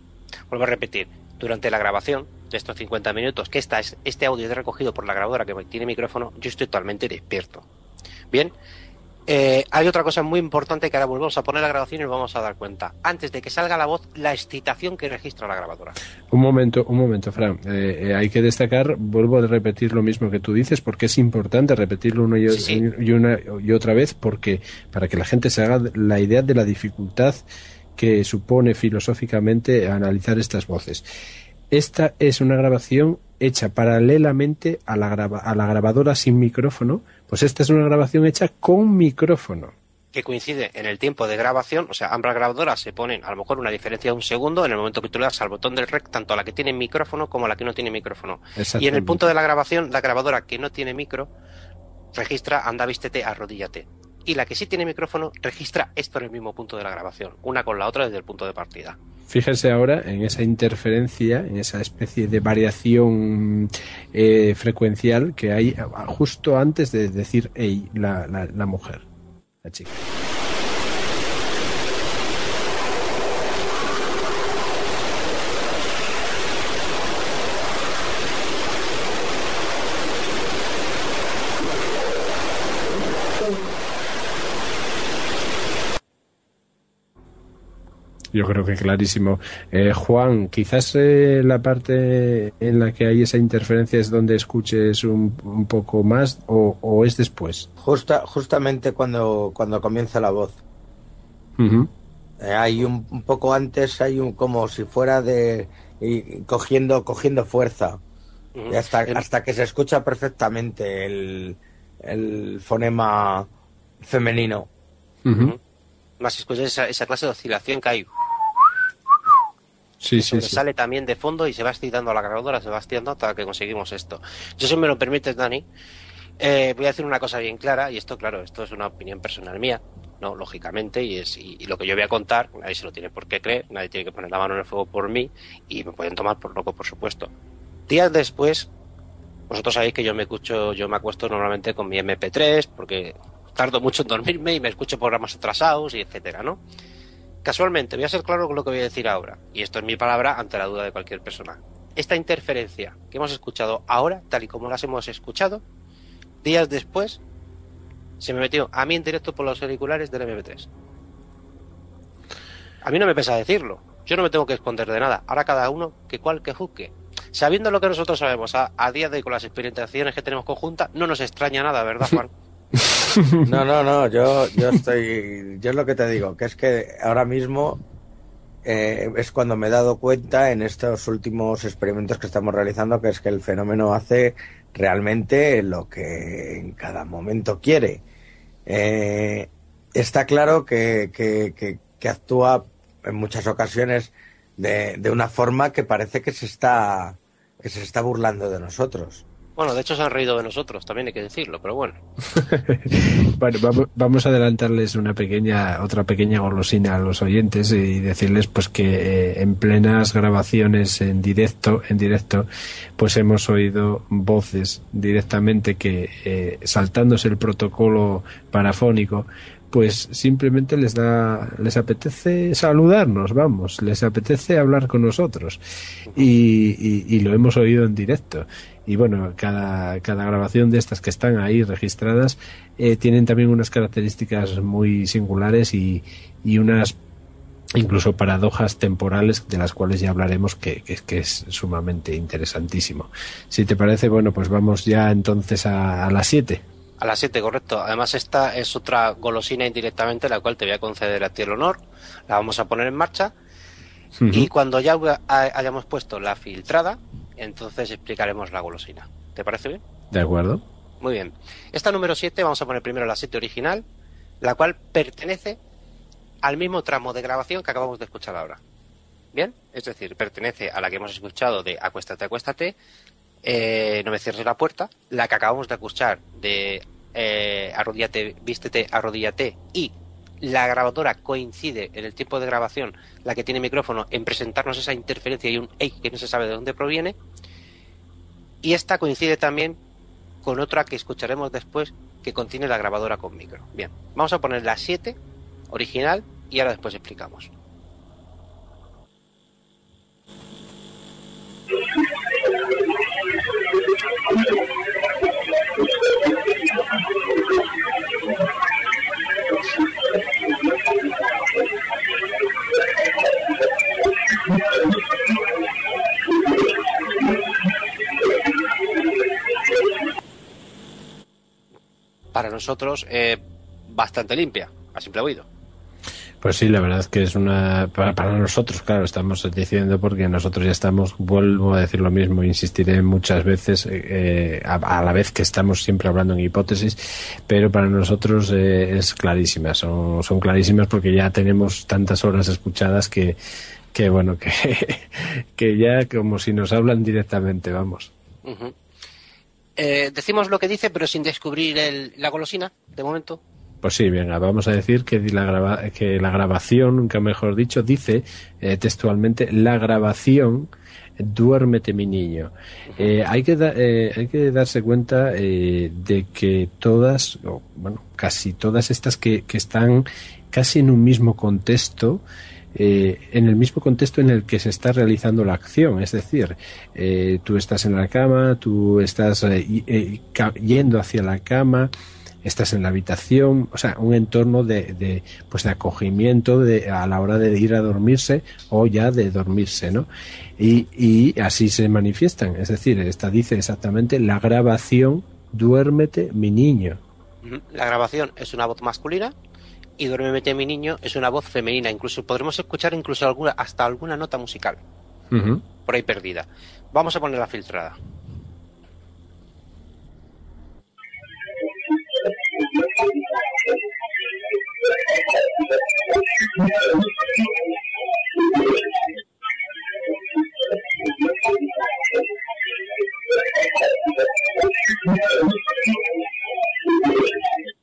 Vuelvo a repetir, durante la grabación de estos 50 minutos, que esta es, este audio es recogido por la grabadora que tiene micrófono, yo estoy totalmente despierto. Bien, Eh, hay otra cosa muy importante que ahora volvemos a poner la grabación y nos vamos a dar cuenta. Antes de que salga la voz, la excitación que registra la grabadora. Un momento, un momento, Fran. Eh, eh, hay que destacar, vuelvo a repetir lo mismo que tú dices, porque es importante repetirlo una y, Sí, sí. y una y otra vez, porque para que la gente se haga la idea de la dificultad que supone filosóficamente analizar estas voces. Esta es una grabación hecha paralelamente a la, graba- a la grabadora sin micrófono, pues esta es una grabación hecha con micrófono. Que coincide en el tiempo de grabación, o sea, ambas grabadoras se ponen a lo mejor una diferencia de un segundo en el momento que tú le das al botón del rec, tanto a la que tiene micrófono como a la que no tiene micrófono. Y en el punto de la grabación, la grabadora que no tiene micro registra anda, vístete, arrodíllate. Y la que sí tiene micrófono registra esto en el mismo punto de la grabación, una con la otra desde el punto de partida. Fíjense ahora en esa interferencia, en esa especie de variación eh, frecuencial que hay justo antes de decir ey, la, la, la mujer, la chica. Yo creo que clarísimo. Eh, Juan, quizás eh, la parte en la que hay esa interferencia es donde escuches un, un poco más o, o es después. Justa, justamente cuando, cuando comienza la voz. Eh, hay un, un poco antes, hay un como si fuera de y cogiendo, cogiendo fuerza. Ujú. Y hasta, El- hasta que se escucha perfectamente el, el fonema femenino. Más escuchas esa, esa clase de oscilación que hay. Sí, sí, sale también de fondo y se va excitando a la grabadora, se va excitando hasta que conseguimos esto. Yo, si me lo permites, Dani, eh, voy a decir una cosa bien clara, y esto, claro, esto es una opinión personal mía, no, lógicamente, y es y, y lo que yo voy a contar, nadie se lo tiene por qué creer, nadie tiene que poner la mano en el fuego por mí, y me pueden tomar por loco, por supuesto. Días después, vosotros sabéis que yo me escucho, yo me acuesto normalmente con mi MP3, porque tardo mucho en dormirme y me escucho programas atrasados y etcétera, ¿no? Casualmente, voy a ser claro con lo que voy a decir ahora, y esto es mi palabra ante la duda de cualquier persona. Esta interferencia que hemos escuchado ahora, tal y como las hemos escuchado, días después, se me metió a mí en directo por los auriculares del MP3. A mí no me pesa decirlo, yo no me tengo que esconder de nada, ahora cada uno que cual que juzgue. Sabiendo lo que nosotros sabemos a, a día de hoy con las experimentaciones que tenemos conjuntas, no nos extraña nada, ¿verdad, *laughs* Juan? *laughs* No, no, no, yo, yo estoy, yo es lo que te digo, que es que ahora mismo eh, es cuando me he dado cuenta en estos últimos experimentos que estamos realizando, que es que el fenómeno hace realmente lo que en cada momento quiere. Eh, está claro que, que, que, que actúa en muchas ocasiones de, de una forma que parece que se está que se está burlando de nosotros. Bueno, de hecho se han reído de nosotros, también hay que decirlo, pero bueno. *laughs* Bueno, vamos, a adelantarles una pequeña, otra pequeña golosina a los oyentes y decirles pues que eh, en plenas grabaciones en directo, en directo, pues hemos oído voces directamente que eh, saltándose el protocolo parafónico, pues simplemente les da, les apetece saludarnos, vamos, les apetece hablar con nosotros y, y- lo hemos oído en directo. Y bueno, cada, cada grabación de estas que están ahí registradas eh, tienen también unas características muy singulares y, y unas incluso paradojas temporales de las cuales ya hablaremos que, que, que es sumamente interesantísimo. Si te parece, bueno, pues vamos ya entonces a, a las 7. A las 7, correcto. Además, esta es otra golosina indirectamente, la cual te voy a conceder a ti el honor. La vamos a poner en marcha. Y cuando ya ha- hayamos puesto la filtrada, entonces explicaremos la golosina. ¿Te parece bien? De acuerdo. Muy bien. Esta número 7, vamos a poner primero la 7 original, la cual pertenece al mismo tramo de grabación que acabamos de escuchar ahora. Bien, es decir, pertenece a la que hemos escuchado de Acuéstate, acuéstate, eh, no me cierres la puerta, la que acabamos de escuchar de eh, Arrodíllate, vístete, arrodíllate y la grabadora coincide en el tiempo de grabación, la que tiene micrófono, en presentarnos esa interferencia y un ey que no se sabe de dónde proviene. Y esta coincide también con otra que escucharemos después que contiene la grabadora con micro. Bien, vamos a poner la 7 original y ahora después explicamos. Para nosotros, eh, bastante limpia, a simple oído. Pues sí, la verdad es que es una. Para, para, nosotros, claro, estamos diciendo porque nosotros ya estamos, vuelvo a decir lo mismo, insistiré muchas veces, eh, a, a, la vez que estamos siempre hablando en hipótesis, pero para nosotros eh, es clarísima, son, son clarísimas porque ya tenemos tantas horas escuchadas que, que bueno, *laughs* que, que ya como si nos hablan directamente, vamos. Uh -huh. Eh, decimos lo que dice, pero sin descubrir el, la golosina, de momento. Pues sí, venga, vamos a decir que la, graba, que la grabación, nunca mejor dicho, dice eh, textualmente la grabación duérmete mi niño. Eh, hay, que da, eh, hay que darse cuenta eh, de que todas, o, bueno, casi todas estas que, que, están casi en un mismo contexto, eh, en el mismo contexto en el que se está realizando la acción. Es decir, eh, tú estás en la cama, tú estás eh, yendo hacia la cama, estás en la habitación, o sea, un entorno de, de, pues de acogimiento de, a la hora de ir a dormirse o ya de dormirse, ¿no? Y, y así se manifiestan, es decir, esta dice exactamente la grabación, duérmete mi niño. La grabación es una voz masculina y duérmete mi niño es una voz femenina, incluso podremos escuchar incluso alguna, hasta alguna nota musical uh -huh. por ahí perdida. Vamos a poner la filtrada. *laughs*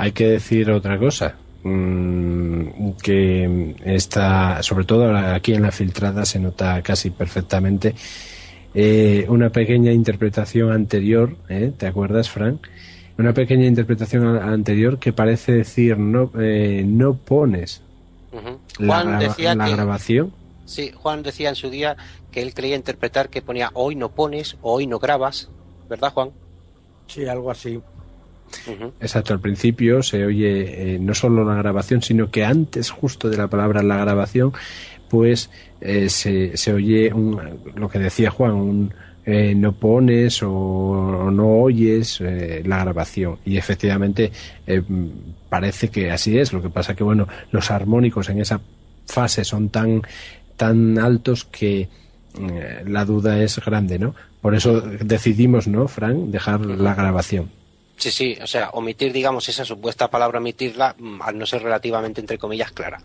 Hay que decir otra cosa, mmm, que está, sobre todo aquí en la filtrada se nota casi perfectamente eh, una pequeña interpretación anterior, ¿eh? ¿te acuerdas, Frank? Una pequeña interpretación anterior que parece decir no, eh, no pones uh -huh. la, Juan decía la que, grabación. Sí, Juan decía en su día que él creía interpretar que ponía hoy no pones o hoy no grabas, ¿verdad, Juan? Sí, algo así. Uh -huh. Exacto, al principio se oye eh, no solo la grabación, sino que antes justo de la palabra la grabación, pues eh, se, se, oye un, lo que decía Juan, un eh, no pones o, o no oyes eh, la grabación. Y efectivamente eh, parece que así es. Lo que pasa que, bueno, los armónicos en esa fase son tan, tan altos que eh, la duda es grande, ¿no? Por eso decidimos, ¿no, Frank, dejar la grabación. Sí, sí, o sea, omitir, digamos, esa supuesta palabra, omitirla, mm, al no ser relativamente, entre comillas, clara.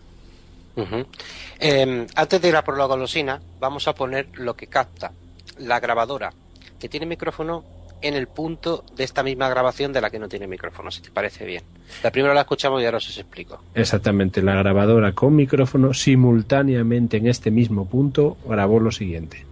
Eh, antes de ir a por la golosina, vamos a poner lo que capta la grabadora, que tiene micrófono en el punto de esta misma grabación de la que no tiene micrófono, si te parece bien. La primera la escuchamos y ahora os explico. Exactamente, la grabadora con micrófono simultáneamente en este mismo punto grabó lo siguiente.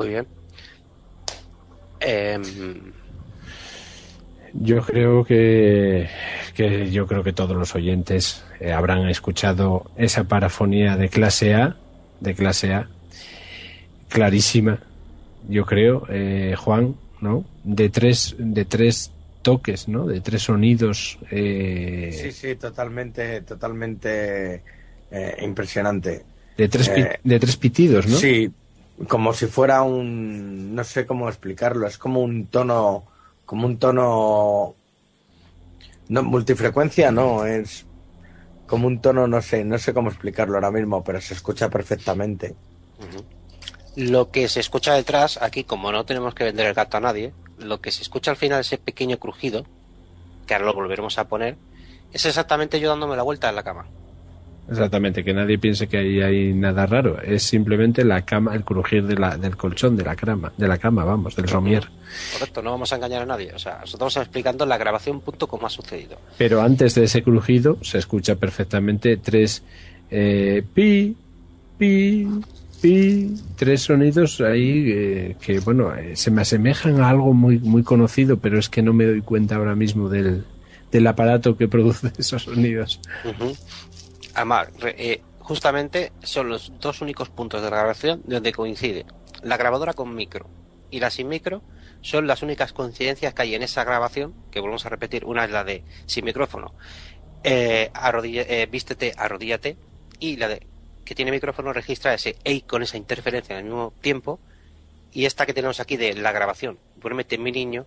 Muy bien. Eh, yo creo que, que, yo creo que todos los oyentes eh, habrán escuchado esa parafonía de clase A, de clase A, clarísima, yo creo, eh, Juan, ¿no? De tres, de tres toques, ¿no? De tres sonidos. Eh... Sí, sí, totalmente, totalmente eh, impresionante. De tres, Eh, de tres pitidos, ¿no? Sí, como si fuera un no sé cómo explicarlo es como un tono como un tono no multifrecuencia no es como un tono no sé no sé cómo explicarlo ahora mismo pero se escucha perfectamente. Lo que se escucha detrás aquí como no tenemos que vender el gato a nadie lo que se escucha al final ese pequeño crujido que ahora lo volveremos a poner es exactamente yo dándome la vuelta en la cama Exactamente, que nadie piense que ahí hay nada raro. Es simplemente la cama, el crujir de la, del colchón, de la cama, de la cama, vamos, del somier. Correcto, no vamos a engañar a nadie. O sea, nosotros estamos explicando la grabación punto cómo ha sucedido. Pero antes de ese crujido se escucha perfectamente tres eh, pi, pi, pi, tres sonidos ahí eh, que, bueno, eh, se me asemejan a algo muy, muy conocido, pero es que no me doy cuenta ahora mismo del, del aparato que produce *laughs* esos sonidos. Además, eh, justamente son los dos únicos puntos de grabación donde coincide la grabadora con micro y la sin micro son las únicas coincidencias que hay en esa grabación, que volvemos a repetir, una es la de sin micrófono, eh, eh, vístete, arrodíllate, y la de que tiene micrófono registra ese EI con esa interferencia en el mismo tiempo, y esta que tenemos aquí de la grabación, duérmete mi niño,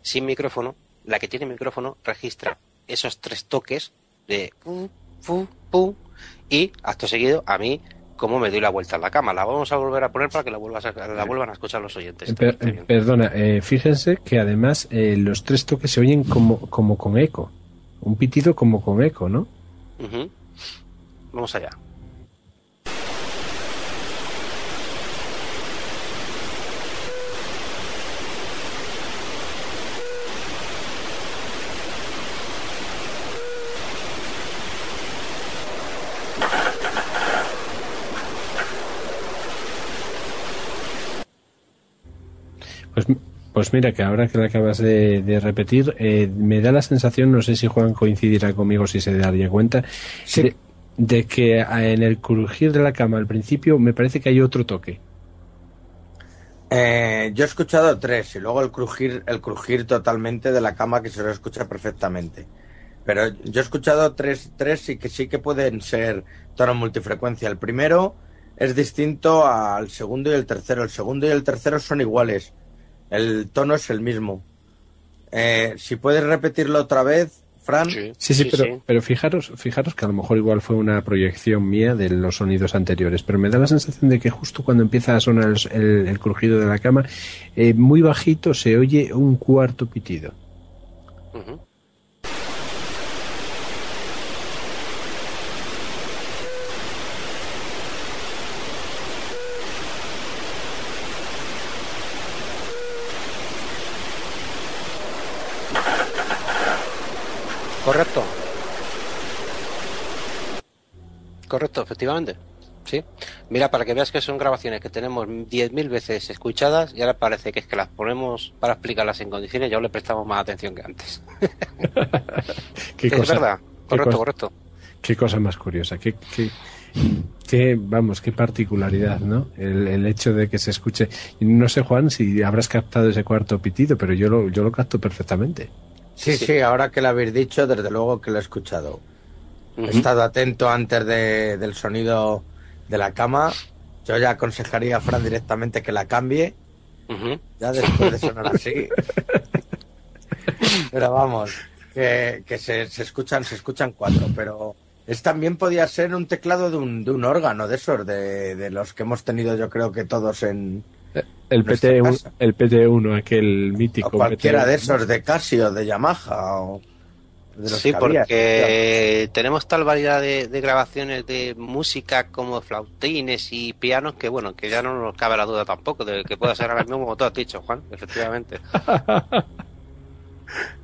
sin micrófono, la que tiene micrófono registra esos tres toques de pum, pum, pum, y acto seguido a mí cómo me doy la vuelta en la cama. La vamos a volver a poner para que la, vuelvas a- la vuelvan a escuchar los oyentes. Eh, per- eh, perdona, eh, fíjense que además eh, los tres toques se oyen como, como con eco. Un pitido como con eco, ¿no? Vamos allá. Pues, pues mira, que ahora que la acabas de, de repetir, eh, me da la sensación, no sé si Juan coincidirá conmigo, si se daría cuenta, Sí. de, de que ah, en el crujir de la cama al principio me parece que hay otro toque. Eh, yo he escuchado tres y luego el crujir, el crujir totalmente de la cama que se lo escucha perfectamente. Pero yo he escuchado tres, tres y que sí que pueden ser tono multifrecuencia. El primero es distinto al segundo y el tercero. El segundo y el tercero son iguales. El tono es el mismo. Eh, si puedes repetirlo otra vez, Fran. Sí, sí, pero, pero fijaros, fijaros que a lo mejor igual fue una proyección mía de los sonidos anteriores, pero me da la sensación de que justo cuando empieza a sonar el, el- el crujido de la cama, eh, muy bajito se oye un cuarto pitido. Correcto. Correcto, efectivamente. Sí. Mira, para que veas que son grabaciones que tenemos 10.000 veces escuchadas y ahora parece que es que las ponemos para explicarlas en condiciones y ahora le prestamos más atención que antes. *laughs* Qué es cosa- verdad. Correcto, correcto. Qué cosa más curiosa, qué, qué, qué, vamos, qué particularidad, ¿no? El, el hecho de que se escuche. No sé, Juan, si habrás captado ese cuarto pitido, pero yo lo, yo lo capto perfectamente. Sí, sí, ahora que lo habéis dicho, desde luego que lo he escuchado. He estado atento antes de- del sonido de la cama. Yo ya aconsejaría a Fran directamente que la cambie. Ya después de sonar así. Pero vamos, que, que se, se escuchan, se escuchan cuatro, pero es también podía ser un teclado de un, de un órgano de esos, de, de los que hemos tenido yo creo que todos en El Nuestra PT1, casa. el PT1, aquel mítico. o cualquiera PT1. de esos, de Casio, de Yamaha o de los Sí, que había. porque tenemos tal variedad de, de grabaciones de música como flautines y pianos que, bueno, que ya no nos cabe la duda tampoco de que pueda ser ahora mismo como tú has dicho, Juan, efectivamente. *laughs*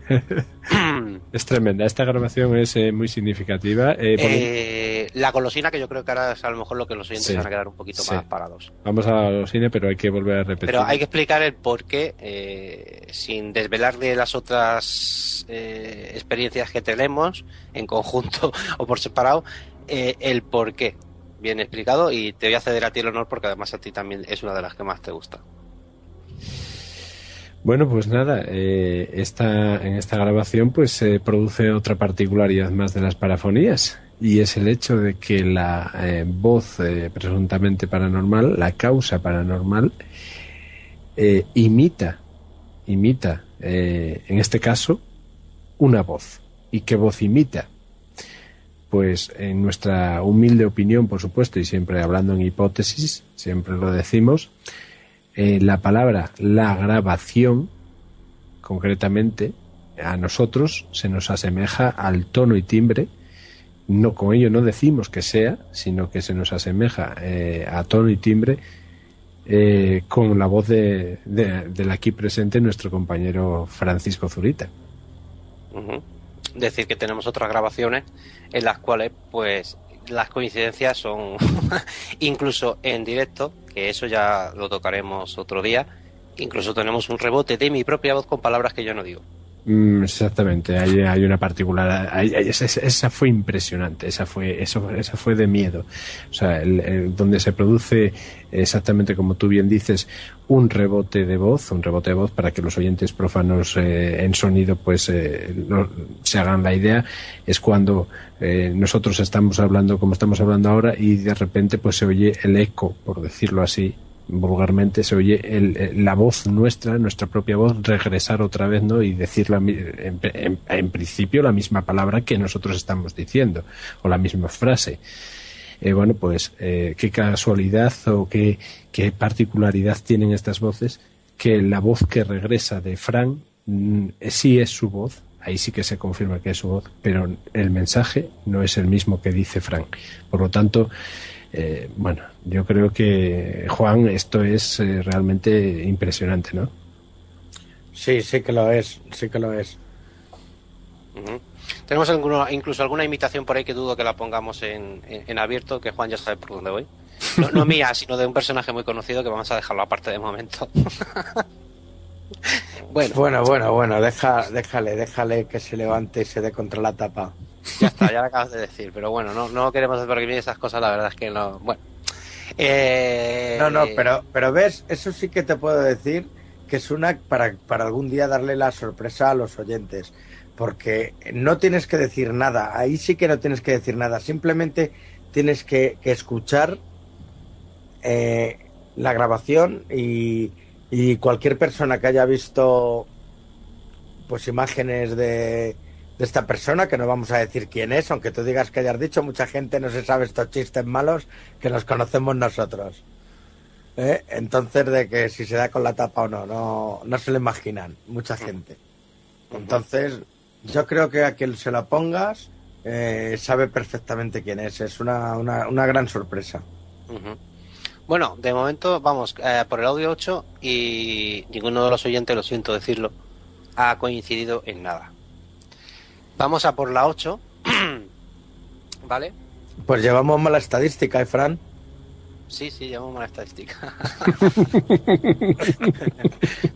*laughs* Es tremenda. Esta grabación es eh, muy significativa. eh, Eh, la golosina, que yo creo que ahora es a lo mejor lo que los oyentes Sí. van a quedar un poquito Sí. más parados. Vamos a los cine, pero hay que volver a repetir. Pero hay que explicar el por qué, eh, sin desvelar de las otras eh, experiencias que tenemos, en conjunto *laughs* o por separado, eh, el por qué. Bien explicado y te voy a ceder a ti el honor porque además a ti también es una de las que más te gusta. Bueno, pues nada, eh, esta, en esta grabación pues se produce otra particularidad más de las parafonías y es el hecho de que la eh, voz eh, presuntamente paranormal, la causa paranormal, imita, imita, en este caso, una voz. ¿Y qué voz imita? Pues en nuestra humilde opinión, por supuesto, y siempre hablando en hipótesis, siempre lo decimos, eh, la palabra la grabación, concretamente, a nosotros se nos asemeja al tono y timbre no con ello no decimos que sea, sino que se nos asemeja eh, a tono y timbre eh, con la voz de, del aquí presente nuestro compañero Francisco Zurita. Decir que tenemos otras grabaciones en las cuales, pues, las coincidencias son *laughs* incluso en directo, que eso ya lo tocaremos otro día. Incluso tenemos un rebote de mi propia voz con palabras que yo no digo. Mm, exactamente, hay, hay una particular, esa, fue impresionante, esa fue, eso, esa fue de miedo. O sea, el, donde se produce exactamente como tú bien dices, un rebote de voz, un rebote de voz para que los oyentes profanos eh, en sonido pues eh, se hagan la idea, es cuando eh, nosotros estamos hablando como estamos hablando ahora y de repente pues se oye el eco, por decirlo así, vulgarmente se oye el, la voz nuestra, nuestra propia voz, regresar otra vez, ¿no? Y decir en, principio la misma palabra que nosotros estamos diciendo, o la misma frase. Eh, bueno, pues eh, qué casualidad o qué, qué particularidad tienen estas voces, que la voz que regresa de Frank mm, sí es su voz, ahí sí que se confirma que es su voz, pero el mensaje no es el mismo que dice Frank. Por lo tanto, eh, bueno, yo creo que, Juan, esto es eh, realmente impresionante, ¿no? Sí, sí que lo es, sí que lo es. Tenemos incluso alguna imitación por ahí que dudo que la pongamos en, abierto, que Juan ya sabe por dónde voy. No, mía, *laughs* sino de un personaje muy conocido que vamos a dejarlo aparte de momento. *laughs* bueno. bueno, bueno, bueno, deja, déjale, déjale que se levante y se dé contra la tapa. Ya está, ya lo acabas de decir, pero bueno, no, no queremos despergimir esas cosas, la verdad es que no. Bueno. Eh... No, no, pero, pero ves, eso sí que te puedo decir que es una para, para algún día darle la sorpresa a los oyentes, porque no tienes que decir nada, ahí sí que no tienes que decir nada, simplemente tienes que, escuchar eh, la grabación y, y cualquier persona que haya visto pues imágenes de, de esta persona, que no vamos a decir quién es, aunque tú digas que hayas dicho, mucha gente no se sabe estos chistes malos que los conocemos nosotros. ¿Eh? Entonces, de que si se da con la tapa o no, no, no se lo imaginan, mucha gente. Entonces, yo creo que a quien se la pongas eh, sabe perfectamente quién es, es una, una, una gran sorpresa. Bueno, de momento vamos eh, por el audio 8 y ninguno de los oyentes, lo siento decirlo, ha coincidido en nada. Vamos a por la 8. *clears throat* ¿Vale? Pues llevamos mala estadística, ¿eh, Fran? Sí, sí, llevamos mala estadística. *laughs*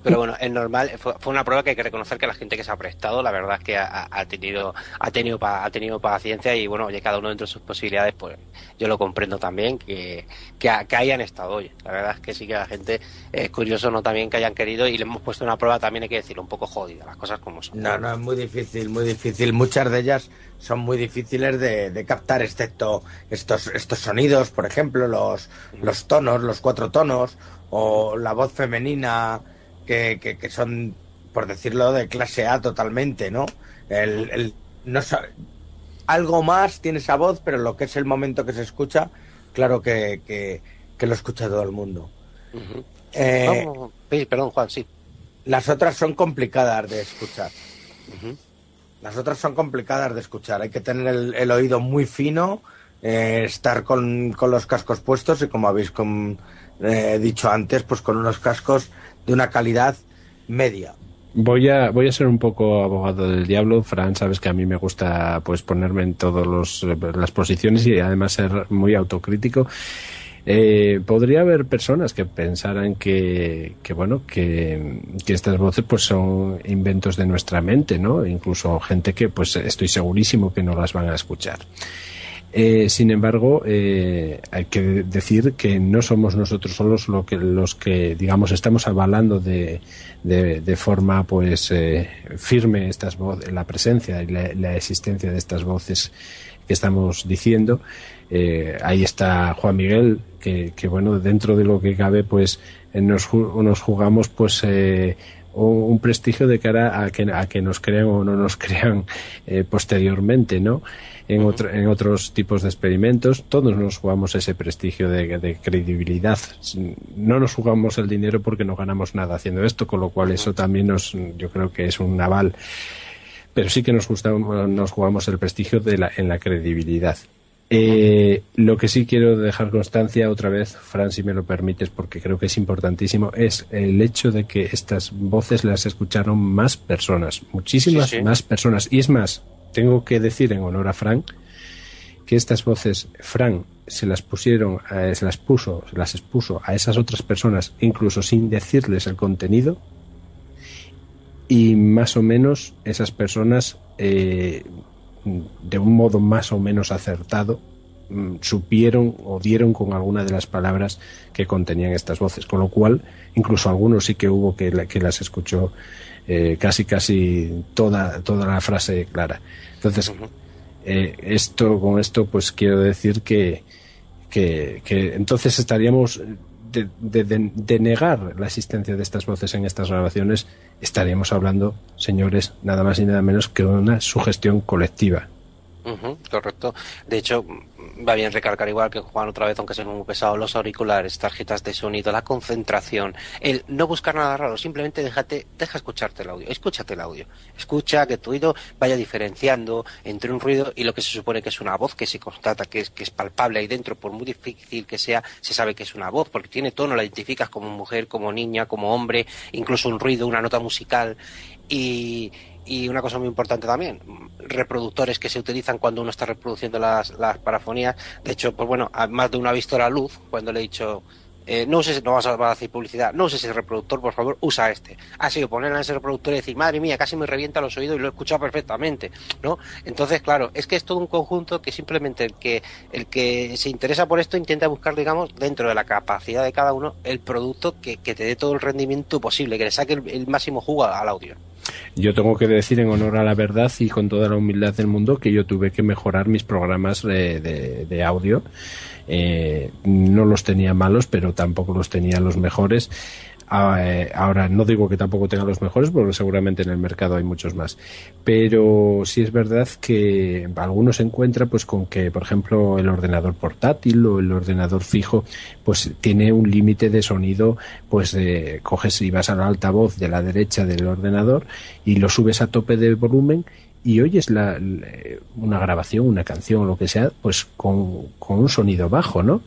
Pero bueno, es normal. Fue, una prueba que hay que reconocer que la gente que se ha prestado, la verdad es que ha, tenido ha tenido ha tenido paciencia y bueno, oye, cada uno dentro de sus posibilidades, pues yo lo comprendo también que, que, hayan estado hoy. La verdad es que sí que la gente es curioso, no también que hayan querido y le hemos puesto una prueba también hay que decirlo un poco jodida, las cosas como son. No, no, es muy difícil, muy difícil. Muchas de ellas son muy difíciles de, captar, excepto estos, estos sonidos, por ejemplo, los, los tonos, los cuatro tonos, o la voz femenina, que, que, son, por decirlo, de clase A totalmente, ¿no? El, el, no algo más tiene esa voz, pero lo que es el momento que se escucha, claro que, que, lo escucha todo el mundo. Eh, perdón, Juan, sí. Las otras son complicadas de escuchar. Las otras son complicadas de escuchar. Hay que tener el, oído muy fino, eh, estar con, los cascos puestos y como habéis eh, dicho antes, pues con unos cascos de una calidad media. Voy a, voy a ser un poco abogado del diablo, Fran, sabes que a mí me gusta pues ponerme en todas las posiciones y además ser muy autocrítico. Eh, podría haber personas que pensaran que, bueno, que, estas voces pues son inventos de nuestra mente, ¿no? Incluso gente que pues estoy segurísimo que no las van a escuchar. Eh, sin embargo, eh, hay que decir que no somos nosotros solos lo que, los que, digamos, estamos avalando de, forma, pues, eh, firme estas voces, la presencia y la, existencia de estas voces que estamos diciendo. Eh, ahí está Juan Miguel, que, que, bueno, dentro de lo que cabe, pues nos, nos jugamos pues eh, un, prestigio de cara a que, a que nos crean o no nos *laughs* crean eh, posteriormente, ¿no? En, otro, en otros tipos de experimentos, todos nos jugamos ese prestigio de, de, credibilidad. No nos jugamos el dinero porque no ganamos nada haciendo esto, con lo cual eso también nos, yo creo que es un aval pero sí que nos, nos jugamos el prestigio de la, en la credibilidad. Eh, lo que sí quiero dejar constancia otra vez, Fran, si me lo permites, porque creo que es importantísimo, es el hecho de que estas voces las escucharon más personas, muchísimas más personas. Y es más, tengo que decir en honor a Fran que estas voces, Fran se las pusieron, eh, se las puso, se las expuso a esas otras personas, incluso sin decirles el contenido, y más o menos esas personas eh, de un modo más o menos acertado mm, supieron o dieron con alguna de las palabras que contenían estas voces, con lo cual incluso algunos sí que hubo que, que las escuchó eh, casi casi toda, toda la frase clara. Entonces, eh, esto, con esto, pues quiero decir que, que, que entonces estaríamos de, de, negar la existencia de estas voces en estas grabaciones, estaríamos hablando, señores, nada más y nada menos que una sugestión colectiva. Correcto. De hecho, va bien recalcar igual que Juan otra vez, aunque sean muy pesados, los auriculares, tarjetas de sonido, la concentración, el no buscar nada raro, simplemente déjate, deja escucharte el audio, escúchate el audio, escucha que tu oído vaya diferenciando entre un ruido y lo que se supone que es una voz que se constata que es, que es palpable ahí dentro, por muy difícil que sea, se sabe que es una voz, porque tiene tono, la identificas como mujer, como niña, como hombre, incluso un ruido, una nota musical y y una cosa muy importante también, reproductores que se utilizan cuando uno está reproduciendo las, las parafonías. De hecho, pues bueno, más de uno ha visto la luz cuando le he dicho, eh, no uses, no vas a, hacer publicidad, no uses ese reproductor, por favor, usa este. Ha sido ponerla en ese reproductor y decir, madre mía, casi me revienta los oídos y lo he escuchado perfectamente, ¿no? Entonces, claro, es que es todo un conjunto que simplemente el que, el que se interesa por esto intenta buscar, digamos, dentro de la capacidad de cada uno, el producto que, que te dé todo el rendimiento posible, que le saque el máximo jugo al audio. Yo tengo que decir en honor a la verdad y con toda la humildad del mundo que yo tuve que mejorar mis programas de, de, audio. Eh, no los tenía malos, pero tampoco los tenía los mejores. Ah, eh, ahora, no digo que tampoco tenga los mejores, porque seguramente en el mercado hay muchos más. Pero sí es verdad que algunos se encuentran pues con que, por ejemplo, el ordenador portátil o el ordenador fijo, pues tiene un límite de sonido, pues de, coges y vas al altavoz de la derecha del ordenador y lo subes a tope de volumen y oyes la, una grabación, una canción o lo que sea, pues con, con un sonido bajo, ¿no?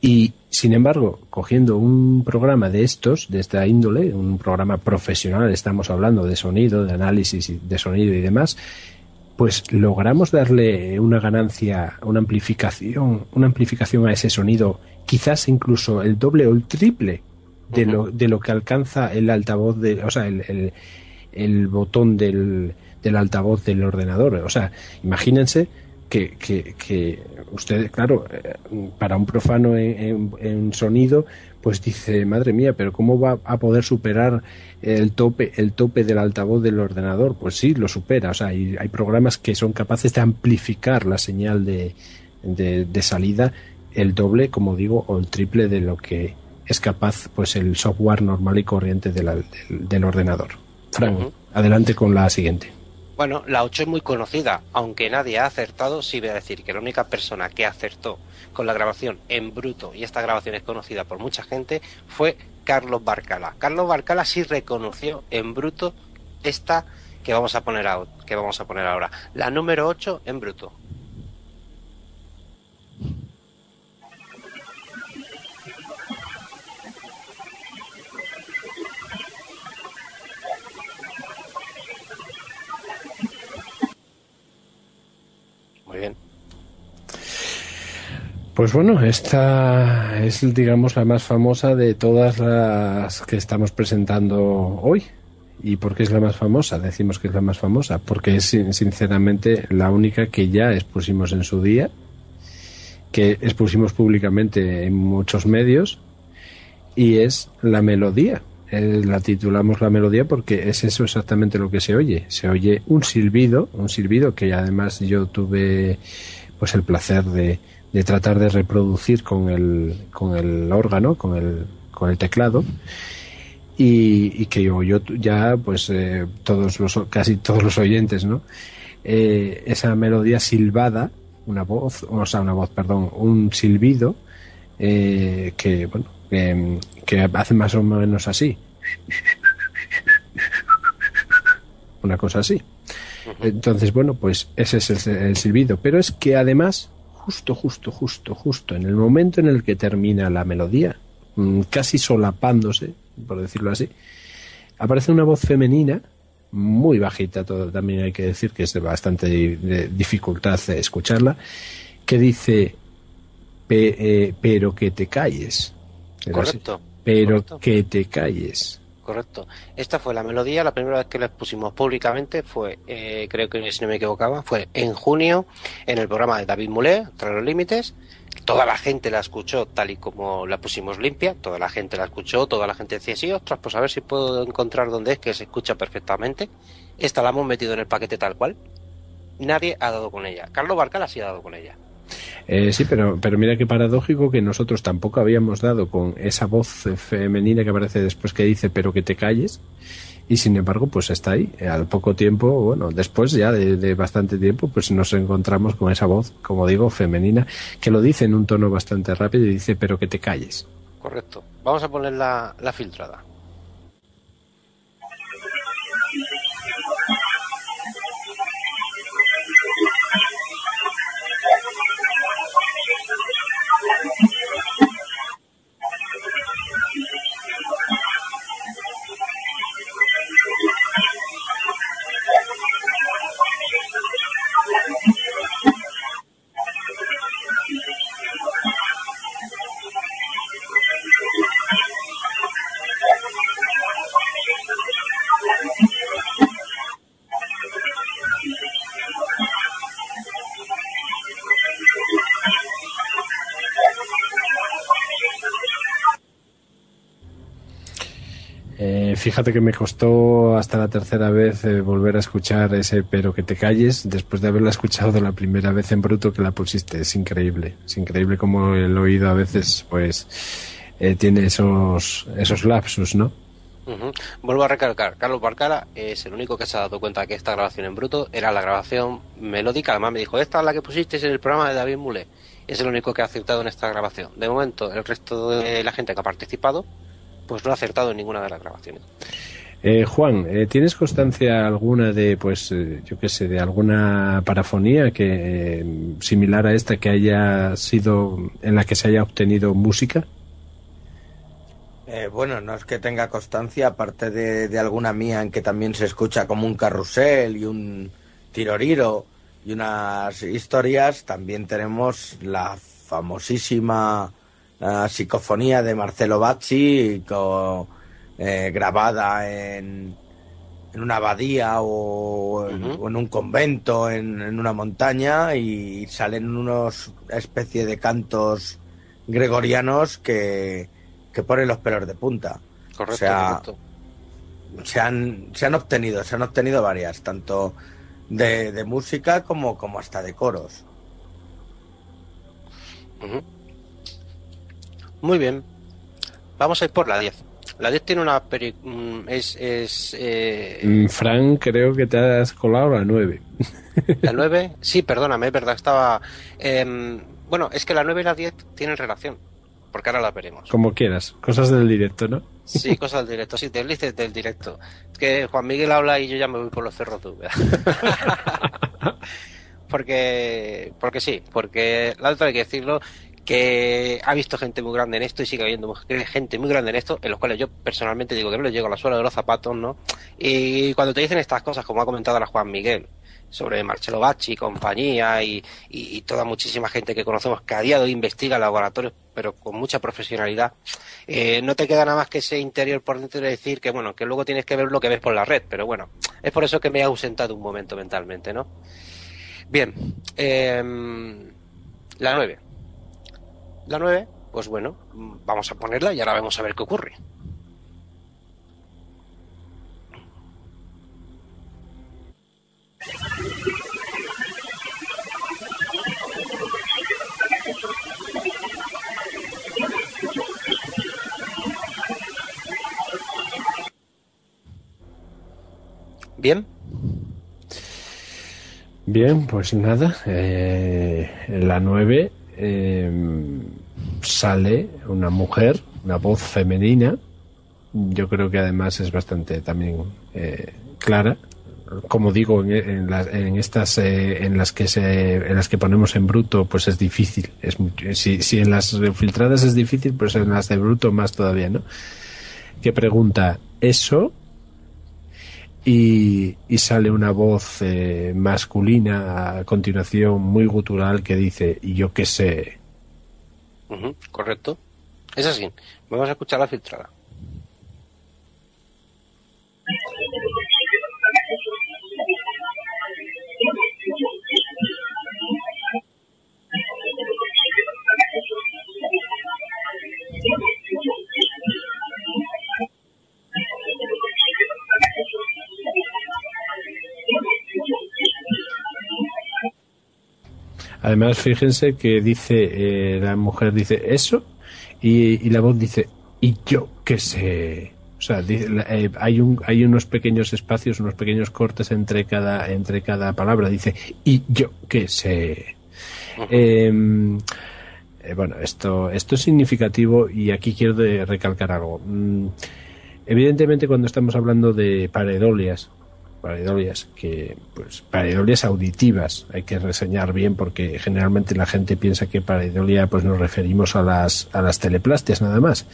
Y, sin embargo, cogiendo un programa de estos, de esta índole, un programa profesional, estamos hablando de sonido, de análisis de sonido y demás, pues logramos darle una ganancia, una amplificación, una amplificación a ese sonido, quizás incluso el doble o el triple de, lo, de lo que alcanza el altavoz de, o sea, el, el, el botón del, del altavoz del ordenador. O sea, imagínense que, que, que usted, claro, eh, para un profano en, sonido, pues dice, madre mía, pero ¿cómo va a poder superar el tope, el tope del altavoz del ordenador? Pues sí, lo supera. O sea, hay, hay programas que son capaces de amplificar la señal de, de, salida el doble, como digo, o el triple de lo que es capaz pues el software normal y corriente del, del, ordenador. Frank, adelante con la siguiente. Bueno, la 8 es muy conocida, aunque nadie ha acertado, sí voy a decir que la única persona que acertó con la grabación en bruto, y esta grabación es conocida por mucha gente, fue Carlos Barcala. Carlos Barcala sí reconoció en bruto esta que vamos a poner, que vamos a poner ahora, la número 8 en bruto. Bien. Pues bueno, esta es, digamos, la más famosa de todas las que estamos presentando hoy. ¿Y por qué es la más famosa? Decimos que es la más famosa, porque es sinceramente la única que ya expusimos en su día, que expusimos públicamente en muchos medios, y es la melodía. Eh, la titulamos la melodía porque es eso exactamente lo que se oye. Se oye un silbido, un silbido que además yo tuve pues el placer de, de tratar de reproducir con el, con el órgano, con el, con el teclado. Y, que yo, yo ya, pues eh, todos los, casi todos los oyentes, ¿no? Eh, esa melodía silbada, una voz, o sea, una voz, perdón, un silbido, que, bueno, que hace más o menos así. Una cosa así. Entonces, bueno, pues ese es el, silbido. Pero es que además, justo, justo, justo, justo, en el momento en el que termina la melodía, mm, casi solapándose, por decirlo así, aparece una voz femenina, muy bajita, todo también hay que decir que es de bastante dificultad escucharla, que dice, eh, pero que te calles. Correcto. Pero que te calles correcto. Esta fue la melodía, la primera vez que la pusimos públicamente fue, eh, creo que si no me equivocaba, fue en junio en el programa de David Mulé, Tras los Límites. Toda la gente la escuchó tal y como la pusimos limpia, toda la gente la escuchó, toda la gente decía, sí, ostras, pues a ver si puedo encontrar dónde es que se escucha perfectamente. Esta la hemos metido en el paquete tal cual. Nadie ha dado con ella. Carlos Barcala sí ha dado con ella. Eh, sí, pero, pero mira qué paradójico que nosotros tampoco habíamos dado con esa voz femenina que aparece después que dice pero que te calles y sin embargo pues está ahí. Al poco tiempo, bueno, después ya de, bastante tiempo pues nos encontramos con esa voz, como digo, femenina que lo dice en un tono bastante rápido y dice pero que te calles. Correcto. Vamos a poner la filtrada. Fíjate que me costó hasta la tercera vez eh, volver a escuchar ese pero que te calles después de haberla escuchado la primera vez en bruto que la pusiste. Es increíble, es increíble como el oído a veces pues eh, tiene esos, esos lapsus, ¿no? Vuelvo a recalcar, Carlos Barcara es el único que se ha dado cuenta que esta grabación en bruto era la grabación melódica. Además me dijo, esta es la que pusiste en el programa de David Mule. Es el único que ha aceptado en esta grabación. De momento, el resto de la gente que ha participado pues no ha acertado en ninguna de las grabaciones. Eh, Juan, eh, ¿tienes constancia alguna de, pues, eh, yo qué sé, de alguna parafonía que similar a esta que haya sido en la que se haya obtenido música? bueno, no es que tenga constancia, aparte de, de, alguna mía en que también se escucha como un carrusel y un tiroriro y unas historias, también tenemos la famosísima la psicofonía de Marcelo Bacci eh, grabada en, en, una abadía o en, un convento en, una montaña y salen unos especie de cantos gregorianos que, que ponen los pelos de punta. Correcto, o sea, Se han, se han obtenido, se han obtenido varias, tanto de, de música como, como hasta de coros. Muy bien. Vamos a ir por la 10. La 10 tiene una... Mm, es... es eh... Mm, Frank, creo que te has colado la 9. *laughs* ¿La 9? Sí, perdóname, es verdad, estaba... Em, bueno, es que la 9 y la 10 tienen relación, porque ahora la veremos. Como quieras, cosas del directo, ¿no? Sí, cosas del directo, sí, deslices del directo. Es que Juan Miguel habla y yo ya me voy por los cerros de *laughs* *laughs* porque, porque sí, porque la otra hay que decirlo, que ha visto gente muy grande en esto y sigue habiendo gente muy grande en esto, en los cuales yo personalmente digo que no les llego a la suela de los zapatos, ¿no? Y cuando te dicen estas cosas, como ha comentado la Juan Miguel, sobre Marcelo Bacci y compañía y, toda muchísima gente que conocemos que a día de hoy investiga laboratorios, pero con mucha profesionalidad, eh, no te queda nada más que ese interior por dentro de decir que, bueno, que luego tienes que ver lo que ves por la red, pero bueno, es por eso que me he ausentado un momento mentalmente, ¿no? Bien, em, la nueve la 9, pues bueno, vamos a ponerla y ahora vamos a ver qué ocurre. Bien. Bien, pues nada, eh, la 9 eh, sale una mujer, una voz femenina. Yo creo que además es bastante también eh, clara como digo, en, estas eh, en las que se, en las que ponemos en bruto, pues es difícil. Es si, en las filtradas es difícil, pues en las de bruto más todavía, ¿no? Que pregunta eso y, sale una voz eh, masculina a continuación muy gutural que dice yo qué sé. Correcto. Es así. Vamos a escuchar la filtrada. Además, fíjense que dice, eh, la mujer dice eso y, la voz dice, y yo qué sé. O sea, eh, hay, un, hay unos pequeños espacios, unos pequeños cortes entre cada, entre cada palabra. Dice, y yo qué sé. Em, eh, bueno, esto, esto es significativo y aquí quiero recalcar algo. Mm, evidentemente, cuando estamos hablando de paredolias, pareidolias que pues pareidolias auditivas hay que reseñar bien porque generalmente la gente piensa que pareidolia pues nos referimos a las a las teleplastias nada más.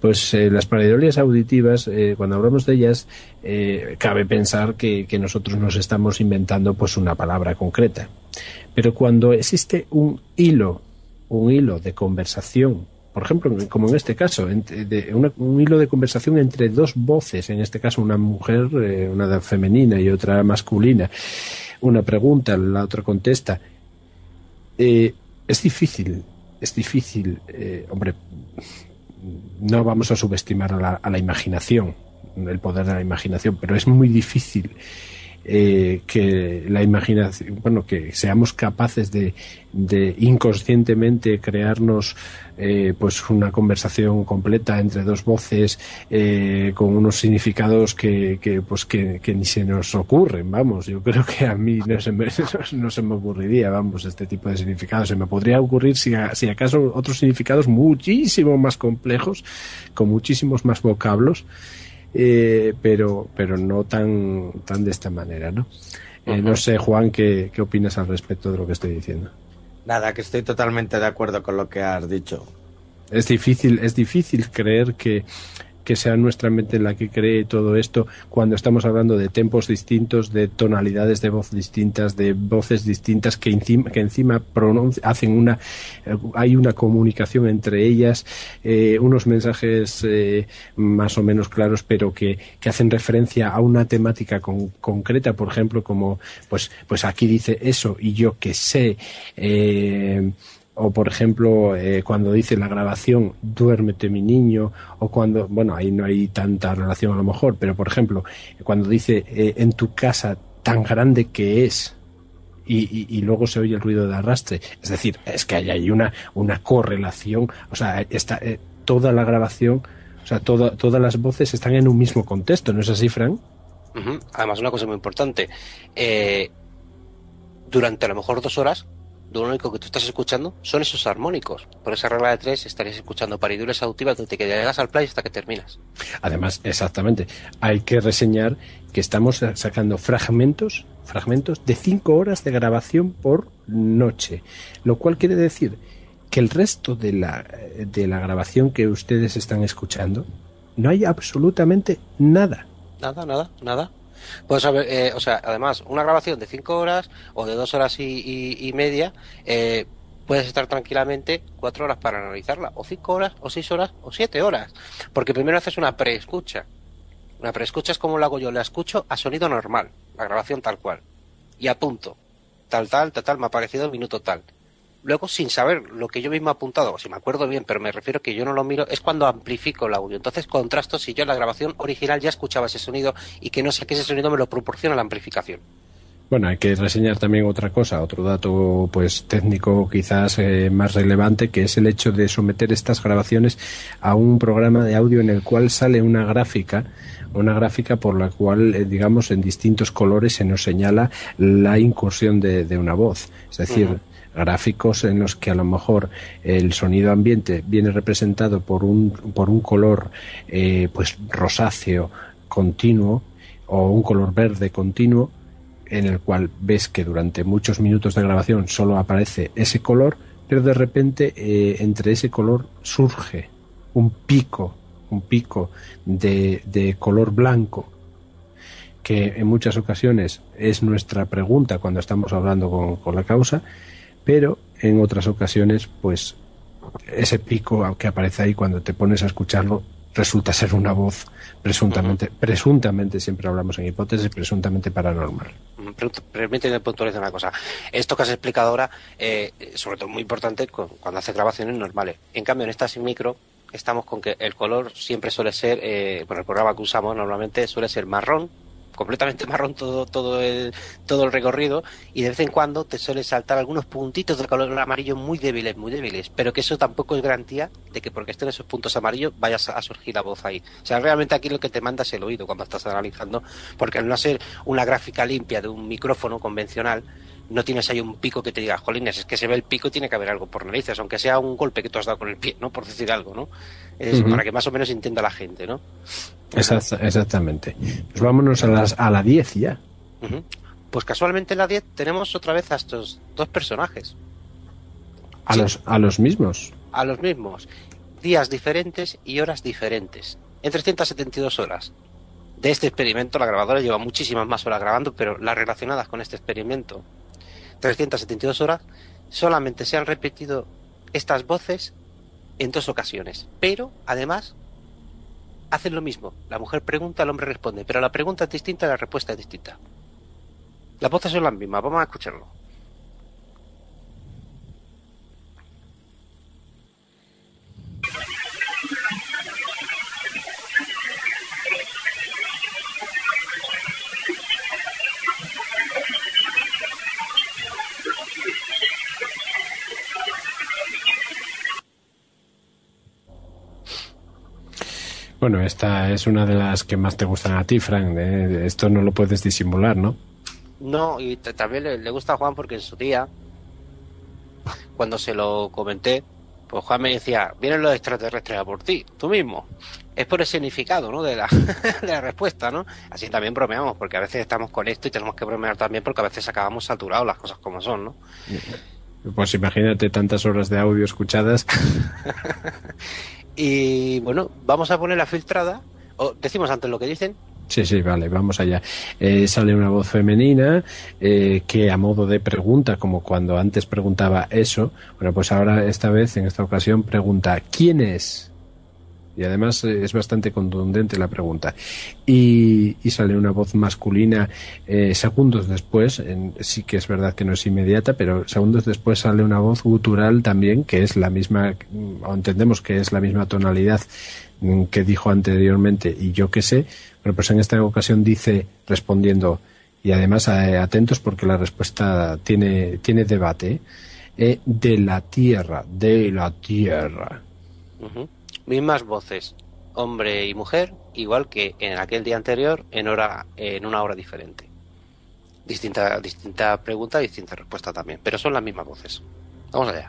Pues eh, las pareidolias auditivas eh, cuando hablamos de ellas eh, cabe pensar que, que nosotros nos estamos inventando pues una palabra concreta. Pero cuando existe un hilo un hilo de conversación por ejemplo, como en este caso, un hilo de conversación entre dos voces, en este caso una mujer, eh, una femenina y otra masculina, una pregunta, la otra contesta, eh, es difícil, es difícil, eh, hombre, no vamos a subestimar a la, a la imaginación, el poder de la imaginación, pero es muy difícil eh, que la imaginación, bueno, que seamos capaces de, de inconscientemente crearnos eh, pues una conversación completa entre dos voces eh, con unos significados que, que pues que, que, ni se nos ocurren, vamos, yo creo que a mí no se me, *laughs* no se me ocurriría, vamos, este tipo de significados, se me podría ocurrir si, si acaso otros significados muchísimo más complejos, con muchísimos más vocablos, eh, pero, pero no tan, tan de esta manera, ¿no? Eh, no sé, Juan, ¿qué, ¿qué opinas al respecto de lo que estoy diciendo? Nada, que estoy totalmente de acuerdo con lo que has dicho. Es difícil, es difícil creer que que sea nuestra mente la que cree todo esto cuando estamos hablando de tempos distintos, de tonalidades de voz distintas, de voces distintas que encima, que encima hacen una, eh, hay una comunicación entre ellas, eh, unos mensajes eh, más o menos claros, pero que, que hacen referencia a una temática concreta, por ejemplo, como pues, pues aquí dice eso y yo que sé, o por ejemplo eh, cuando dice la grabación duérmete mi niño o cuando bueno ahí no hay tanta relación a lo mejor pero por ejemplo cuando dice eh, en tu casa tan grande que es y, y, luego se oye el ruido de arrastre. Es decir es que hay ahí una una correlación o sea está eh, toda la grabación o sea todas las voces están en un mismo contexto no es así Frank además una cosa muy importante durante a lo mejor dos horas lo único que tú estás escuchando son esos armónicos. Por esa regla de tres estarías escuchando paridules auditivas desde que llegas al play hasta que terminas. Además, exactamente, hay que reseñar que estamos sacando fragmentos, fragmentos de cinco horas de grabación por noche, lo cual quiere decir que el resto de la, de la grabación que ustedes están escuchando no hay absolutamente nada. Nada, nada, nada. Puedes saber, eh, o sea, además, una grabación de 5 horas o de 2 horas y, media, eh, puedes estar tranquilamente 4 horas para analizarla, o 5 horas, o 6 horas, o 7 horas. Porque primero haces una preescucha. Una preescucha es como lo hago yo, la escucho a sonido normal, la grabación tal cual. Y a punto. Tal, tal, tal, tal, me ha parecido el minuto tal luego sin saber lo que yo mismo he apuntado, si me acuerdo bien, pero me refiero que yo no lo miro, es cuando amplifico el audio. Entonces contrasto si yo en la grabación original ya escuchaba ese sonido y que no sé que ese sonido me lo proporciona la amplificación. Bueno, hay que reseñar también otra cosa, otro dato pues técnico quizás eh, más relevante, que es el hecho de someter estas grabaciones a un programa de audio en el cual sale una gráfica, una gráfica por la cual, eh, digamos, en distintos colores se nos señala la incursión de, una voz. Es decir, gráficos en los que a lo mejor el sonido ambiente viene representado por un, por un color eh, pues rosáceo continuo o un color verde continuo en el cual ves que durante muchos minutos de grabación solo aparece ese color, pero de repente eh, entre ese color surge un pico, un pico de, de color blanco, que en muchas ocasiones es nuestra pregunta cuando estamos hablando con, con la causa, pero en otras ocasiones, pues ese pico que aparece ahí cuando te pones a escucharlo resulta ser una voz presuntamente, presuntamente siempre hablamos en hipótesis, presuntamente paranormal. Permíteme puntualizar una cosa. Esto que has explicado ahora, eh, sobre todo muy importante cuando haces grabaciones normales. En cambio, en esta sin micro, estamos con que el color siempre suele ser, eh, bueno, el programa que usamos normalmente suele ser marrón completamente marrón todo, todo, el, todo el recorrido y de vez en cuando te suele saltar algunos puntitos de color amarillo muy débiles, muy débiles, pero que eso tampoco es garantía de que porque estén esos puntos amarillos vayas a surgir la voz ahí. O sea, realmente aquí lo que te manda es el oído cuando estás analizando, porque al no ser una gráfica limpia de un micrófono convencional, no tienes ahí un pico que te diga, jolines, es que se ve el pico tiene que haber algo por narices, aunque sea un golpe que tú has dado con el pie, ¿no? Por decir algo, ¿no? Es para que más o menos entienda la gente, ¿no? exactamente. Pues vámonos a, las, a la 10 ya. Pues casualmente en la 10 tenemos otra vez a estos dos personajes. ¿A, los, ¿A los mismos? A los mismos. Días diferentes y horas diferentes. En 372 horas de este experimento. La grabadora lleva muchísimas más horas grabando, pero las relacionadas con este experimento, 372 horas, solamente se han repetido estas voces en dos ocasiones. Pero, además, hacen lo mismo. La mujer pregunta, el hombre responde, pero la pregunta es distinta la respuesta es distinta. Las voces son las mismas, vamos a escucharlo. Bueno, esta es una de las que más te gustan a ti, Frank. ¿eh? Esto no lo puedes disimular, ¿no? No, y también le, gusta a Juan porque en su día, cuando se lo comenté, pues Juan me decía, vienen los extraterrestres a por ti, tú mismo. Es por el significado, ¿no? De la, *laughs* de la respuesta, ¿no? Así también bromeamos, porque a veces estamos con esto y tenemos que bromear también porque a veces acabamos saturados las cosas como son, ¿no? Pues imagínate tantas horas de audio escuchadas. *laughs* Y bueno, vamos a poner la filtrada. ¿O decimos antes lo que dicen? Sí, sí, vale, vamos allá. Eh, sale una voz femenina eh, que a modo de pregunta, como cuando antes preguntaba eso, bueno, pues ahora esta vez, en esta ocasión, pregunta ¿quién es? Y además eh, es bastante contundente la pregunta. Y, sale una voz masculina eh, segundos después, sí que es verdad que no es inmediata, pero segundos después sale una voz gutural también, que es la misma, o entendemos que es la misma tonalidad mm, que dijo anteriormente y yo qué sé, pero pues en esta ocasión dice respondiendo y además eh, atentos porque la respuesta tiene, tiene debate, de la tierra, de la tierra mismas voces, hombre y mujer, igual que en aquel día anterior, en hora, en una hora diferente. Distinta, distinta pregunta, distinta respuesta también, pero son las mismas voces. Vamos allá.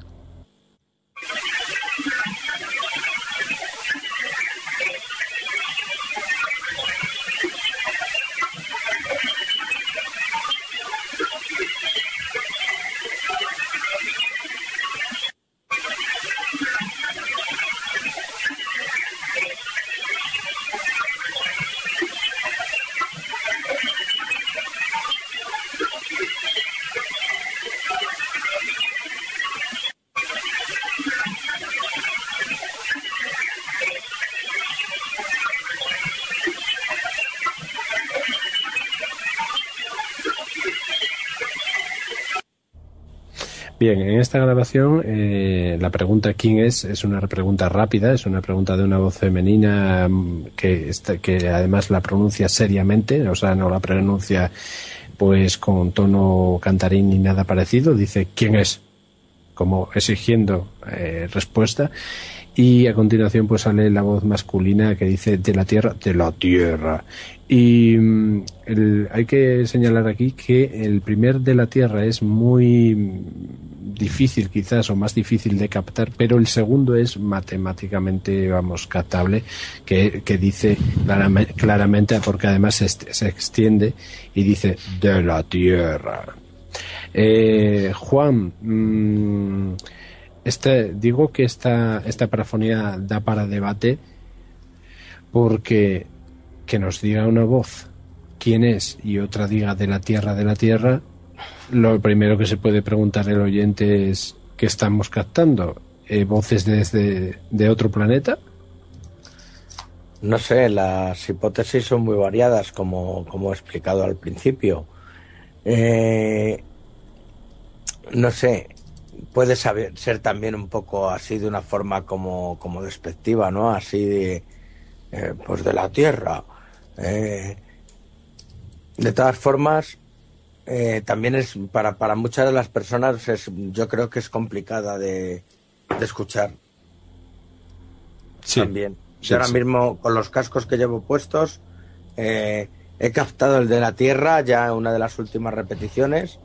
Bien, en esta grabación eh, la pregunta quién es es una pregunta rápida, es una pregunta de una voz femenina mm, que, que además la pronuncia seriamente, o sea, no la pronuncia pues con tono cantarín ni nada parecido, dice quién es, como exigiendo eh, respuesta y a continuación pues sale la voz masculina que dice de la tierra, de la tierra. Y mm, hay que señalar aquí que el primer de la tierra es muy difícil quizás o más difícil de captar, pero el segundo es matemáticamente, vamos, captable, que, dice claramente, porque además se, extiende y dice de la tierra. Eh, Juan, mm, este, digo que esta, esta parafonía da para debate porque que nos diga una voz quién es y otra diga de la tierra de la tierra, lo primero que se puede preguntar el oyente es ¿qué estamos captando? Eh, ¿Voces desde de otro planeta? No sé, las hipótesis son muy variadas, como, como he explicado al principio. Eh, no sé, puede saber, ser también un poco así de una forma como, como despectiva, ¿no? Así de, eh, pues de la tierra. Eh, de todas formas, eh, también es para, para muchas de las personas es, yo creo que es complicada de, de escuchar. Sí. También. yo ahora mismo con los cascos que llevo puestos he captado el de la tierra ya en una de las últimas repeticiones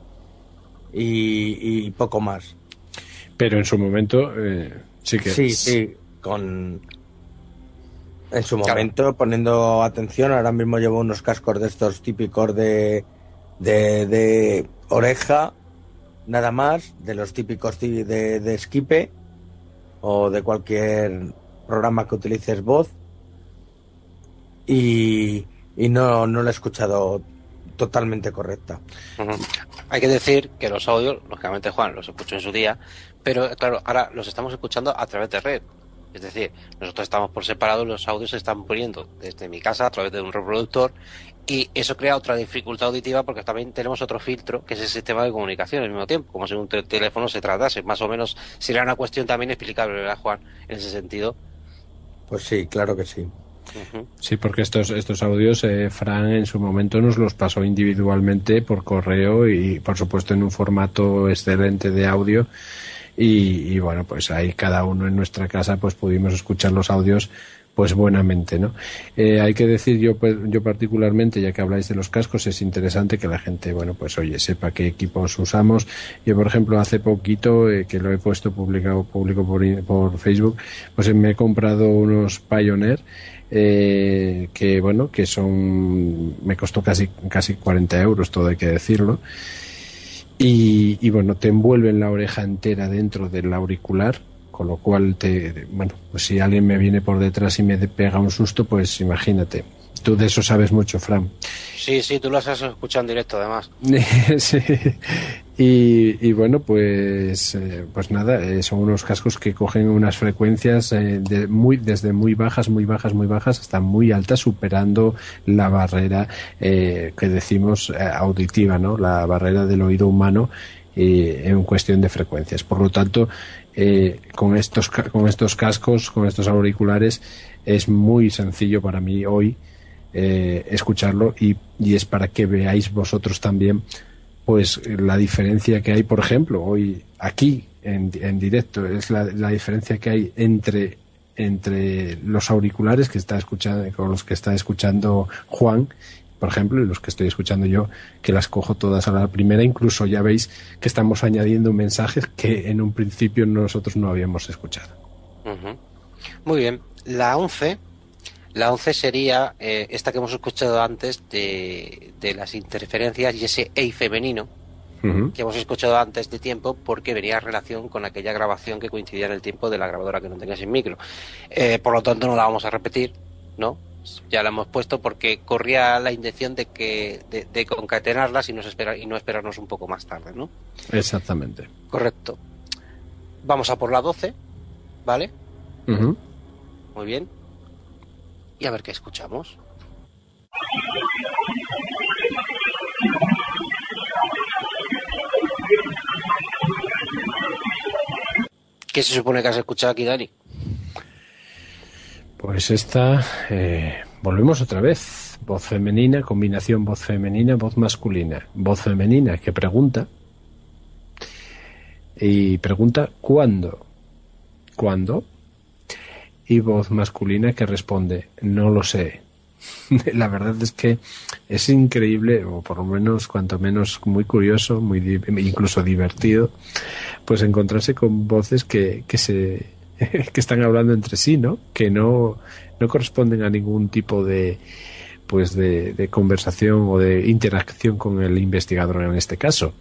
y, poco más. Pero en su momento eh, sí que. Sí, sí, con. En su momento, poniendo atención, ahora mismo llevo unos cascos de estos típicos de, de, oreja, nada más, de los típicos de, de Skipe o de cualquier programa que utilices voz. Y, y no, no lo he escuchado totalmente correcta. Hay que decir que los audios, lógicamente Juan los escuchó en su día, pero claro, ahora los estamos escuchando a través de red. Es decir, nosotros estamos por separado, los audios se están poniendo desde mi casa a través de un reproductor y eso crea otra dificultad auditiva porque también tenemos otro filtro que es el sistema de comunicación al mismo tiempo, como si un teléfono se tratase. Más o menos sería una cuestión también explicable, ¿verdad, Juan? En ese sentido. Pues sí, claro que sí. Sí, porque estos, estos audios, eh, Fran en su momento nos los pasó individualmente por correo y, por supuesto, en un formato excelente de audio. Y, bueno, pues ahí cada uno en nuestra casa pues pudimos escuchar los audios pues buenamente, ¿no? Eh, hay que decir yo pues, yo particularmente, ya que habláis de los cascos, es interesante que la gente, bueno, pues oye, sepa qué equipos usamos. Yo, por ejemplo, hace poquito, eh, que lo he puesto publicado, público por, por Facebook, pues me he comprado unos Pioneer eh, que bueno, que son, me costó casi, casi 40 euros, todo hay que decirlo. Y, y bueno, te envuelven la oreja entera dentro del auricular, con lo cual te, bueno, pues si alguien me viene por detrás y me pega un susto, pues imagínate. Tú de eso sabes mucho, Fran. Sí, sí, tú lo has escuchado en directo, además. *laughs* sí. Y, bueno, pues, eh, pues nada, eh, son unos cascos que cogen unas frecuencias eh, de muy, desde muy bajas, muy bajas, muy bajas, hasta muy altas, superando la barrera que decimos auditiva, ¿no? La barrera del oído humano en cuestión de frecuencias. Por lo tanto, con, estos, con estos cascos, con estos auriculares, es muy sencillo para mí hoy escucharlo y, y es para que veáis vosotros también pues la diferencia que hay, por ejemplo, hoy aquí en, en directo, es la, la, diferencia que hay entre, entre los auriculares que está escuchando, con los que está escuchando Juan, por ejemplo, y los que estoy escuchando yo, que las cojo todas a la primera, incluso ya veis que estamos añadiendo mensajes que en un principio nosotros no habíamos escuchado. Muy bien. La 11 la 11 sería eh, esta que hemos escuchado antes de, las interferencias y ese EI femenino que hemos escuchado antes de tiempo porque venía en relación con aquella grabación que coincidía en el tiempo de la grabadora que no tenía sin micro. Eh, por lo tanto, no la vamos a repetir, ¿no? Ya la hemos puesto porque corría la intención de que de, concatenarlas y, nos espera, y no esperarnos un poco más tarde, ¿no? Exactamente. Correcto. Vamos a por la 12, ¿vale? Muy bien y a ver qué escuchamos. ¿Qué se supone que has escuchado aquí, Dani? Pues esta, eh, volvemos otra vez. Voz femenina, combinación voz femenina, voz masculina. Voz femenina que pregunta y pregunta ¿cuándo? ¿Cuándo? Y voz masculina que responde no lo sé. *laughs* La verdad es que es increíble, o por lo menos, cuanto menos, muy curioso, muy incluso divertido, pues encontrarse con voces que, que se *laughs* que están hablando entre sí, ¿no? Que no, no corresponden a ningún tipo de pues de, conversación o de interacción con el investigador en este caso.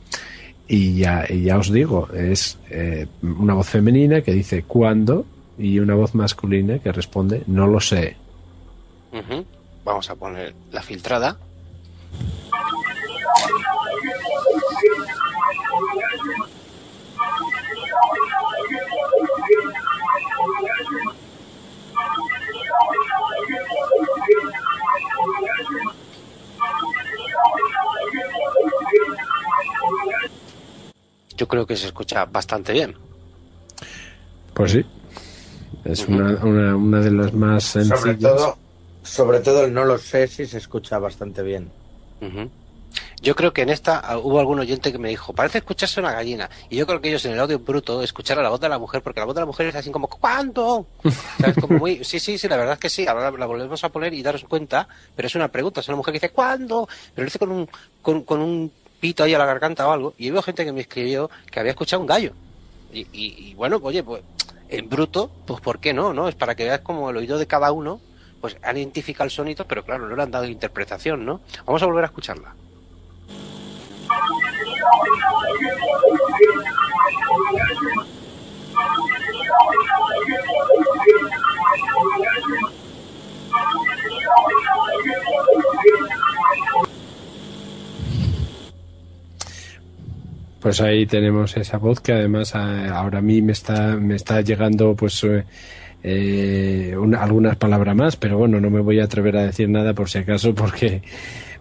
Y ya, ya os digo, es eh, una voz femenina que dice cuándo y una voz masculina que responde no lo sé. Vamos a poner la filtrada. Yo creo que se escucha bastante bien. Pues sí. Es una, una, de las más sencillas. Sobre todo, sobre todo el no lo sé si se escucha bastante bien. Yo creo que en esta ah, hubo algún oyente que me dijo, parece escucharse una gallina. Y yo creo que ellos en el audio bruto escucharon la voz de la mujer, porque la voz de la mujer es así como, ¿cuándo? *laughs* Como muy, sí, sí, sí, la verdad es que sí, ahora la volvemos a poner y daros cuenta, pero es una pregunta, es una mujer que dice, ¿cuándo? Pero lo dice con un, con, un pito ahí a la garganta o algo. Y hubo gente que me escribió que había escuchado un gallo. Y, y, bueno, oye, pues en bruto, pues ¿por qué no? no Es para que veas como el oído de cada uno, pues han identificado el sonido, pero claro, no le han dado interpretación, ¿no? Vamos a volver a escucharla. Pues ahí tenemos esa voz que además ahora a mí me está me está llegando pues eh, eh algunas palabras más, pero bueno, no me voy a atrever a decir nada por si acaso *laughs* porque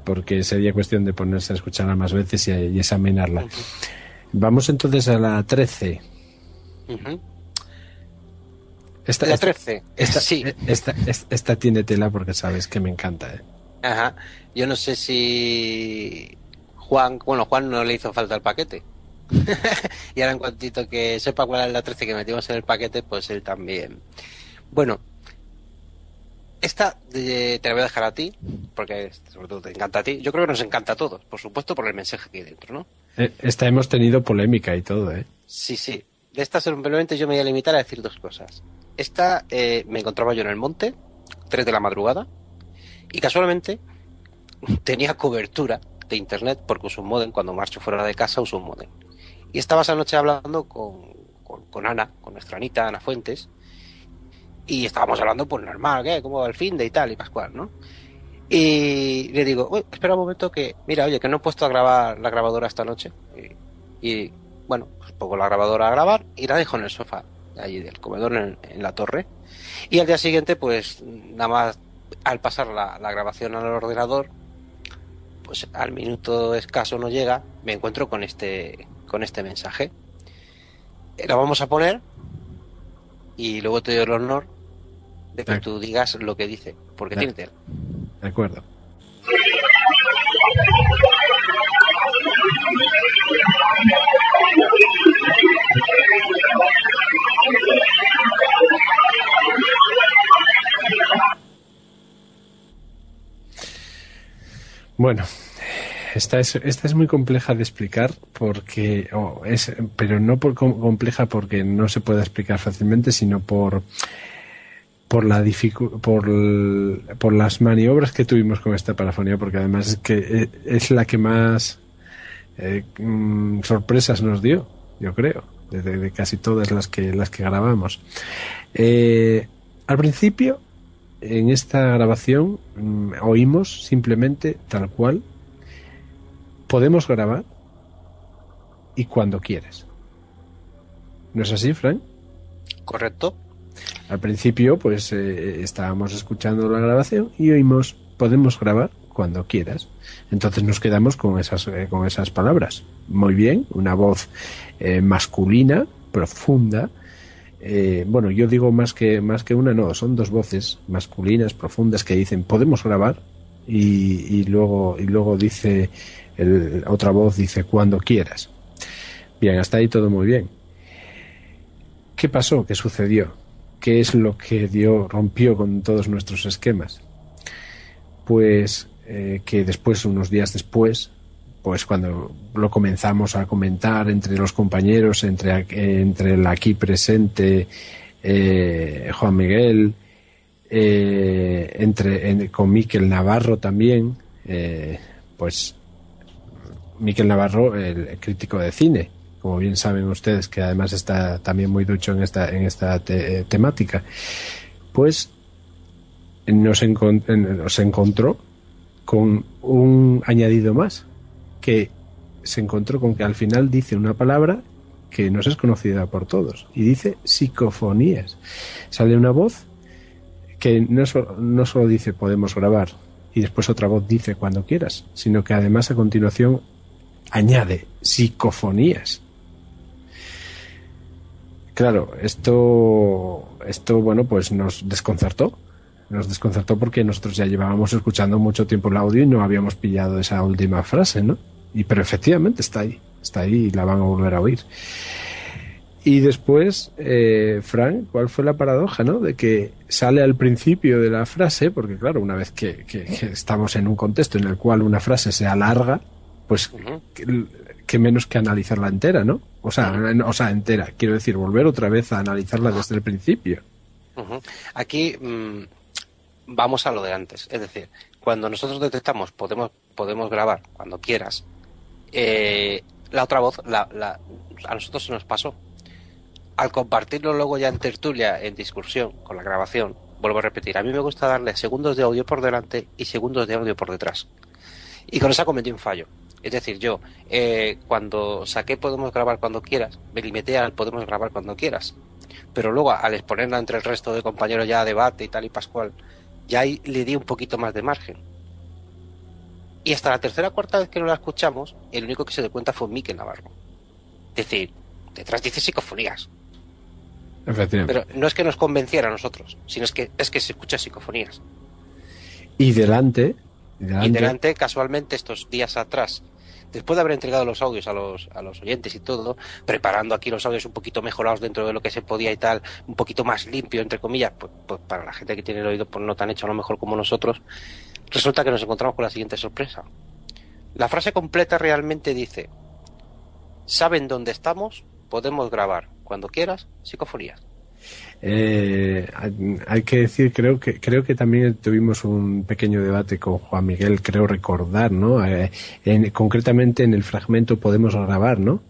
porque sería cuestión de ponerse a escucharla más veces y, examinarla. Vamos entonces a la 13. esta, la 13. Esta, sí. Esta, esta, tiene tela porque sabes que me encanta. ¿eh? Ajá. Yo no sé si Juan, bueno, Juan no le hizo falta el paquete. *laughs* y ahora en cuantito que sepa cuál es la 13 que metimos en el paquete, pues él también. Bueno, esta te la voy a dejar a ti, porque sobre todo te encanta a ti. Yo creo que nos encanta a todos, por supuesto, por el mensaje que hay dentro, ¿no? Eh, esta hemos tenido polémica y todo, ¿eh? Sí, sí. De esta simplemente yo me voy a limitar a decir dos cosas. Esta eh, me encontraba yo en el monte, 3 de la madrugada, y casualmente *laughs* tenía cobertura de internet porque uso un modem. Cuando marcho fuera de casa uso un modem. Y estaba esa noche hablando con, con, Ana, con nuestra Anita, Ana Fuentes, y estábamos hablando, pues normal, ¿qué? Como el fin de y tal, y Pascual, ¿no? Y le digo, espera un momento que, mira, oye, que no he puesto a grabar la grabadora esta noche. Y, bueno, pues pongo la grabadora a grabar y la dejo en el sofá, allí del comedor en, la torre. Y al día siguiente, pues nada más al pasar la grabación al ordenador, pues al minuto escaso no llega, me encuentro con este, con este mensaje. La vamos a poner y luego te doy el honor de que tú digas lo que dice, porque tiene tela. De acuerdo. *laughs* Bueno, esta es, muy compleja de explicar porque, es, pero no por compleja porque no se puede explicar fácilmente, sino por por la por las maniobras que tuvimos con esta parafonía, porque además es que eh, es la que más eh, mm, sorpresas nos dio, yo creo, de, casi todas las que las que grabamos. Eh, al principio, en esta grabación, mm, oímos simplemente tal cual podemos grabar y cuando quieres. ¿No es así, Frank? Correcto. Al principio, pues eh, estábamos escuchando la grabación y oímos, podemos grabar cuando quieras. Entonces nos quedamos con esas, eh, con esas palabras. Muy bien, una voz eh, masculina, profunda. Bueno, yo digo más que, más que una, no, son dos voces masculinas, profundas, que dicen, podemos grabar. Y, y luego, y luego dice, otra voz dice, cuando quieras. Bien, hasta ahí todo muy bien. ¿Qué pasó? ¿Qué sucedió? ¿Qué es lo que dio, rompió con todos nuestros esquemas? Pues eh, que después, unos días después, pues cuando lo comenzamos a comentar entre los compañeros, entre, entre el aquí presente eh, Juan Miguel, eh, entre con Miquel Navarro también, pues Miquel Navarro, el crítico de cine, como bien saben ustedes, que además está también muy ducho en esta, en esta temática, pues nos encontró con un añadido más, que se encontró con que al final dice una palabra que no es conocida por todos, y dice psicofonías. Sale una voz que no, no solo dice podemos grabar, y después otra voz dice cuando quieras, sino que además a continuación añade psicofonías. Claro, esto, esto, bueno, pues nos desconcertó. Nos desconcertó porque nosotros ya llevábamos escuchando mucho tiempo el audio y no habíamos pillado esa última frase, ¿no? Y pero efectivamente está ahí, está ahí y la van a volver a oír. Y después, eh, Frank, ¿cuál fue la paradoja, no? De que sale al principio de la frase, porque claro, una vez que, estamos en un contexto en el cual una frase se alarga, pues que menos que analizarla entera, ¿no? O sea, o sea, entera. Quiero decir, volver otra vez a analizarla desde el principio. Aquí mm, vamos a lo de antes. Es decir, cuando nosotros detectamos podemos, podemos grabar cuando quieras, eh, la otra voz la, la, a nosotros se nos pasó. Al compartirlo luego ya en tertulia, en discusión, con la grabación, vuelvo a repetir, a mí me gusta darle segundos de audio por delante y segundos de audio por detrás. Y con eso cometí un fallo. Es decir, yo, eh, cuando saqué Podemos grabar cuando quieras, me limité al Podemos grabar cuando quieras. Pero luego, al exponerla entre el resto de compañeros ya a debate y tal y Pascual, ya ahí le di un poquito más de margen. Y hasta la tercera o cuarta vez que no la escuchamos, el único que se dio cuenta fue Miquel Navarro. Es decir, detrás dice psicofonías. Pero no es que nos convenciera a nosotros, sino es que es que se escucha psicofonías. Y delante, y delante, casualmente, estos días atrás, después de haber entregado los audios a los, a los oyentes y todo, preparando aquí los audios un poquito mejorados dentro de lo que se podía y tal, un poquito más limpio, entre comillas, pues, pues para la gente que tiene el oído pues no tan hecho a lo mejor como nosotros, resulta que nos encontramos con la siguiente sorpresa. La frase completa realmente dice, ¿saben dónde estamos? Podemos grabar cuando quieras psicofonías. Eh, hay que decir, creo que creo que también tuvimos un pequeño debate con Juan Miguel, creo recordar, ¿no? Eh, concretamente en el fragmento podemos grabar, ¿no?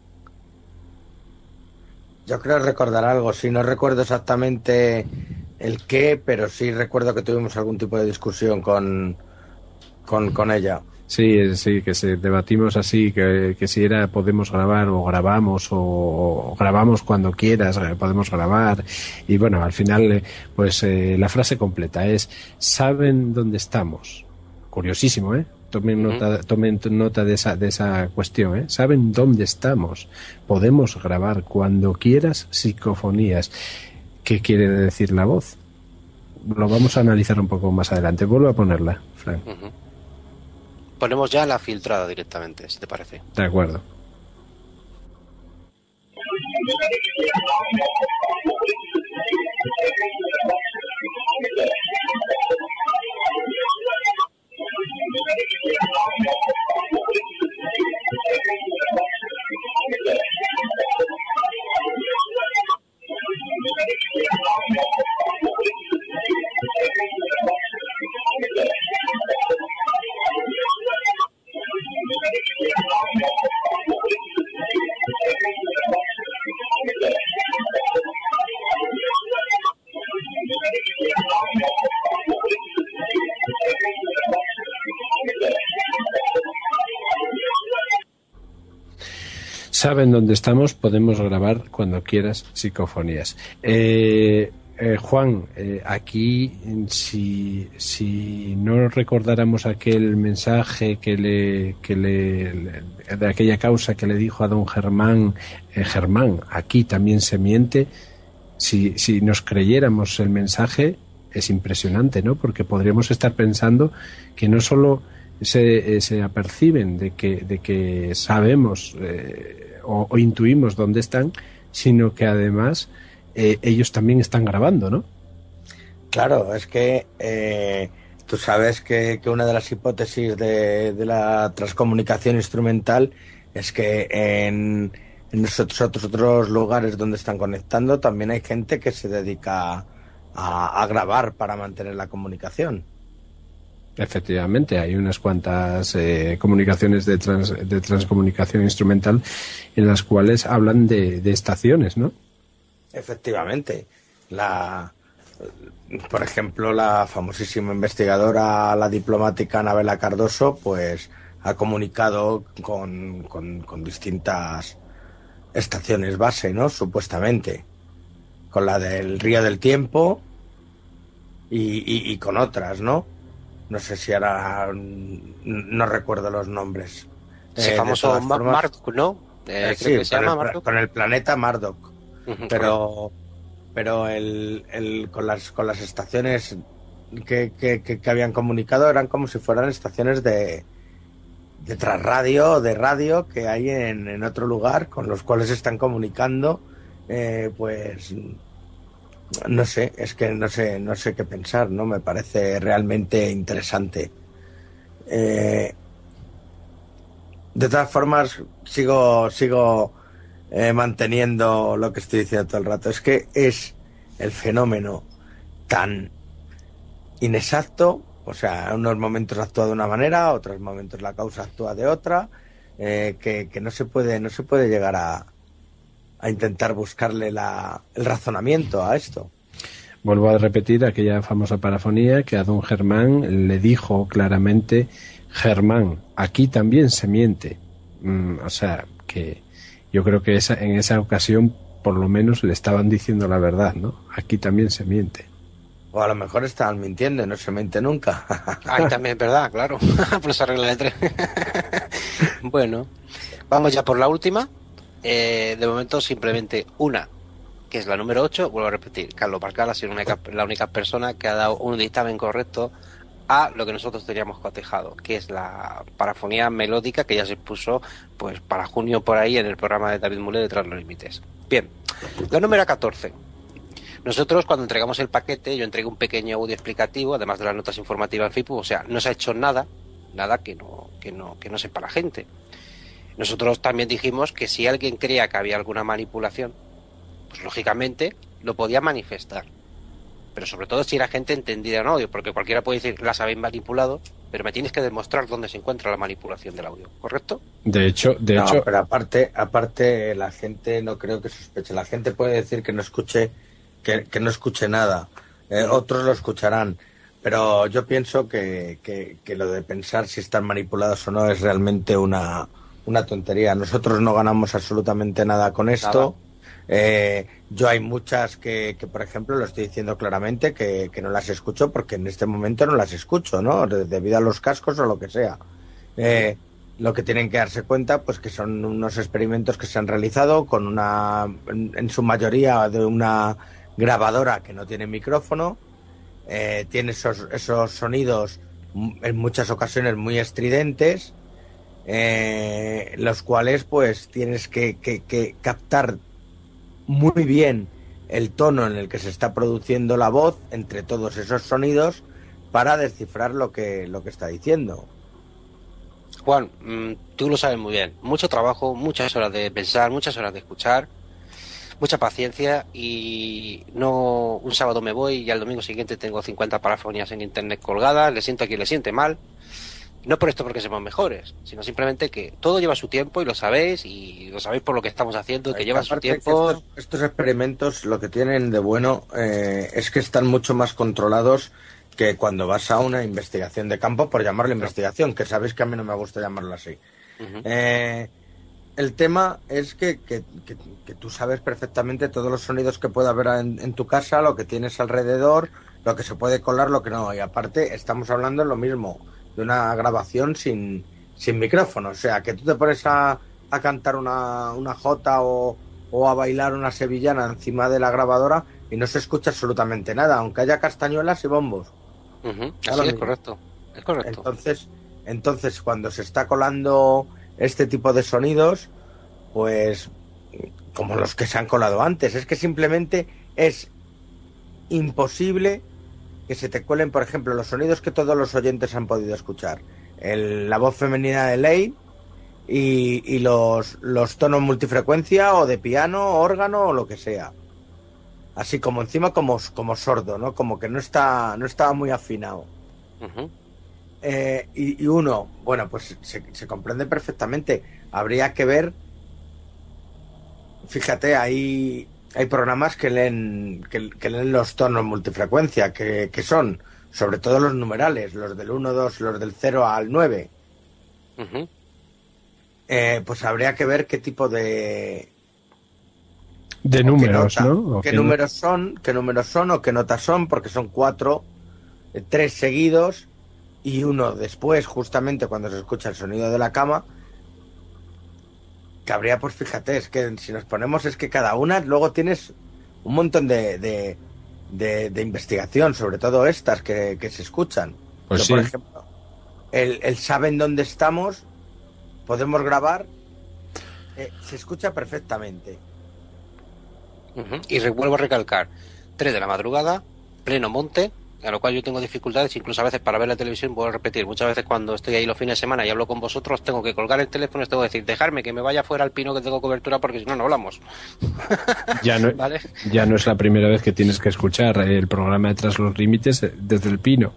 Yo creo recordar algo, si no recuerdo exactamente el qué, pero sí recuerdo que tuvimos algún tipo de discusión con, con, con ella. Sí, sí, que se debatimos así, que, si era podemos grabar o grabamos o, grabamos cuando quieras, eh, podemos grabar. Y bueno, al final, eh, pues eh, la frase completa es, ¿saben dónde estamos? Curiosísimo, ¿eh? Tomen nota, tomen nota de esa, de esa cuestión, ¿eh? ¿Saben dónde estamos? Podemos grabar cuando quieras psicofonías. ¿Qué quiere decir la voz? Lo vamos a analizar un poco más adelante. Vuelvo a ponerla, Frank ponemos ya la filtrada directamente, si te parece. De acuerdo. *laughs* saben dónde estamos, podemos grabar cuando quieras psicofonías. Eh, eh, Juan, eh, aquí si, si no recordáramos aquel mensaje que le, que le, de aquella causa que le dijo a don Germán, Germán, aquí también se miente, si, si nos creyéramos el mensaje, es impresionante, ¿no? Porque podríamos estar pensando que no solo se, se aperciben de que, de que sabemos o, intuimos dónde están, sino que además eh, ellos también están grabando, ¿no? Claro, es que eh, tú sabes que, una de las hipótesis de, la transcomunicación instrumental es que en, en esos otros lugares donde están conectando también hay gente que se dedica a grabar para mantener la comunicación. Efectivamente, hay unas cuantas eh, comunicaciones de, de, transcomunicación instrumental en las cuales hablan de, estaciones, ¿no? Efectivamente. La, por ejemplo, la famosísima investigadora, la diplomática Anabela Cardoso, pues ha comunicado con, con, distintas estaciones base, ¿no? Supuestamente. Con la del Río del Tiempo y, y con otras, ¿no? no sé si ahora no recuerdo los nombres. Sí, eh, famoso Marduk, ¿no? Eh, sí, se llama el, con el planeta Marduk. Pero pero el, el, con las con las estaciones que, que, que, habían comunicado eran como si fueran estaciones de de trasradio de radio que hay en, en otro lugar con los cuales están comunicando pues no sé, es que no sé, no sé qué pensar, ¿no? Me parece realmente interesante. Eh, de todas formas, sigo, sigo eh, manteniendo lo que estoy diciendo todo el rato. Es que es el fenómeno tan inexacto, o sea, en unos momentos actúa de una manera, otros momentos la causa actúa de otra, eh, que, que no se puede, no se puede llegar a, a intentar buscarle la, el razonamiento a esto. Vuelvo a repetir aquella famosa parafonía que a don Germán le dijo claramente, Germán, aquí también se miente. Mm, o sea, que yo creo que esa, en esa ocasión por lo menos le estaban diciendo la verdad, ¿no? Aquí también se miente. O a lo mejor estaban mintiendo y no se miente nunca. *laughs* Ahí también es verdad, claro. *laughs* por esa regla de tres. *laughs* bueno, vamos ya por la última. Eh, de momento simplemente una, que es la número 8, vuelvo a repetir, Carlos Barcal ha sido la única persona que ha dado un dictamen correcto a lo que nosotros teníamos cotejado, que es la parafonía melódica que ya se puso pues para junio por ahí en el programa de David Mule de Tras los Límites. Bien, la número 14. Nosotros cuando entregamos el paquete, yo entregué un pequeño audio explicativo, además de las notas informativas en FIPU, o sea, no se ha hecho nada, nada que no, que no, que no sepa la gente. Nosotros también dijimos que si alguien creía que había alguna manipulación, pues lógicamente lo podía manifestar. Pero sobre todo si la gente entendida en audio, porque cualquiera puede decir, las habéis manipulado, pero me tienes que demostrar dónde se encuentra la manipulación del audio, ¿correcto? De hecho, de hecho... pero aparte, aparte la gente no creo que sospeche. La gente puede decir que no escuche, que, no escuche nada. Eh, otros lo escucharán. Pero yo pienso que, que lo de pensar si están manipulados o no es realmente una, una tontería. Nosotros no ganamos absolutamente nada con esto. Eh, yo hay muchas que, por ejemplo, lo estoy diciendo claramente, que, no las escucho porque en este momento no las escucho, ¿no? Debido a los cascos o lo que sea. Eh, lo que tienen que darse cuenta, pues que son unos experimentos que se han realizado con una, en, su mayoría, de una grabadora que no tiene micrófono, eh, tiene esos, esos sonidos en muchas ocasiones muy estridentes, eh, los cuales pues tienes que, captar muy bien el tono en el que se está produciendo la voz entre todos esos sonidos para descifrar lo que, lo que está diciendo. Juan, mm, tú lo sabes muy bien. Mucho trabajo, muchas horas de pensar, muchas horas de escuchar, mucha paciencia y no un sábado me voy y al domingo siguiente tengo 50 parafonías en internet colgadas, le siento a quien le siente mal no por esto porque seamos mejores, sino simplemente que todo lleva su tiempo y lo sabéis y lo sabéis por lo que estamos haciendo, que lleva su tiempo. Estos, experimentos lo que tienen de bueno eh, es que están mucho más controlados que cuando vas a una investigación de campo, por llamarlo investigación, que sabéis que a mí no me gusta llamarlo así. Eh, el tema es que, que, tú sabes perfectamente todos los sonidos que puede haber en, tu casa, lo que tienes alrededor, lo que se puede colar, lo que no. Y aparte, estamos hablando de lo mismo de una grabación sin, sin micrófono. O sea, que tú te pones a, a cantar una, una jota o, o, a bailar una sevillana encima de la grabadora y no se escucha absolutamente nada, aunque haya castañuelas y bombos. Así es correcto. es correcto. Entonces, entonces, cuando se está colando este tipo de sonidos, pues como los que se han colado antes, es que simplemente es imposible que se te cuelen, por ejemplo, los sonidos que todos los oyentes han podido escuchar. la voz femenina de Ley y, los, los tonos multifrecuencia o de piano, órgano o lo que sea. Así como encima como, como sordo, ¿no? Como que no está, no estaba muy afinado. Eh, y, uno, bueno, pues se, comprende perfectamente. Habría que ver. Fíjate, hay, hay programas que leen, que, leen los tonos multifrecuencia, que, son sobre todo los numerales, los del 1, 2, los del 0 al 9. Eh, pues habría que ver qué tipo de. De números, ¿no? ¿Qué, números son? ¿Qué números son o qué notas son? Porque son cuatro, eh, tres seguidos y uno después, justamente cuando se escucha el sonido de la cama, que habría, pues fíjate, es que si nos ponemos es que cada una luego tienes un montón de, de, investigación, sobre todo estas que, se escuchan. Pues Por ejemplo, el, el, saben dónde estamos, podemos grabar, eh, se escucha perfectamente. Y vuelvo a recalcar, 3 de la madrugada, pleno monte, a lo cual yo tengo dificultades, incluso a veces para ver la televisión, puedo repetir, muchas veces cuando estoy ahí los fines de semana y hablo con vosotros, tengo que colgar el teléfono y tengo que decir, dejarme que me vaya fuera al pino que tengo cobertura porque si no, no hablamos. Ya no, *laughs* ya no es la primera vez que tienes que escuchar el programa de Tras los Límites desde el pino.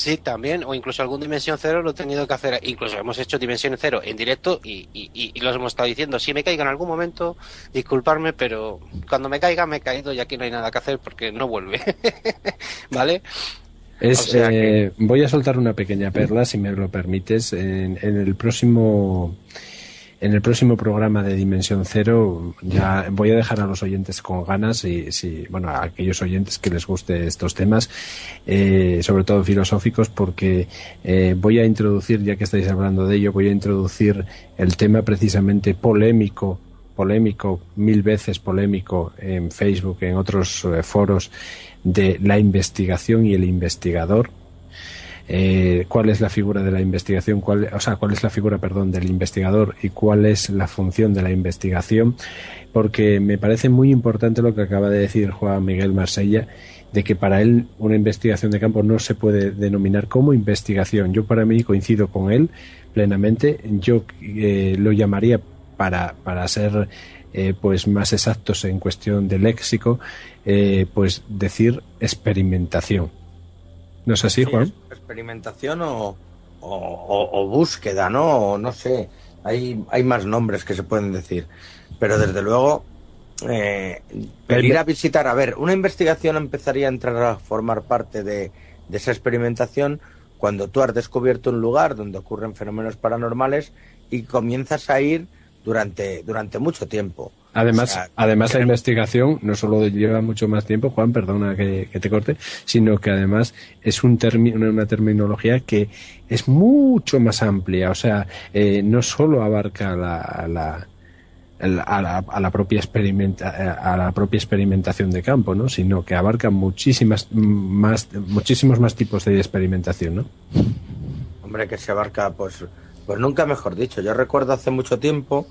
Sí, también, o incluso algún Dimensión Cero lo he tenido que hacer. Incluso hemos hecho Dimensión Cero en directo y, y, y, los hemos estado diciendo. Si me caiga en algún momento, disculparme, pero cuando me caiga, me he caído y aquí no hay nada que hacer porque no vuelve. *laughs* ¿Vale? Es, eh, Voy a soltar una pequeña perla, si me lo permites. en el próximo en el próximo programa de Dimensión Cero ya voy a dejar a los oyentes con ganas y si, bueno, a aquellos oyentes que les guste estos temas, eh, sobre todo filosóficos, porque eh, voy a introducir, ya que estáis hablando de ello, voy a introducir el tema precisamente polémico polémico, mil veces polémico en Facebook, en otros eh, foros, de la investigación y el investigador, eh, cuál es la figura de la investigación, cuál, o sea, cuál es la figura, perdón, del investigador y cuál es la función de la investigación, porque me parece muy importante lo que acaba de decir Juan Miguel Marsella, de que para él una investigación de campo no se puede denominar como investigación. Yo para mí coincido con él plenamente. Yo eh, lo llamaría para, para ser eh, pues más exactos en cuestión de léxico, pues decir experimentación. ¿No es así, Juan? experimentación o, o, búsqueda, ¿no? no sé, hay, hay más nombres que se pueden decir. Pero desde luego, eh, ir a visitar, a ver, una investigación empezaría a entrar a formar parte de, de esa experimentación cuando tú has descubierto un lugar donde ocurren fenómenos paranormales y comienzas a ir durante, durante mucho tiempo. Además, además la investigación no solo lleva mucho más tiempo, Juan, perdona que, te corte, sino que además es un una terminología que es mucho más amplia. O sea, eh, no solo abarca la, la a la, a la, propia experimenta, a la propia experimentación de campo, ¿no? sino que abarca muchísimas más muchísimos más tipos de experimentación, ¿no? Hombre, que se abarca pues pues nunca mejor dicho. Yo recuerdo hace mucho tiempo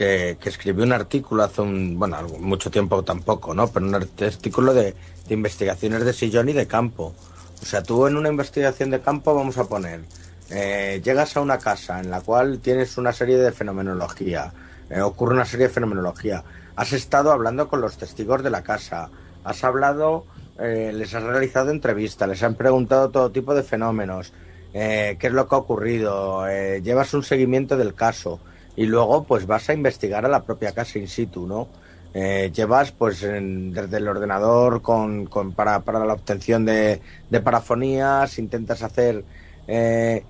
que, escribió un artículo hace un, bueno, mucho tiempo tampoco, ¿no? Pero un artículo de, investigaciones de sillón y de campo. O sea, tú en una investigación de campo vamos a poner, eh, llegas a una casa en la cual tienes una serie de fenomenología, eh, ocurre una serie de fenomenología, has estado hablando con los testigos de la casa, has hablado, eh, les has realizado entrevistas, les han preguntado todo tipo de fenómenos, qué es lo que ha ocurrido, llevas un seguimiento del caso y luego pues vas a investigar a la propia casa in situ, ¿no? Eh, llevas pues desde el ordenador con, con para, para, la obtención de, de parafonías, intentas hacer eh,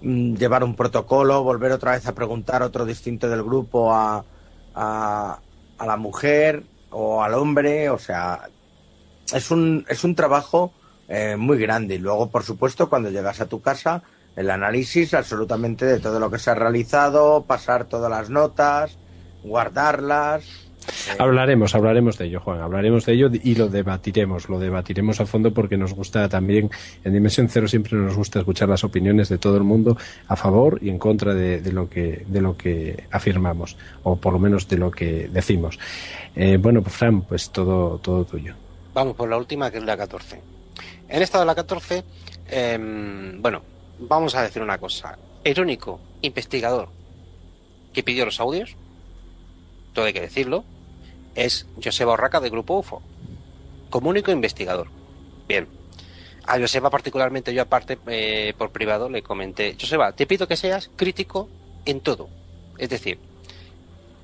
mm, llevar un protocolo, volver otra vez a preguntar otro distinto del grupo a, a, a la mujer o al hombre, o sea, es un, es un trabajo eh, muy grande y luego por supuesto cuando llegas a tu casa el análisis absolutamente de todo lo que se ha realizado, pasar todas las notas, guardarlas. Eh, hablaremos, hablaremos de ello, Juan, hablaremos de ello y lo debatiremos, lo debatiremos a fondo porque nos gusta también, en Dimensión Cero siempre nos gusta escuchar las opiniones de todo el mundo a favor y en contra de, lo, que, de lo que afirmamos, o por lo menos de lo que decimos. Eh, bueno, pues Fran, pues todo, todo tuyo. Vamos por la última, que es la 14. En esta de la 14, em, bueno, vamos a decir una cosa. El único investigador que pidió los audios, todo hay que decirlo, es Joseba Orraca del Grupo UFO, como único investigador. Bien. A Joseba particularmente, yo aparte, eh, por privado, le comenté, Joseba, te pido que seas crítico en todo. Es decir,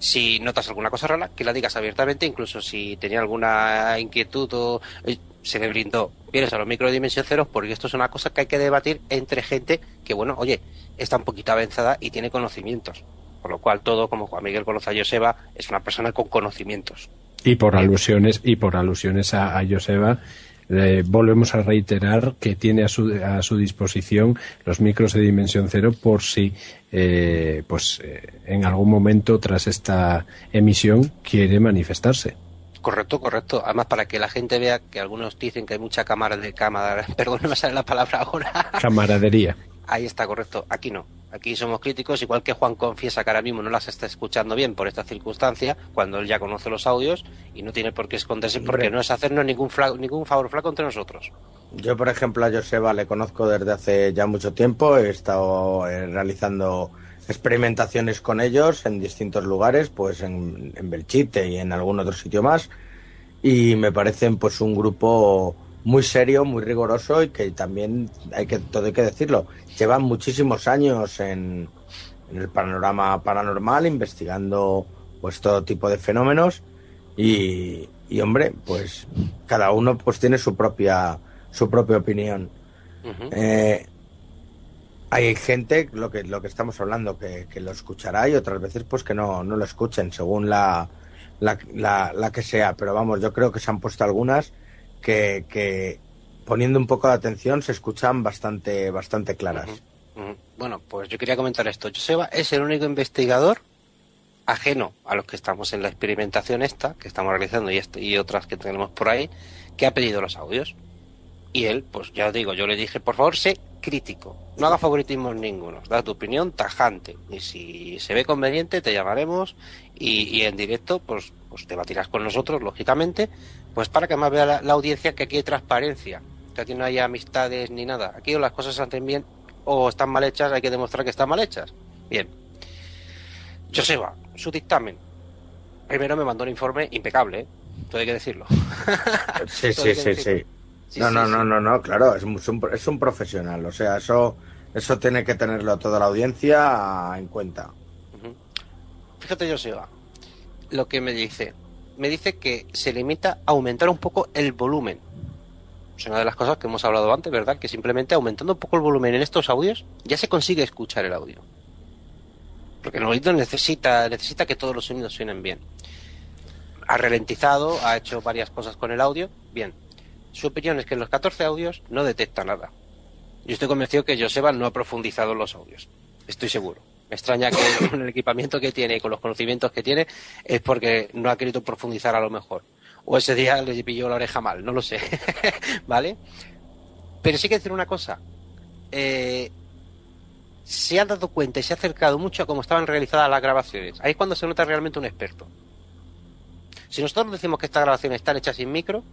si notas alguna cosa rara, que la digas abiertamente, incluso si tenía alguna inquietud o eh, se le brindó. Vienes a los microdimensión cero porque esto es una cosa que hay que debatir entre gente que, bueno, oye, está un poquito avanzada y tiene conocimientos. Por lo cual todo, como Juan Miguel conoce a Joseba, es una persona con conocimientos. Y por alusiones, y por alusiones a, a Joseba, eh, volvemos a reiterar que tiene a su, a su disposición los micros de dimensión cero por si eh, pues eh, en algún momento tras esta emisión quiere manifestarse. Correcto, correcto. Además, para que la gente vea que algunos dicen que hay mucha cámara de cámara, *laughs* perdón, no me sale la palabra ahora. Camaradería. Ahí está, correcto. Aquí no. Aquí somos críticos, igual que Juan confiesa que ahora mismo no las está escuchando bien por esta circunstancia, cuando él ya conoce los audios y no tiene por qué esconderse porque no es hacernos ningún, ningún favor flaco entre nosotros. Yo, por ejemplo, a Joseba le conozco desde hace ya mucho tiempo, he estado eh, realizando experimentaciones con ellos en distintos lugares, pues en, en Belchite y en algún otro sitio más, y me parecen pues un grupo muy serio, muy riguroso y que también hay que todo hay que decirlo, llevan muchísimos años en, en el panorama paranormal investigando pues todo tipo de fenómenos y, y, hombre, pues cada uno pues tiene su propia su propia opinión. Uh -huh. eh, hay gente, lo que, lo que estamos hablando, que, que, lo escuchará y otras veces pues que no, no lo escuchen, según la, la, la, la, que sea. Pero vamos, yo creo que se han puesto algunas que, poniendo un poco de atención se escuchan bastante, bastante claras. Bueno, pues yo quería comentar esto. Joseba es el único investigador ajeno a los que estamos en la experimentación esta, que estamos realizando y, este, y otras que tenemos por ahí, que ha pedido los audios. Y él, pues ya os digo, yo le dije, por favor, sé crítico, no haga favoritismos ninguno, da tu opinión tajante. Y si se ve conveniente, te llamaremos y, y en directo, pues, pues debatirás con nosotros, lógicamente, pues para que más vea la, la, audiencia que aquí hay transparencia, que aquí no hay amistades ni nada. Aquí o las cosas se hacen bien o están mal hechas, hay que demostrar que están mal hechas. Bien. Joseba, su dictamen. Primero me mandó un informe impecable, ¿eh? todo hay que decirlo. *laughs* sí, sí, sí, sí. Sí, no, no, no, no, no, claro, es un, es un profesional, o sea, eso, eso tiene que tenerlo toda la audiencia en cuenta. Uh -huh. Fíjate, Joseba, lo que me dice, me dice que se limita a aumentar un poco el volumen. Es una de las cosas que hemos hablado antes, ¿verdad? Que simplemente aumentando un poco el volumen en estos audios ya se consigue escuchar el audio. Porque el oído necesita, necesita que todos los sonidos suenen bien. Ha ralentizado, ha hecho varias cosas con el audio, bien su opinión es que en los 14 audios no detecta nada. Yo estoy convencido que Joseba no ha profundizado en los audios. Estoy seguro. Me extraña que *laughs* con el equipamiento que tiene y con los conocimientos que tiene es porque no ha querido profundizar a lo mejor. O ese día le pilló la oreja mal, no lo sé. *laughs* ¿Vale? Pero sí que decir una cosa. Eh, se ha dado cuenta y se ha acercado mucho a cómo estaban realizadas las grabaciones. Ahí es cuando se nota realmente un experto. Si nosotros decimos que estas grabaciones están hechas sin micro,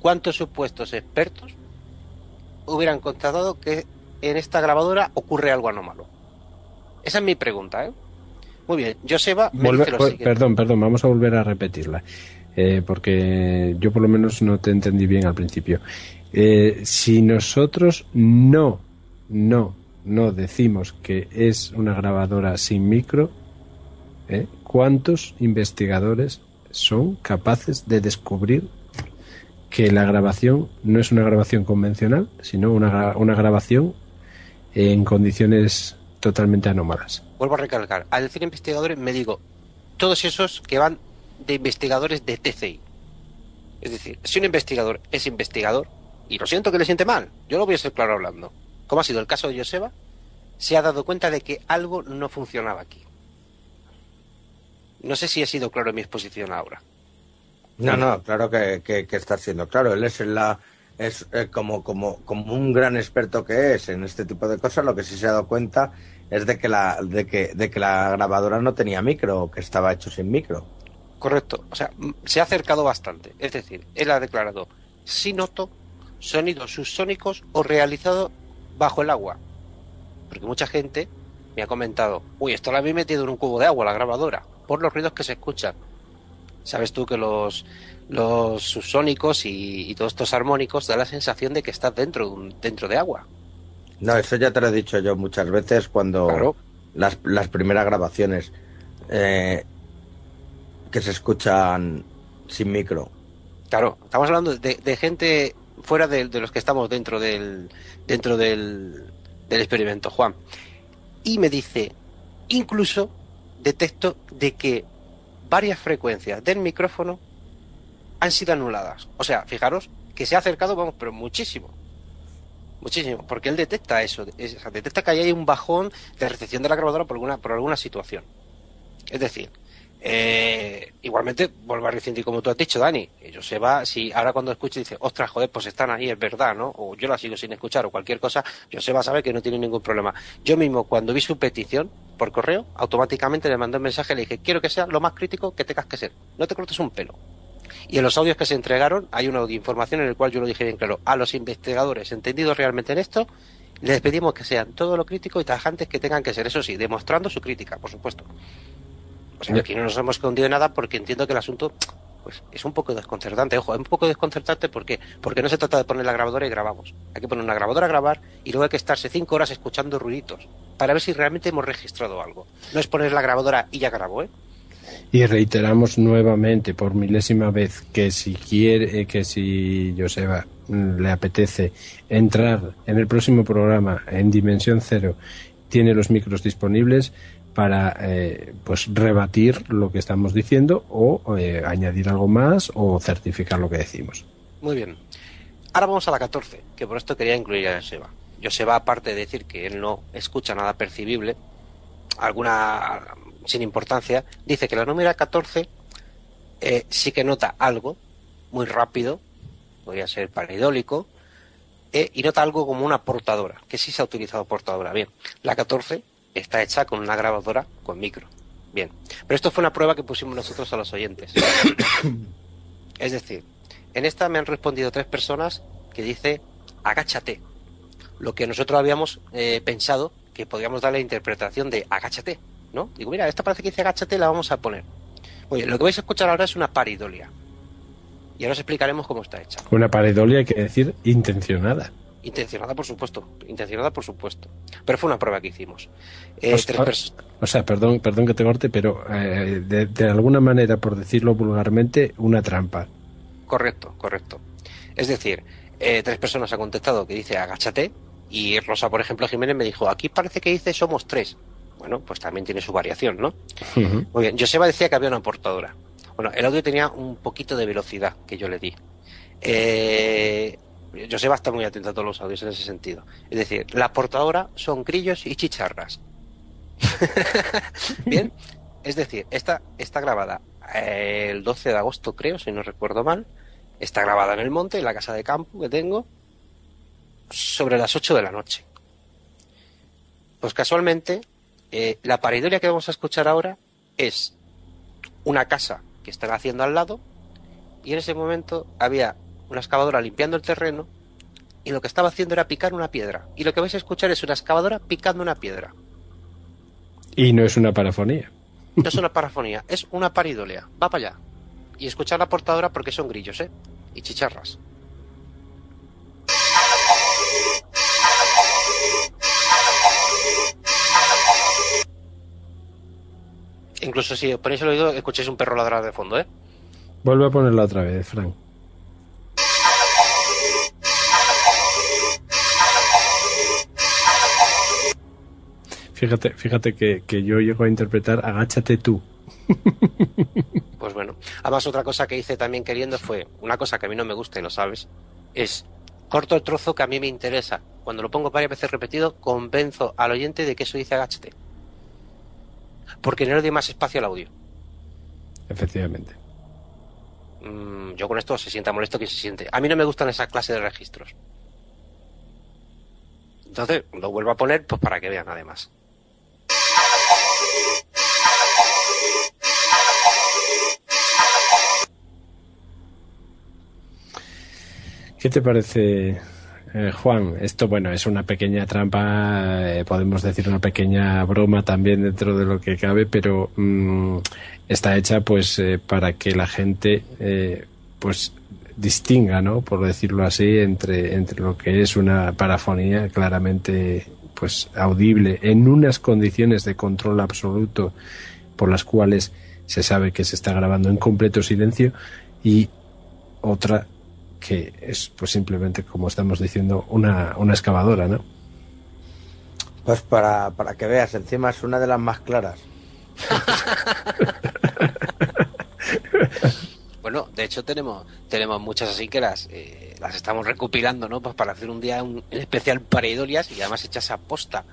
¿cuántos supuestos expertos hubieran constatado que en esta grabadora ocurre algo anómalo? Esa es mi pregunta, ¿eh? Muy bien, Joseba me Volver, dice lo siguiente. Perdón, perdón, vamos a volver a repetirla, eh, porque yo por lo menos no te entendí bien al principio. Eh, si nosotros no, no, no decimos que es una grabadora sin micro, ¿eh? ¿cuántos investigadores son capaces de descubrir que la grabación no es una grabación convencional, sino una, una grabación en condiciones totalmente anómalas. Vuelvo a recalcar, al decir investigadores me digo todos esos que van de investigadores de TCI. Es decir, si un investigador es investigador, y lo siento que le siente mal, yo lo voy a ser claro hablando, como ha sido el caso de Joseba, se ha dado cuenta de que algo no funcionaba aquí. No sé si he sido claro en mi exposición ahora. No, no, claro que, que, que está siendo claro. Él es la es eh, como, como, como un gran experto que es en este tipo de cosas, lo que sí se ha dado cuenta es de que la, de que, de que la grabadora no tenía micro, que estaba hecho sin micro. Correcto, o sea, se ha acercado bastante. Es decir, él ha declarado, si noto sonidos subsónicos o realizados bajo el agua. Porque mucha gente me ha comentado, uy, esto lo habéis metido en un cubo de agua, la grabadora, por los ruidos que se escuchan. Sabes tú que los, los subsónicos y, todos estos armónicos da la sensación de que estás dentro de, un, dentro de agua. No, eso ya te lo he dicho yo muchas veces cuando las, las primeras grabaciones eh, que se escuchan sin micro. Claro, estamos hablando de, gente fuera de, los que estamos dentro del dentro del, del experimento, Juan. Y me dice, incluso detecto de que varias frecuencias del micrófono han sido anuladas. O sea, fijaros que se ha acercado, vamos, pero muchísimo. Muchísimo, porque él detecta eso, detecta que hay un bajón de recepción de la grabadora por alguna, por alguna situación. Es decir, eh, igualmente, vuelvo a reincidir como tú has dicho, Dani. Ellos se va, si ahora cuando escuche dice, ostras, joder, pues están ahí, es verdad, ¿no? O yo la sigo sin escuchar o cualquier cosa, yo se va a saber que no tiene ningún problema. Yo mismo, cuando vi su petición por correo, automáticamente le mandé un mensaje y le dije, quiero que sea lo más crítico que tengas que ser. No te cortes un pelo. Y en los audios que se entregaron hay una información en el cual yo lo dije bien claro. A los investigadores entendidos realmente en esto, les pedimos que sean todo lo crítico y tajantes que tengan que ser. Eso sí, demostrando su crítica, por supuesto. O sea, aquí no nos hemos escondido de nada porque entiendo que el asunto pues es un poco desconcertante. Ojo, es un poco desconcertante porque, porque no se trata de poner la grabadora y grabamos. Hay que poner una grabadora a grabar y luego hay que estarse cinco horas escuchando ruiditos para ver si realmente hemos registrado algo. No es poner la grabadora y ya grabo, ¿eh? Y reiteramos nuevamente por milésima vez que si quiere, eh, que si Joseba mm, le apetece entrar en el próximo programa en Dimensión Cero, tiene los micros disponibles para eh, pues rebatir lo que estamos diciendo o eh, añadir algo más o certificar lo que decimos. Muy bien. Ahora vamos a la 14, que por esto quería incluir a Joseba. Joseba, aparte de decir que él no escucha nada percibible, alguna sin importancia, dice que la número 14 eh, sí que nota algo muy rápido, podría ser paridólico, y nota algo como una portadora, que sí se ha utilizado portadora. Bien, la 14 está hecha con una grabadora con micro. Bien, pero esto fue una prueba que pusimos nosotros a los oyentes. *coughs* es decir, en esta me han respondido tres personas que dice agáchate, lo que nosotros habíamos eh, pensado que podríamos dar la interpretación de agáchate, ¿no? Digo, mira, esta parece que dice agáchate, la vamos a poner. Oye, lo que vais a escuchar ahora es una paridolia. Y ahora os explicaremos cómo está hecha. Una paridolia quiere decir intencionada. Intencionada, por supuesto. Intencionada, por supuesto. Pero fue una prueba que hicimos. Eh, o, sea, perdón, perdón que te corte, pero eh, de, alguna manera, por decirlo vulgarmente, una trampa. Correcto, correcto. Es decir, eh, tres personas han contestado que dice agáchate y Rosa, por ejemplo, Jiménez me dijo, aquí parece que dice somos tres. Bueno, pues también tiene su variación, ¿no? Muy bien. Joseba decía que había una portadora. Bueno, el audio tenía un poquito de velocidad que yo le di. Eh, yo sé va a estar muy atento a todos los audios en ese sentido. Es decir, la portadora son grillos y chicharras. *laughs* Bien, es decir, esta está grabada eh, el 12 de agosto, creo, si no recuerdo mal. Está grabada en el monte, en la casa de campo que tengo, sobre las 8 de la noche. Pues casualmente, eh, la paridolia que vamos a escuchar ahora es una casa que están haciendo al lado y en ese momento había una excavadora limpiando el terreno y lo que estaba haciendo era picar una piedra. Y lo que vais a escuchar es una excavadora picando una piedra. Y no es una parafonía. No es una parafonía, es una paridolea. Va para allá. Y escuchar la portadora porque son grillos, ¿eh? Y chicharras. Incluso si os ponéis el oído, escucháis un perro ladrar de fondo, ¿eh? Vuelve a ponerla otra vez, Frank. Fíjate, fíjate que, yo llego a interpretar agáchate tú. *laughs* Pues bueno, además otra cosa que hice también queriendo fue, una cosa que a mí no me gusta y lo sabes, es corto el trozo que a mí me interesa. Cuando lo pongo varias veces repetido, convenzo al oyente de que eso dice agáchate. Porque no le doy más espacio al audio. Efectivamente. Mm, yo con esto se sienta molesto que se siente. A mí no me gustan esa clase de registros. Entonces lo vuelvo a poner pues para que vean además. ¿Qué te parece, eh, Juan? Esto, bueno, es una pequeña trampa, eh, podemos decir una pequeña broma también dentro de lo que cabe, pero mm, está hecha pues eh, para que la gente pues distinga, ¿no? Por decirlo así, entre, entre lo que es una parafonía claramente pues audible en unas condiciones de control absoluto por las cuales se sabe que se está grabando en completo silencio y otra que es pues simplemente como estamos diciendo una, una excavadora, ¿no? Pues para, para que veas, encima es una de las más claras. *laughs* bueno, de hecho tenemos tenemos muchas así que las eh, las estamos recopilando, ¿no? Pues para hacer un día un, especial para idolias y además hechas a posta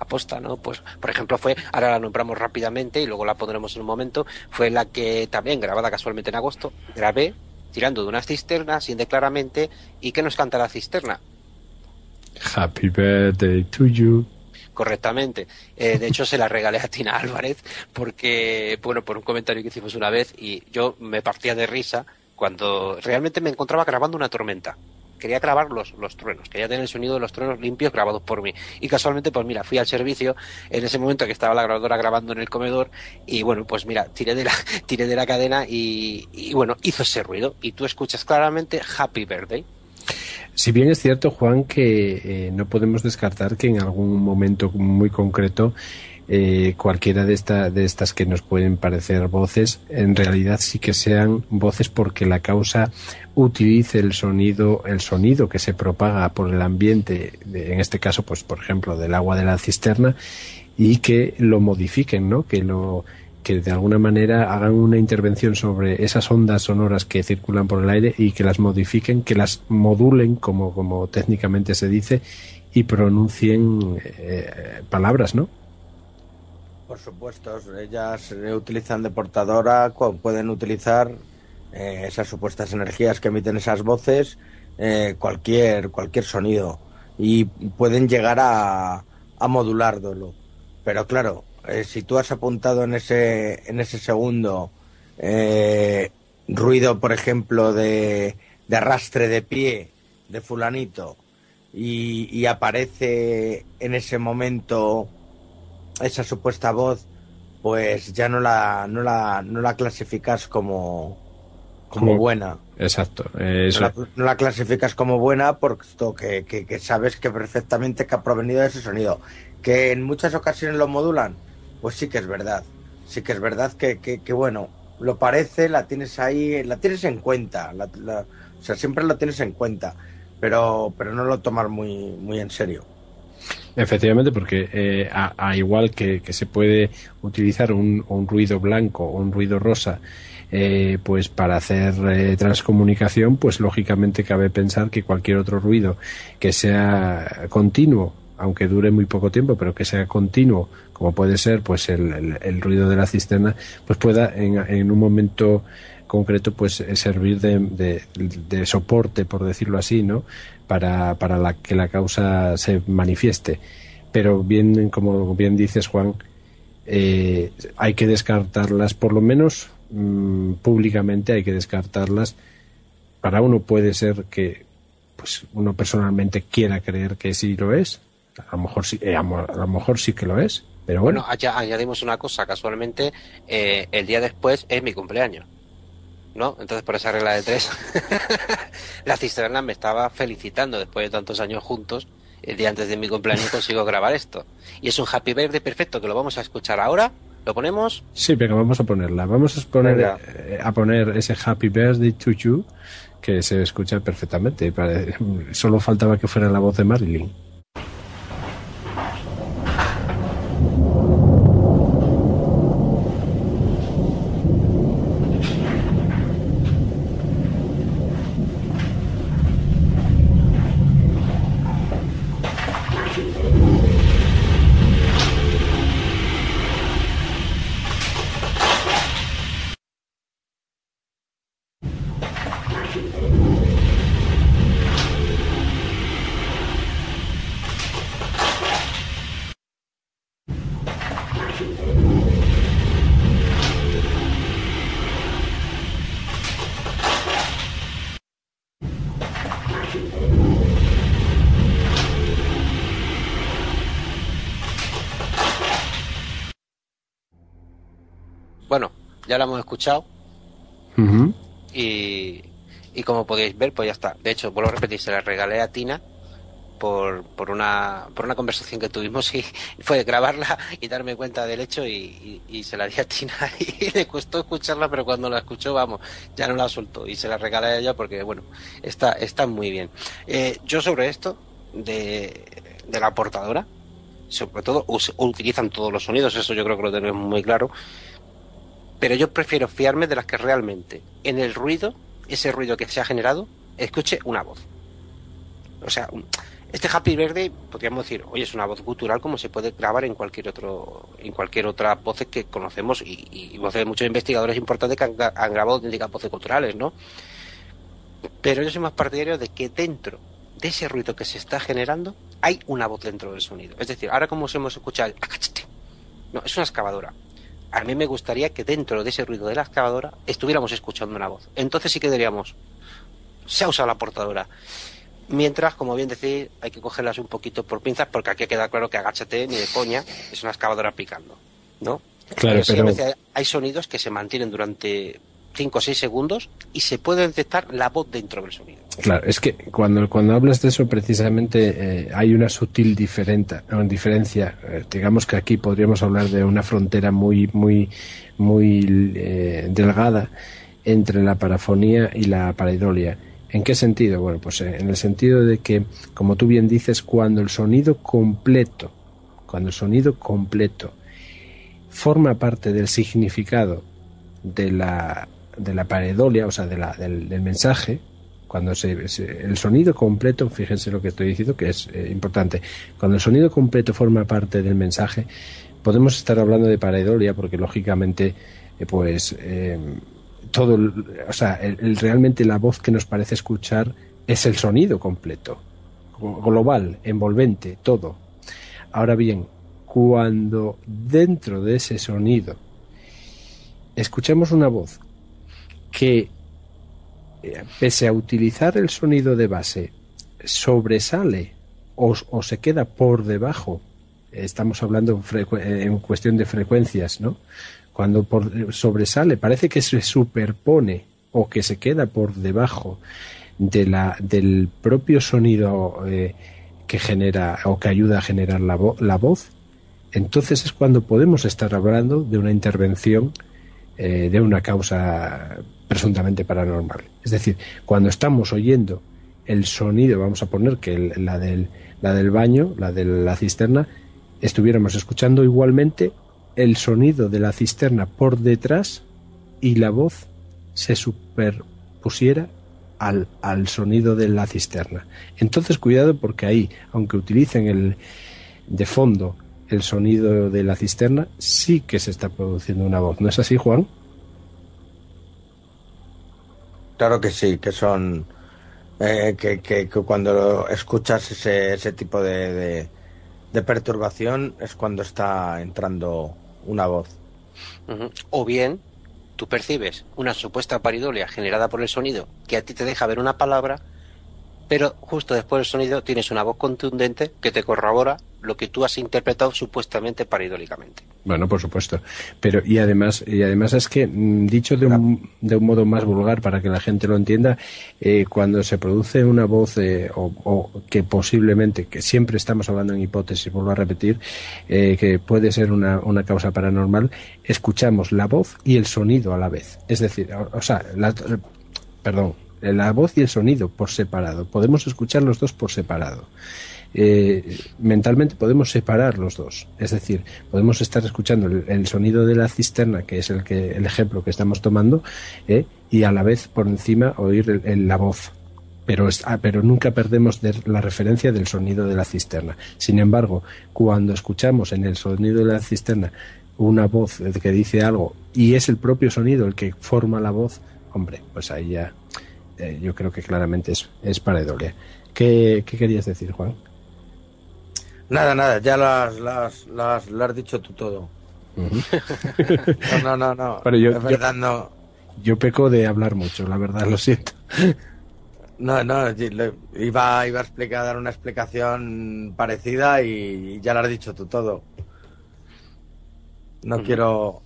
aposta, ¿no? Pues, por ejemplo, fue, ahora la nombramos rápidamente y luego la pondremos en un momento, fue la que también, grabada casualmente en agosto, grabé tirando de una cisterna, sin claramente, y que nos canta la cisterna. Happy birthday to you. Correctamente. Eh, de hecho, se la regalé a Tina Álvarez porque, bueno, por un comentario que hicimos una vez y yo me partía de risa cuando realmente me encontraba grabando una tormenta quería grabar los, los truenos, quería tener el sonido de los truenos limpios grabados por mí. Y casualmente, pues mira, fui al servicio en ese momento que estaba la grabadora grabando en el comedor y bueno, pues mira, tiré de la, *laughs* tiré de la cadena y, bueno, hizo ese ruido y tú escuchas claramente Happy Birthday. Si bien es cierto, Juan, que eh, no podemos descartar que en algún momento muy concreto eh, cualquiera de, esta, de estas que nos pueden parecer voces, en realidad sí que sean voces porque la causa utilice el sonido, el sonido que se propaga por el ambiente, en este caso, pues por ejemplo, del agua de la cisterna, y que lo modifiquen, ¿no? Que lo que de alguna manera hagan una intervención sobre esas ondas sonoras que circulan por el aire y que las modifiquen, que las modulen, como, como técnicamente se dice, y pronuncien eh, palabras, ¿no? Por supuesto, ellas utilizan de portadora, pueden utilizar eh, esas supuestas energías que emiten esas voces, eh, cualquier, cualquier sonido, y pueden llegar a, a modularlo. Pero claro, eh, si tú has apuntado en ese, en ese segundo ruido, por ejemplo, de, de arrastre de pie de fulanito, y, y aparece en ese momento esa supuesta voz, pues ya no la, no la, no la clasificas como, como, buena. Exacto. No, la, clasificas como buena porque que, que, sabes que perfectamente que ha provenido de ese sonido. Que en muchas ocasiones lo modulan, pues sí que es verdad. Sí que es verdad que, que, bueno, lo parece, la tienes ahí, la tienes en cuenta. o sea, siempre la tienes en cuenta, pero, pero no lo tomas muy, muy en serio. Efectivamente, porque eh, a, igual que, se puede utilizar un, ruido blanco o un ruido rosa, eh, pues para hacer eh, transcomunicación, pues lógicamente cabe pensar que cualquier otro ruido que sea continuo, aunque dure muy poco tiempo, pero que sea continuo, como puede ser pues el, el, ruido de la cisterna, pues pueda en, en un momento concreto pues servir de, de, soporte por decirlo así no para, para la, que la causa se manifieste. Pero bien, como bien dices, Juan, eh, hay que descartarlas, por lo menos mm, públicamente hay que descartarlas. Para uno puede ser que pues uno personalmente quiera creer que sí lo es. A lo mejor sí, eh, a lo mejor sí que lo es. Pero bueno, añadimos una cosa, casualmente eh, el día después es mi cumpleaños. ¿no? Entonces, por esa regla de tres, *laughs* la cisterna me estaba felicitando después de tantos años juntos. El día antes de mi cumpleaños consigo grabar esto. Y es un happy birthday perfecto que lo vamos a escuchar ahora. ¿Lo ponemos? Sí, venga, vamos a ponerla. Vamos a poner, eh, a poner ese happy birthday to you que se escucha perfectamente. Solo faltaba que fuera la voz de Marilyn. Ya la hemos escuchado. y, y como podéis ver, pues ya está. De hecho, vuelvo a repetir, se la regalé a Tina por, por, una, por una conversación que tuvimos y *laughs* fue grabarla y darme cuenta del hecho y, se la di a Tina *laughs* y le costó escucharla, pero cuando la escuchó, vamos, ya no la soltó y se la regalé a ella porque, bueno, está, está muy bien. Eh, yo sobre esto de, de la portadora, sobre todo utilizan todos los sonidos, eso yo creo que lo tenemos muy claro, pero yo prefiero fiarme de las que realmente en el ruido, ese ruido que se ha generado, escuche una voz. O sea, este Happy Verde, podríamos decir, oye, es una voz cultural como se puede grabar en cualquier otro, en cualquier otra voz que conocemos y, y voces de muchos investigadores importantes que han, grabado auténticas voces culturales, ¿no? Pero yo soy más partidario de que dentro de ese ruido que se está generando hay una voz dentro del sonido. Es decir, ahora como hemos escuchado, no, es una excavadora. A mí me gustaría que dentro de ese ruido de la excavadora estuviéramos escuchando una voz. Entonces sí que diríamos, se ha usado la portadora. Mientras, como bien decís, hay que cogerlas un poquito por pinzas porque aquí queda claro que agáchate ni de coña es una excavadora picando, ¿no? Claro, pero, hay sonidos que se mantienen durante 5 o 6 segundos y se puede detectar la voz dentro del sonido. Claro, es que cuando, cuando hablas de eso precisamente eh, hay una sutil diferencia. Eh, digamos que aquí podríamos hablar de una frontera muy, muy, muy eh, delgada entre la parafonía y la pareidolia ¿En qué sentido? Bueno, pues en el sentido de que, como tú bien dices, cuando el sonido completo, cuando el sonido completo forma parte del significado de la, de la paredolia, o sea, de la, del, mensaje, cuando se, el sonido completo, fíjense lo que estoy diciendo, que es eh, importante, cuando el sonido completo forma parte del mensaje, podemos estar hablando de pareidolia porque lógicamente, eh, pues todo, o sea, el, realmente la voz que nos parece escuchar es el sonido completo, global, envolvente, todo. Ahora bien, cuando dentro de ese sonido escuchamos una voz que, eh, pese a utilizar el sonido de base, sobresale o, se queda por debajo, estamos hablando en cuestión de frecuencias, ¿no? cuando sobresale, parece que se superpone o que se queda por debajo del propio sonido eh, que genera o que ayuda a generar la, la, voz, entonces es cuando podemos estar hablando de una intervención eh, de una causa presuntamente paranormal. Es decir, cuando estamos oyendo el sonido, vamos a poner que la, del, la del baño, la de la cisterna, estuviéramos escuchando igualmente el sonido de la cisterna por detrás y la voz se superpusiera al, al, sonido de la cisterna. Entonces cuidado porque ahí, aunque utilicen el de fondo el sonido de la cisterna, sí que se está produciendo una voz. ¿No es así, Juan? Claro que sí, que son eh, que, que, cuando escuchas ese, ese tipo de, de perturbación es cuando está entrando una voz. O bien tú percibes una supuesta paridolia generada por el sonido que a ti te deja ver una palabra, pero justo después del sonido tienes una voz contundente que te corrobora lo que tú has interpretado supuestamente paridólicamente. Bueno, por supuesto. Pero y además y además es que mm, dicho de un, de un modo más vulgar para que la gente lo entienda, eh, cuando se produce una voz eh, o, que posiblemente que siempre estamos hablando en hipótesis, vuelvo a repetir, eh, que puede ser una, una causa paranormal, escuchamos la voz y el sonido a la vez. Es decir, o, sea, la, perdón, la voz y el sonido por separado. Podemos escuchar los dos por separado. Eh, mentalmente podemos separar los dos. Es decir, podemos estar escuchando el, sonido de la cisterna, que es el, que, el ejemplo que estamos tomando, eh, y a la vez por encima oír la voz. Pero, ah, pero nunca perdemos la referencia del sonido de la cisterna. Sin embargo, cuando escuchamos en el sonido de la cisterna una voz que dice algo y es el propio sonido el que forma la voz, hombre, pues ahí ya eh, yo creo que claramente es, es pareidolia. ¿Qué, ¿Qué querías decir, Juan? Nada, nada, ya las, las, las, lo has dicho tú todo. *laughs* no, no, no, Pero yo, verdad, no. Yo peco de hablar mucho, la verdad, lo siento. *laughs* No, no, iba, iba a explicar, dar una explicación parecida y ya lo has dicho tú todo. No quiero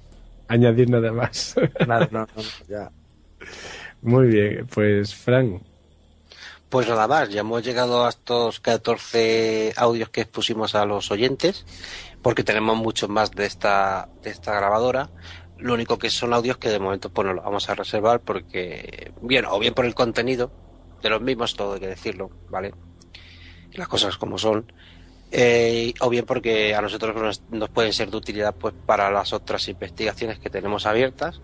añadir nada más. Nada, no, no, *laughs* ya. Muy bien, pues Fran. Pues nada más, ya hemos llegado a estos 14 audios que expusimos a los oyentes, porque tenemos muchos más de esta, de esta grabadora. Lo único que son audios que de momento pues no los vamos a reservar porque, bien, o bien por el contenido de los mismos, todo hay que decirlo, ¿vale? Las cosas como son. Eh, o bien porque a nosotros nos, nos, pueden ser de utilidad pues para las otras investigaciones que tenemos abiertas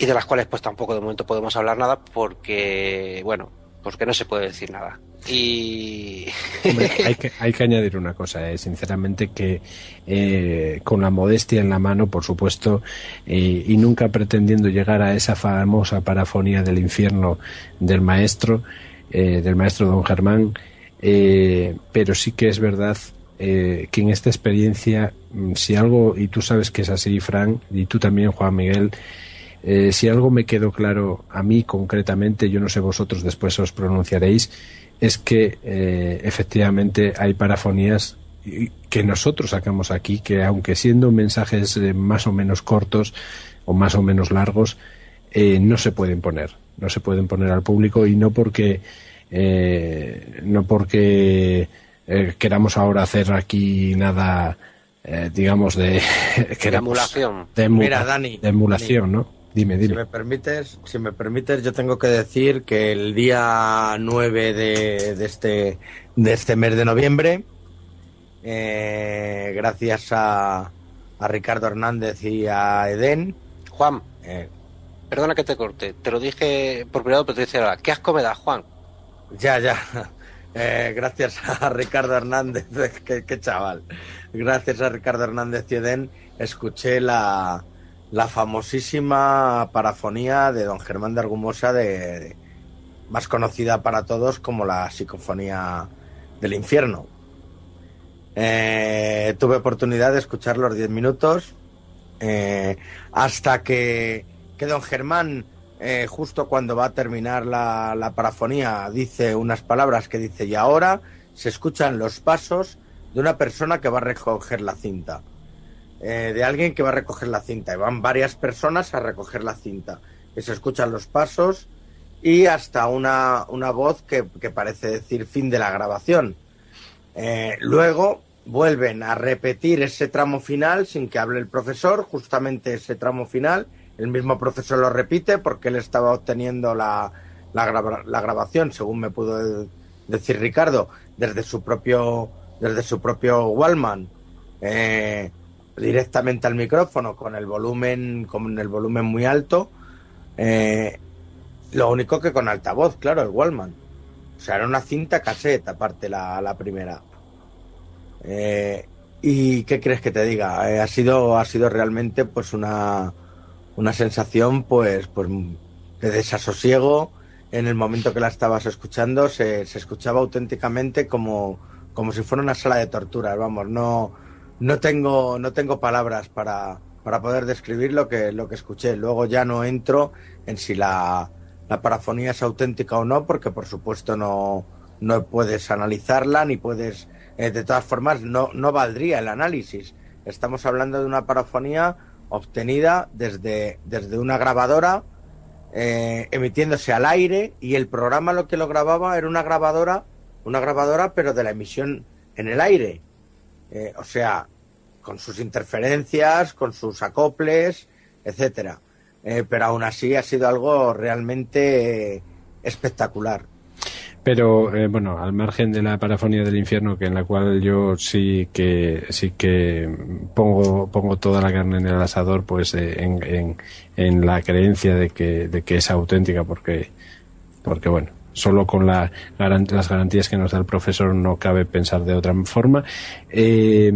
y de las cuales pues tampoco de momento podemos hablar nada porque, bueno, porque no se puede decir nada. Y *laughs* hay, que, hay que añadir una cosa, eh, sinceramente, que eh, con la modestia en la mano, por supuesto, eh, y nunca pretendiendo llegar a esa famosa parafonía del infierno del maestro, eh, del maestro don Germán, eh, pero sí que es verdad que en esta experiencia, mm, si algo, y tú sabes que es así, Fran, y tú también, Juan Miguel, eh, si algo me quedó claro a mí concretamente, yo no sé vosotros, después os pronunciaréis, es que eh, efectivamente hay parafonías que nosotros sacamos aquí, que aunque siendo mensajes eh, más o menos cortos o más o menos largos, eh, no se pueden poner, no se pueden poner al público y no porque eh, no porque eh, queramos ahora hacer aquí nada, eh, digamos de, *laughs* de emulación, de, Mira, Dani, de emulación, Dani, ¿no? Dime, dime. Si me permites, si me permites, yo tengo que decir que el día 9 de, de este de este mes de noviembre, eh, gracias a, a, Ricardo Hernández y a Eden. Juan, eh, perdona que te corte, te lo dije por privado, pero te dice ahora, ¿qué asco me da, Juan? Ya, ya. *laughs* Eh, gracias a Ricardo Hernández, *laughs* qué, qué, chaval. Gracias a Ricardo Hernández y Eden, escuché la, la famosísima parafonía de don Germán de Argumosa, de, más conocida para todos como la psicofonía del infierno. Eh, tuve oportunidad de escuchar los 10 minutos eh, hasta que, que, don Germán, eh, justo cuando va a terminar la, la, parafonía, dice unas palabras que dice, y ahora se escuchan los pasos de una persona que va a recoger la cinta. Eh, de alguien que va a recoger la cinta. Y van varias personas a recoger la cinta. Se escuchan los pasos y hasta una, una voz que, que, parece decir fin de la grabación. Eh, luego vuelven a repetir ese tramo final sin que hable el profesor, justamente ese tramo final. El mismo profesor lo repite porque él estaba obteniendo la, la, la grabación, según me pudo decir Ricardo, desde su propio, desde su propio Wallman. Eh, directamente al micrófono con el volumen con el volumen muy alto eh, lo único que con altavoz claro el Wallman. O sea era una cinta cassette aparte la, la primera. Eh, y qué crees que te diga eh, ha sido ha sido realmente pues una una sensación pues pues de desasosiego. En el momento que la estabas escuchando se, se escuchaba auténticamente como como si fuera una sala de torturas vamos no no tengo, no tengo palabras para, para poder describir lo que, lo que escuché. Luego ya no entro en si la, la parafonía es auténtica o no, porque por supuesto no, no puedes analizarla ni puedes. Eh, de todas formas, no, no valdría el análisis. Estamos hablando de una parafonía obtenida desde, desde una grabadora eh, emitiéndose al aire y el programa lo que lo grababa era una grabadora, una grabadora pero de la emisión en el aire eh, o sea, con sus interferencias, con sus acoples, etcétera. Eh, pero aún así ha sido algo realmente espectacular. Pero eh, bueno, al margen de la parafonía del infierno, que en la cual yo sí que sí que pongo pongo toda la carne en el asador, pues eh, en, en, en, la creencia de que de que es auténtica, porque porque bueno, solo con la, las garantías que nos da el profesor no cabe pensar de otra forma. Eh,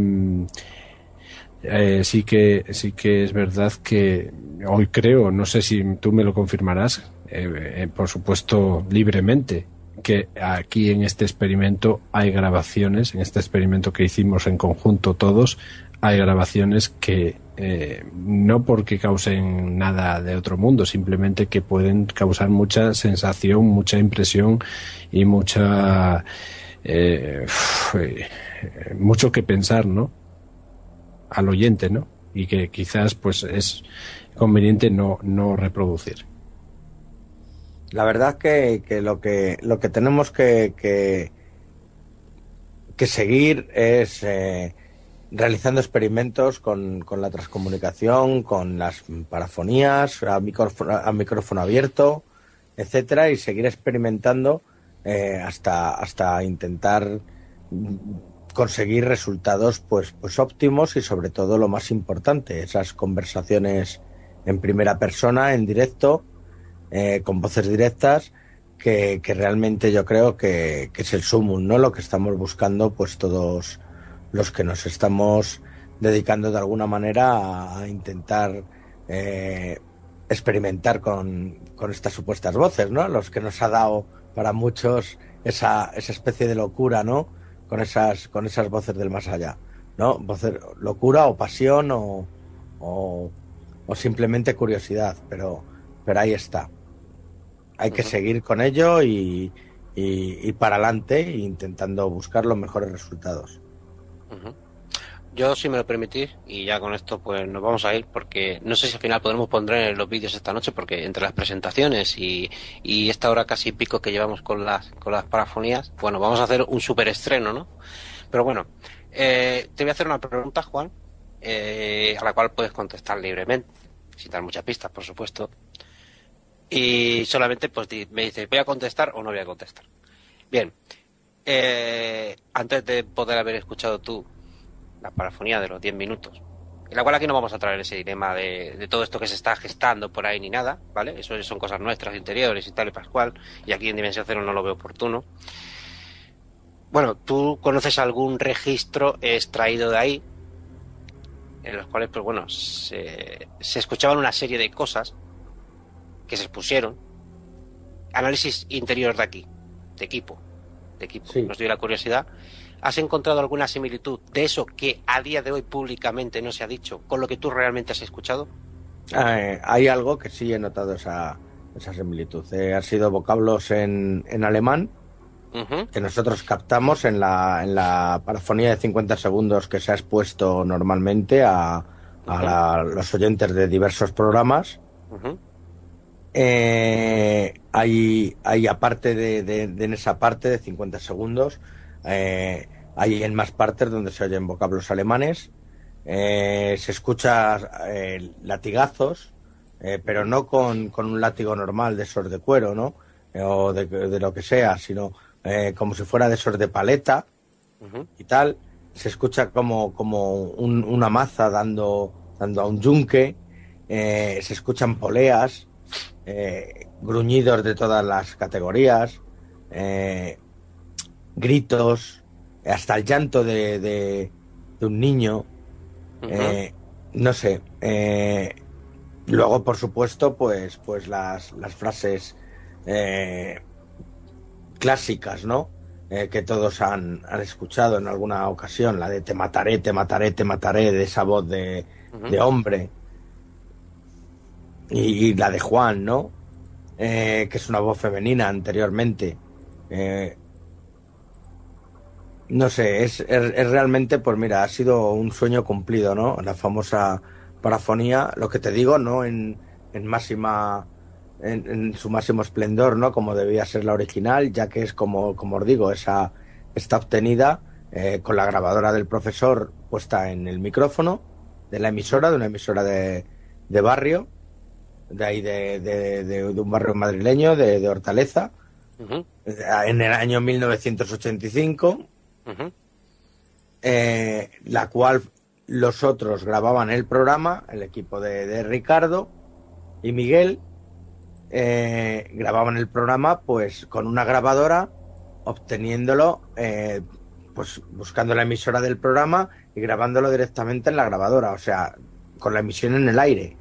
eh, sí que sí que es verdad que hoy creo, no sé si tú me lo confirmarás, eh, por supuesto libremente, que aquí en este experimento hay grabaciones, en este experimento que hicimos en conjunto todos, hay grabaciones que eh, no porque causen nada de otro mundo, simplemente que pueden causar mucha sensación, mucha impresión y mucha eh, mucho que pensar, ¿no? Al oyente, ¿no? y que quizás pues es conveniente no, no reproducir. La verdad que, que lo que lo que tenemos que, que, que seguir es eh, realizando experimentos con, con, la transcomunicación, con las parafonías, a micrófono, a micrófono abierto, etcétera, y seguir experimentando eh, hasta, hasta intentar conseguir resultados pues, pues óptimos y sobre todo lo más importante, esas conversaciones en primera persona, en directo, eh, con voces directas, que, que, realmente yo creo que, que, es el sumum, ¿no? Lo que estamos buscando, pues todos los que nos estamos dedicando de alguna manera a, intentar eh, experimentar con, con, estas supuestas voces, ¿no? Los que nos ha dado para muchos esa, esa especie de locura, ¿no? Con esas, con esas voces del más allá, ¿no? Voces, locura o pasión o, o, o simplemente curiosidad, pero, pero ahí está. Hay que uh -huh. seguir con ello y, y, y para adelante intentando buscar los mejores resultados. Yo, si me lo permitís, y ya con esto pues nos vamos a ir, porque no sé si al final podremos poner los vídeos esta noche, porque entre las presentaciones y, y esta hora casi pico que llevamos con las, con las parafonías, bueno, vamos a hacer un super estreno, ¿no? Pero bueno, eh, te voy a hacer una pregunta, Juan, eh, a la cual puedes contestar libremente, sin dar muchas pistas, por supuesto. Y solamente pues me dices, ¿voy a contestar o no voy a contestar? Bien, eh, antes de poder haber escuchado tú la parafonía de los 10 minutos, en la cual aquí no vamos a traer ese dilema de, todo esto que se está gestando por ahí ni nada, ¿vale? Eso son cosas nuestras, interiores y tal y pascual, y aquí en Dimensión Cero no lo veo oportuno. Bueno, ¿tú conoces algún registro extraído de ahí? En los cuales, pues bueno, se, se escuchaban una serie de cosas que se expusieron. Análisis interior de aquí, de equipo, de equipo. Sí. Nos dio la curiosidad. ¿Has encontrado alguna similitud de eso que a día de hoy públicamente no se ha dicho con lo que tú realmente has escuchado? Eh, hay algo que sí he notado esa, esa similitud. Eh, han sido vocablos en, en alemán uh -huh. que nosotros captamos en la, en la parafonía de 50 segundos que se ha expuesto normalmente a, a uh -huh. la, los oyentes de diversos programas. Uh -huh. Eh, hay, hay aparte de, de, de, en esa parte de 50 segundos, eh, hay en más partes donde se oyen vocablos alemanes, eh, se escucha eh, latigazos, pero no con, con, un látigo normal de esos de cuero, ¿no? o de, de, lo que sea, sino como si fuera de esos de paleta uh -huh. y tal. Se escucha como, como un, una maza dando, dando a un yunque, se escuchan poleas, eh, gruñidos de todas las categorías, eh, gritos, hasta el llanto de, de, de un niño. Uh -huh. eh, no sé. Luego, por supuesto, pues, pues las, las frases clásicas, ¿no? Eh, que todos han, han, escuchado en alguna ocasión, la de te mataré, te mataré, te mataré, de esa voz de, uh -huh. de hombre. Y, la de Juan, ¿no? Eh, que es una voz femenina anteriormente. Eh, no sé, es, es, realmente, pues mira, ha sido un sueño cumplido, ¿no? La famosa parafonía, lo que te digo, ¿no? En, en máxima, en, su máximo esplendor, ¿no? Como debía ser la original, ya que es como, como os digo, esa está obtenida eh, con la grabadora del profesor puesta en el micrófono de la emisora, de una emisora de barrio, de ahí de, de, de, de un barrio madrileño, de, de Hortaleza, uh -huh. en el año 1985 Uh -huh. eh, la cual los otros grababan el programa, el equipo de, de Ricardo y Miguel eh, grababan el programa pues con una grabadora obteniéndolo eh, pues buscando la emisora del programa y grabándolo directamente en la grabadora, o sea, con la emisión en el aire,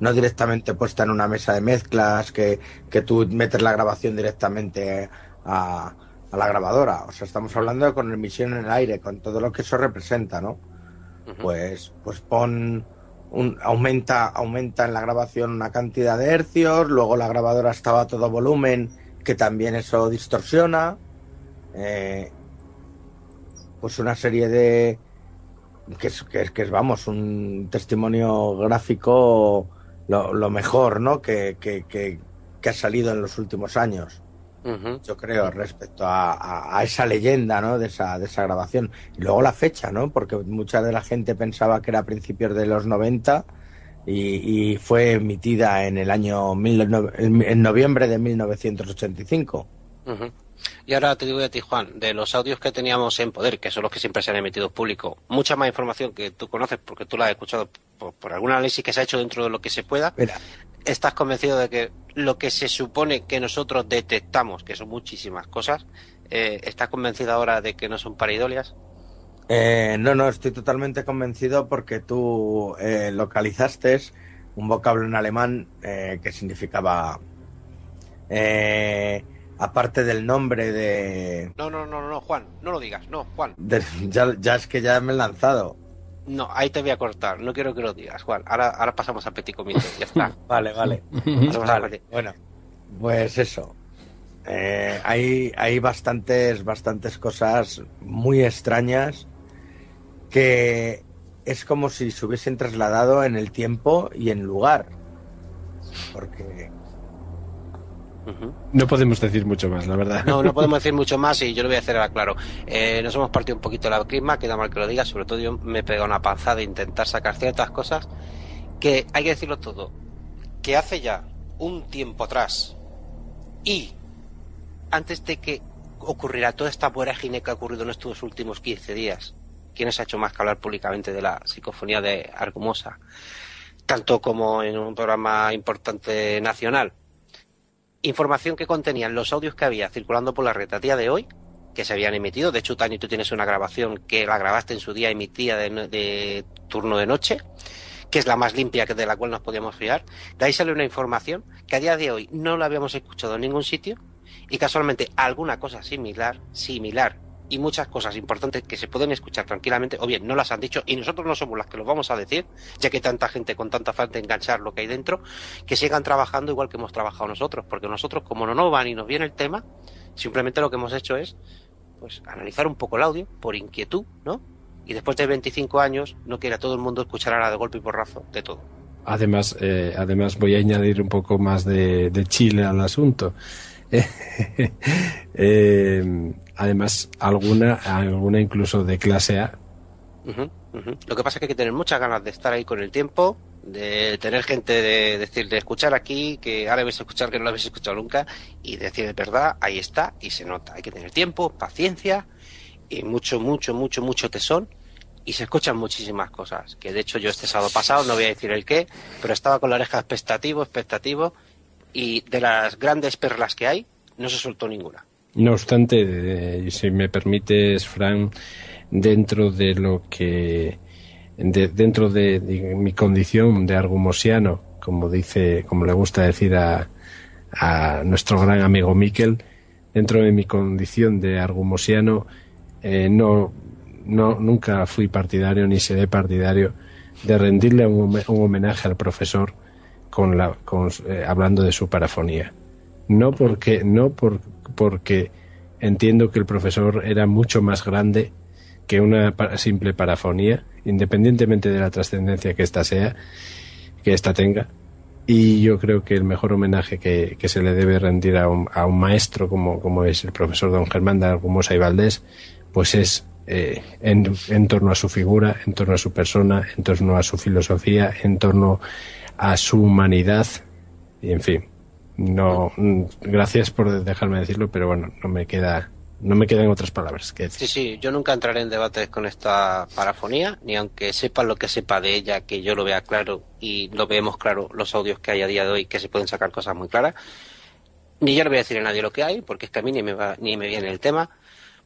no directamente puesta en una mesa de mezclas que, que tú metes la grabación directamente a, a la grabadora. O sea, estamos hablando de con emisión en el aire, con todo lo que eso representa, ¿no? Uh -huh. Pues, pues pon un, aumenta, aumenta en la grabación una cantidad de hercios, luego la grabadora estaba a todo volumen, que también eso distorsiona. Eh, pues una serie de, que es, que es, que es, vamos, un testimonio gráfico lo, lo mejor, ¿no? Que, que, que, que, ha salido en los últimos años. Uh -huh. Yo creo, respecto a, a, a, esa leyenda, ¿no? De esa, de esa grabación. Y luego la fecha, ¿no? Porque mucha de la gente pensaba que era a principios de los 90 y, y fue emitida en el año, mil, en noviembre de 1985. Uh -huh. Y ahora te digo a ti, Juan, de los audios que teníamos en poder, que son los que siempre se han emitido público, mucha más información que tú conoces porque tú la has escuchado por, por algún análisis que se ha hecho dentro de lo que se pueda. Mira. ¿Estás convencido de que lo que se supone que nosotros detectamos, que son muchísimas cosas, eh, estás convencido ahora de que no son pareidolias? Eh, no, no, estoy totalmente convencido porque tú eh, localizaste un vocablo en alemán eh, que significaba eh, aparte del nombre de... No, no, no, no, Juan, no lo digas, no, Juan. De, ya, ya, es que ya me he lanzado. No, ahí te voy a cortar, no quiero que lo digas, Juan. Ahora, ahora pasamos a Petit Comité, ya está. *laughs* vale, vale. vale. Bueno, pues eso. Eh, hay, hay bastantes, bastantes cosas muy extrañas que es como si se hubiesen trasladado en el tiempo y en lugar. Porque no podemos decir mucho más, la verdad. No, no podemos *laughs* decir mucho más y yo lo voy a hacer ahora claro. Eh, nos hemos partido un poquito la crisma, queda mal que lo diga, sobre todo yo me he pegado una panzada de intentar sacar ciertas cosas que hay que decirlo todo. Que hace ya un tiempo atrás y antes de que ocurriera toda esta vorágine que ha ocurrido en estos últimos 15 días, ¿quién se ha hecho más que hablar públicamente de la psicofonía de Argumosa? Tanto como en un programa importante nacional información que contenían los audios que había circulando por la red a día de hoy, que se habían emitido. De hecho, Tani, tú tienes una grabación que la grabaste en su día emitida de, de turno de noche, que es la más limpia que de la cual nos podíamos fiar. De ahí sale una información que a día de hoy no la habíamos escuchado en ningún sitio y casualmente alguna cosa similar, similar y muchas cosas importantes que se pueden escuchar tranquilamente, o bien no las han dicho, y nosotros no somos las que lo vamos a decir, ya que hay tanta gente con tanta falta de enganchar lo que hay dentro, que sigan trabajando igual que hemos trabajado nosotros, porque nosotros, como no nos van y nos viene el tema, simplemente lo que hemos hecho es pues analizar un poco el audio por inquietud, ¿no? Y después de 25 años, no quiera todo el mundo escuchar ahora de golpe y porrazo de todo. Además, eh, además voy a añadir un poco más de, de Chile al asunto. *laughs* eh, además alguna, alguna incluso de clase A. Uh. Lo que pasa es que hay que tener muchas ganas de estar ahí con el tiempo, de tener gente de decir, de escuchar aquí, que ahora vais a escuchar que no lo habéis escuchado nunca, y decir de verdad, ahí está, y se nota. Hay que tener tiempo, paciencia, y mucho, mucho, mucho, mucho tesón, y se escuchan muchísimas cosas. Que de hecho yo este sábado pasado, no voy a decir el qué, pero estaba con la oreja expectativo, expectativo, y de las grandes perlas que hay, no se soltó ninguna. No obstante, eh, si me permites, Fran, dentro de lo que de, dentro de, de, mi condición de argumosiano, como dice, como le gusta decir a, a nuestro gran amigo Miquel, dentro de mi condición de argumosiano, eh, no, no, nunca fui partidario ni seré partidario de rendirle un, un homenaje al profesor con la, con, eh, hablando de su parafonía. No porque, no por, porque entiendo que el profesor era mucho más grande que una simple parafonía, independientemente de la trascendencia que ésta sea, que ésta tenga. Y yo creo que el mejor homenaje que, que se le debe rendir a un, a un, maestro como, como es el profesor don Germán de Argumosa y Valdés, pues es eh, en, en torno a su figura, en torno a su persona, en torno a su filosofía, en torno a su humanidad, y en fin, no gracias por dejarme decirlo pero bueno no me queda no me quedan otras palabras que. Sí, sí, yo nunca entraré en debates con esta parafonía, ni aunque sepa lo que sepa de ella, que yo lo vea claro y lo veamos claro los audios que hay a día de hoy, que se pueden sacar cosas muy claras. Ni yo le voy a decir a nadie lo que hay, porque es que a mí ni me, va, ni me viene el tema,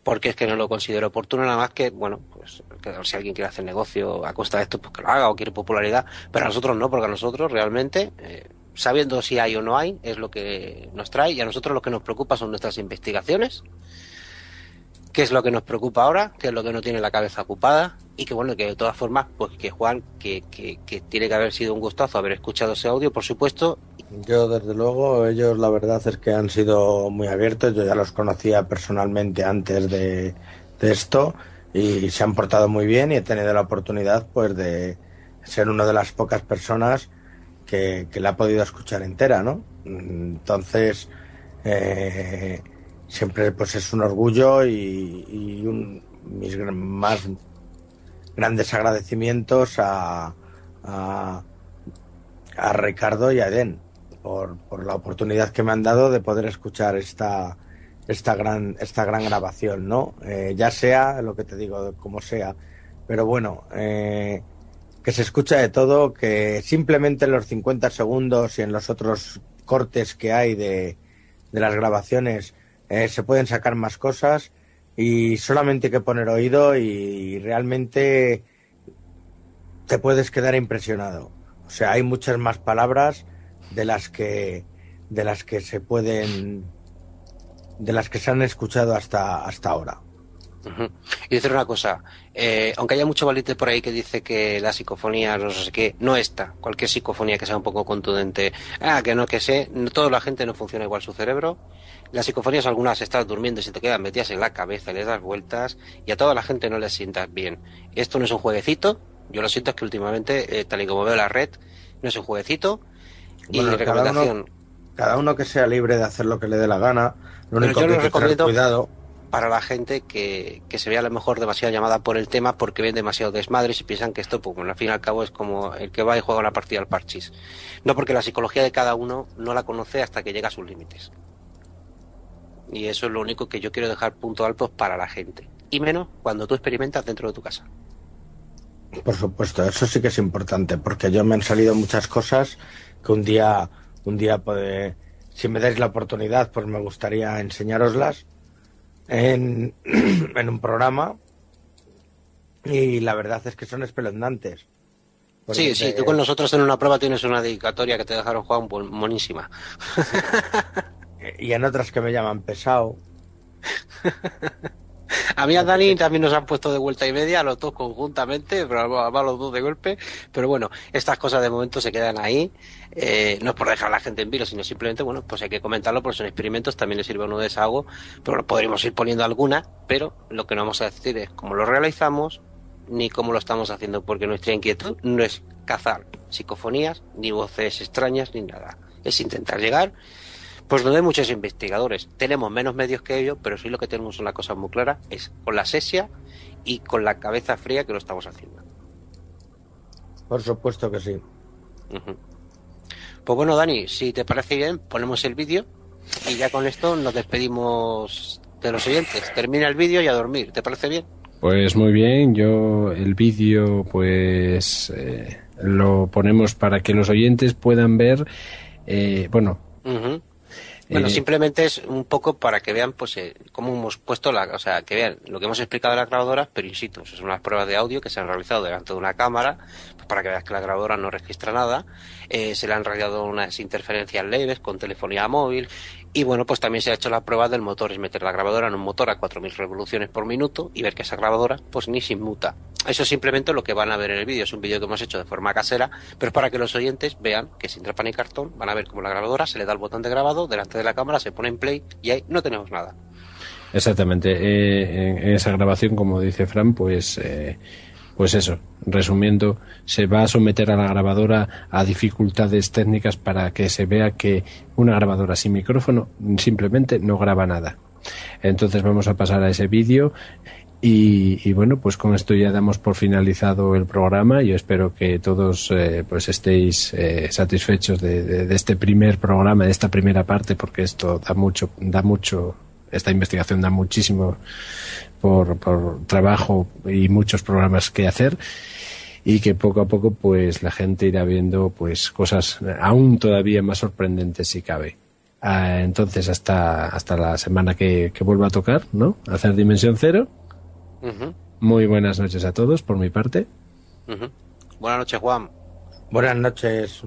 porque es que no lo considero oportuno, nada más que, bueno, pues que si alguien quiere hacer negocio a costa de esto, pues que lo haga o quiere popularidad, pero a nosotros no, porque a nosotros realmente. Eh, sabiendo si hay o no hay, es lo que nos trae y a nosotros lo que nos preocupa son nuestras investigaciones, qué es lo que nos preocupa ahora, qué es lo que no tiene la cabeza ocupada y que bueno, que de todas formas, pues que Juan, que, que, que tiene que haber sido un gustazo haber escuchado ese audio, por supuesto. Yo desde luego, ellos la verdad es que han sido muy abiertos, yo ya los conocía personalmente antes de, de esto. y se han portado muy bien y he tenido la oportunidad pues de ser una de las pocas personas que, que la ha podido escuchar entera, ¿no? Entonces, eh, siempre pues es un orgullo y, un, mis más grandes agradecimientos a, a, a Ricardo y a Eden por, por, la oportunidad que me han dado de poder escuchar esta, esta, gran, esta gran grabación, ¿no? Eh, ya sea lo que te digo, como sea. Pero bueno, eh, que se escucha de todo, que simplemente en los 50 segundos y en los otros cortes que hay de, de las grabaciones eh, se pueden sacar más cosas y solamente hay que poner oído y realmente te puedes quedar impresionado. O sea, hay muchas más palabras de las que de las que se pueden de las que se han escuchado hasta hasta ahora. Y decir una cosa, eh, aunque haya mucho valiente por ahí que dice que la psicofonía, no sé qué, no está. Cualquier psicofonía que sea un poco contundente, ah, que no, que sé, toda la gente no funciona igual su cerebro. Las psicofonías algunas estás durmiendo y se te quedan metidas en la cabeza, le das vueltas y a toda la gente no le sientas bien. Esto no es un jueguecito, yo lo siento es que últimamente, eh, tal y como veo la red, no es un jueguecito. y recomendación. Cada uno, que sea libre de hacer lo que le dé la gana. Lo único que hay que tener cuidado para la gente que, que, se vea a lo mejor demasiado llamada por el tema porque ven demasiado desmadres y piensan que esto, pues al fin y al cabo es como el que va y juega una partida al parchis. No porque la psicología de cada uno no la conoce hasta que llega a sus límites. Y eso es lo único que yo quiero dejar punto alto para la gente. Y menos cuando tú experimentas dentro de tu casa. Por supuesto, eso sí que es importante, porque yo me han salido muchas cosas que un día, un día puede, si me dais la oportunidad, pues me gustaría enseñároslas en, *clears throat* en un programa. Y la verdad es que son espeluznantes. Sí, sí, tú con nosotros en una prueba tienes una dedicatoria que te dejaron Juan monísima. *laughs* y en otras que me llaman pesado. *laughs* *laughs* A mí a Dani también nos han puesto de vuelta y media, los dos conjuntamente, pero a los dos de golpe. Pero bueno, estas cosas de momento se quedan ahí. Eh, no es por dejar a la gente en vilo, sino simplemente, bueno, pues hay que comentarlo porque son experimentos, también le sirve uno de desahogo, pero podríamos ir poniendo alguna, pero lo que no vamos a decir es cómo lo realizamos ni cómo lo estamos haciendo, porque nuestra inquietud no es cazar psicofonías, ni voces extrañas, ni nada. Es intentar llegar pues donde hay muchos investigadores. Tenemos menos medios que ellos, pero sí lo que tenemos una cosa muy clara, es con la sesia y con la cabeza fría que lo estamos haciendo. Por supuesto que sí. Pues bueno, Dani, si te parece bien, ponemos el vídeo y ya con esto nos despedimos de los oyentes. Termina el vídeo y a dormir. ¿Te parece bien? Pues muy bien, yo el vídeo pues eh, lo ponemos para que los oyentes puedan ver, eh, bueno, bueno, eh, simplemente es un poco para que vean pues eh, cómo hemos puesto la, o sea, que vean lo que hemos explicado de las grabadoras, pero insisto, son unas pruebas de audio que se han realizado delante de una cámara, pues para que veas que la grabadora no registra nada, eh, se le han realizado unas interferencias leves con telefonía móvil y bueno, pues también se ha hecho la prueba del motor, es meter la grabadora en un motor a 4.000 revoluciones por minuto y ver que esa grabadora pues ni se inmuta. Eso es simplemente lo que van a ver en el vídeo, es un vídeo que hemos hecho de forma casera, pero para que los oyentes vean que sin trapa ni cartón van a ver como la grabadora se le da el botón de grabado delante de la cámara, se pone en play y ahí no tenemos nada. Exactamente. Eh, en, esa grabación, como dice Fran, pues eh, pues eso, resumiendo, se va a someter a la grabadora a dificultades técnicas para que se vea que una grabadora sin micrófono simplemente no graba nada. Entonces vamos a pasar a ese vídeo y, bueno, pues con esto ya damos por finalizado el programa. Yo espero que todos eh, pues estéis eh, satisfechos de, de, este primer programa, de esta primera parte, porque esto da mucho, da mucho, esta investigación da muchísimo por, por trabajo y muchos programas que hacer y que poco a poco pues la gente irá viendo pues cosas aún todavía más sorprendentes si cabe. Ah, entonces hasta, hasta la semana que, que vuelva a tocar, ¿no? Hacer Dimensión Cero. Muy buenas noches a todos por mi parte. Buenas noches, Juan. Buenas noches.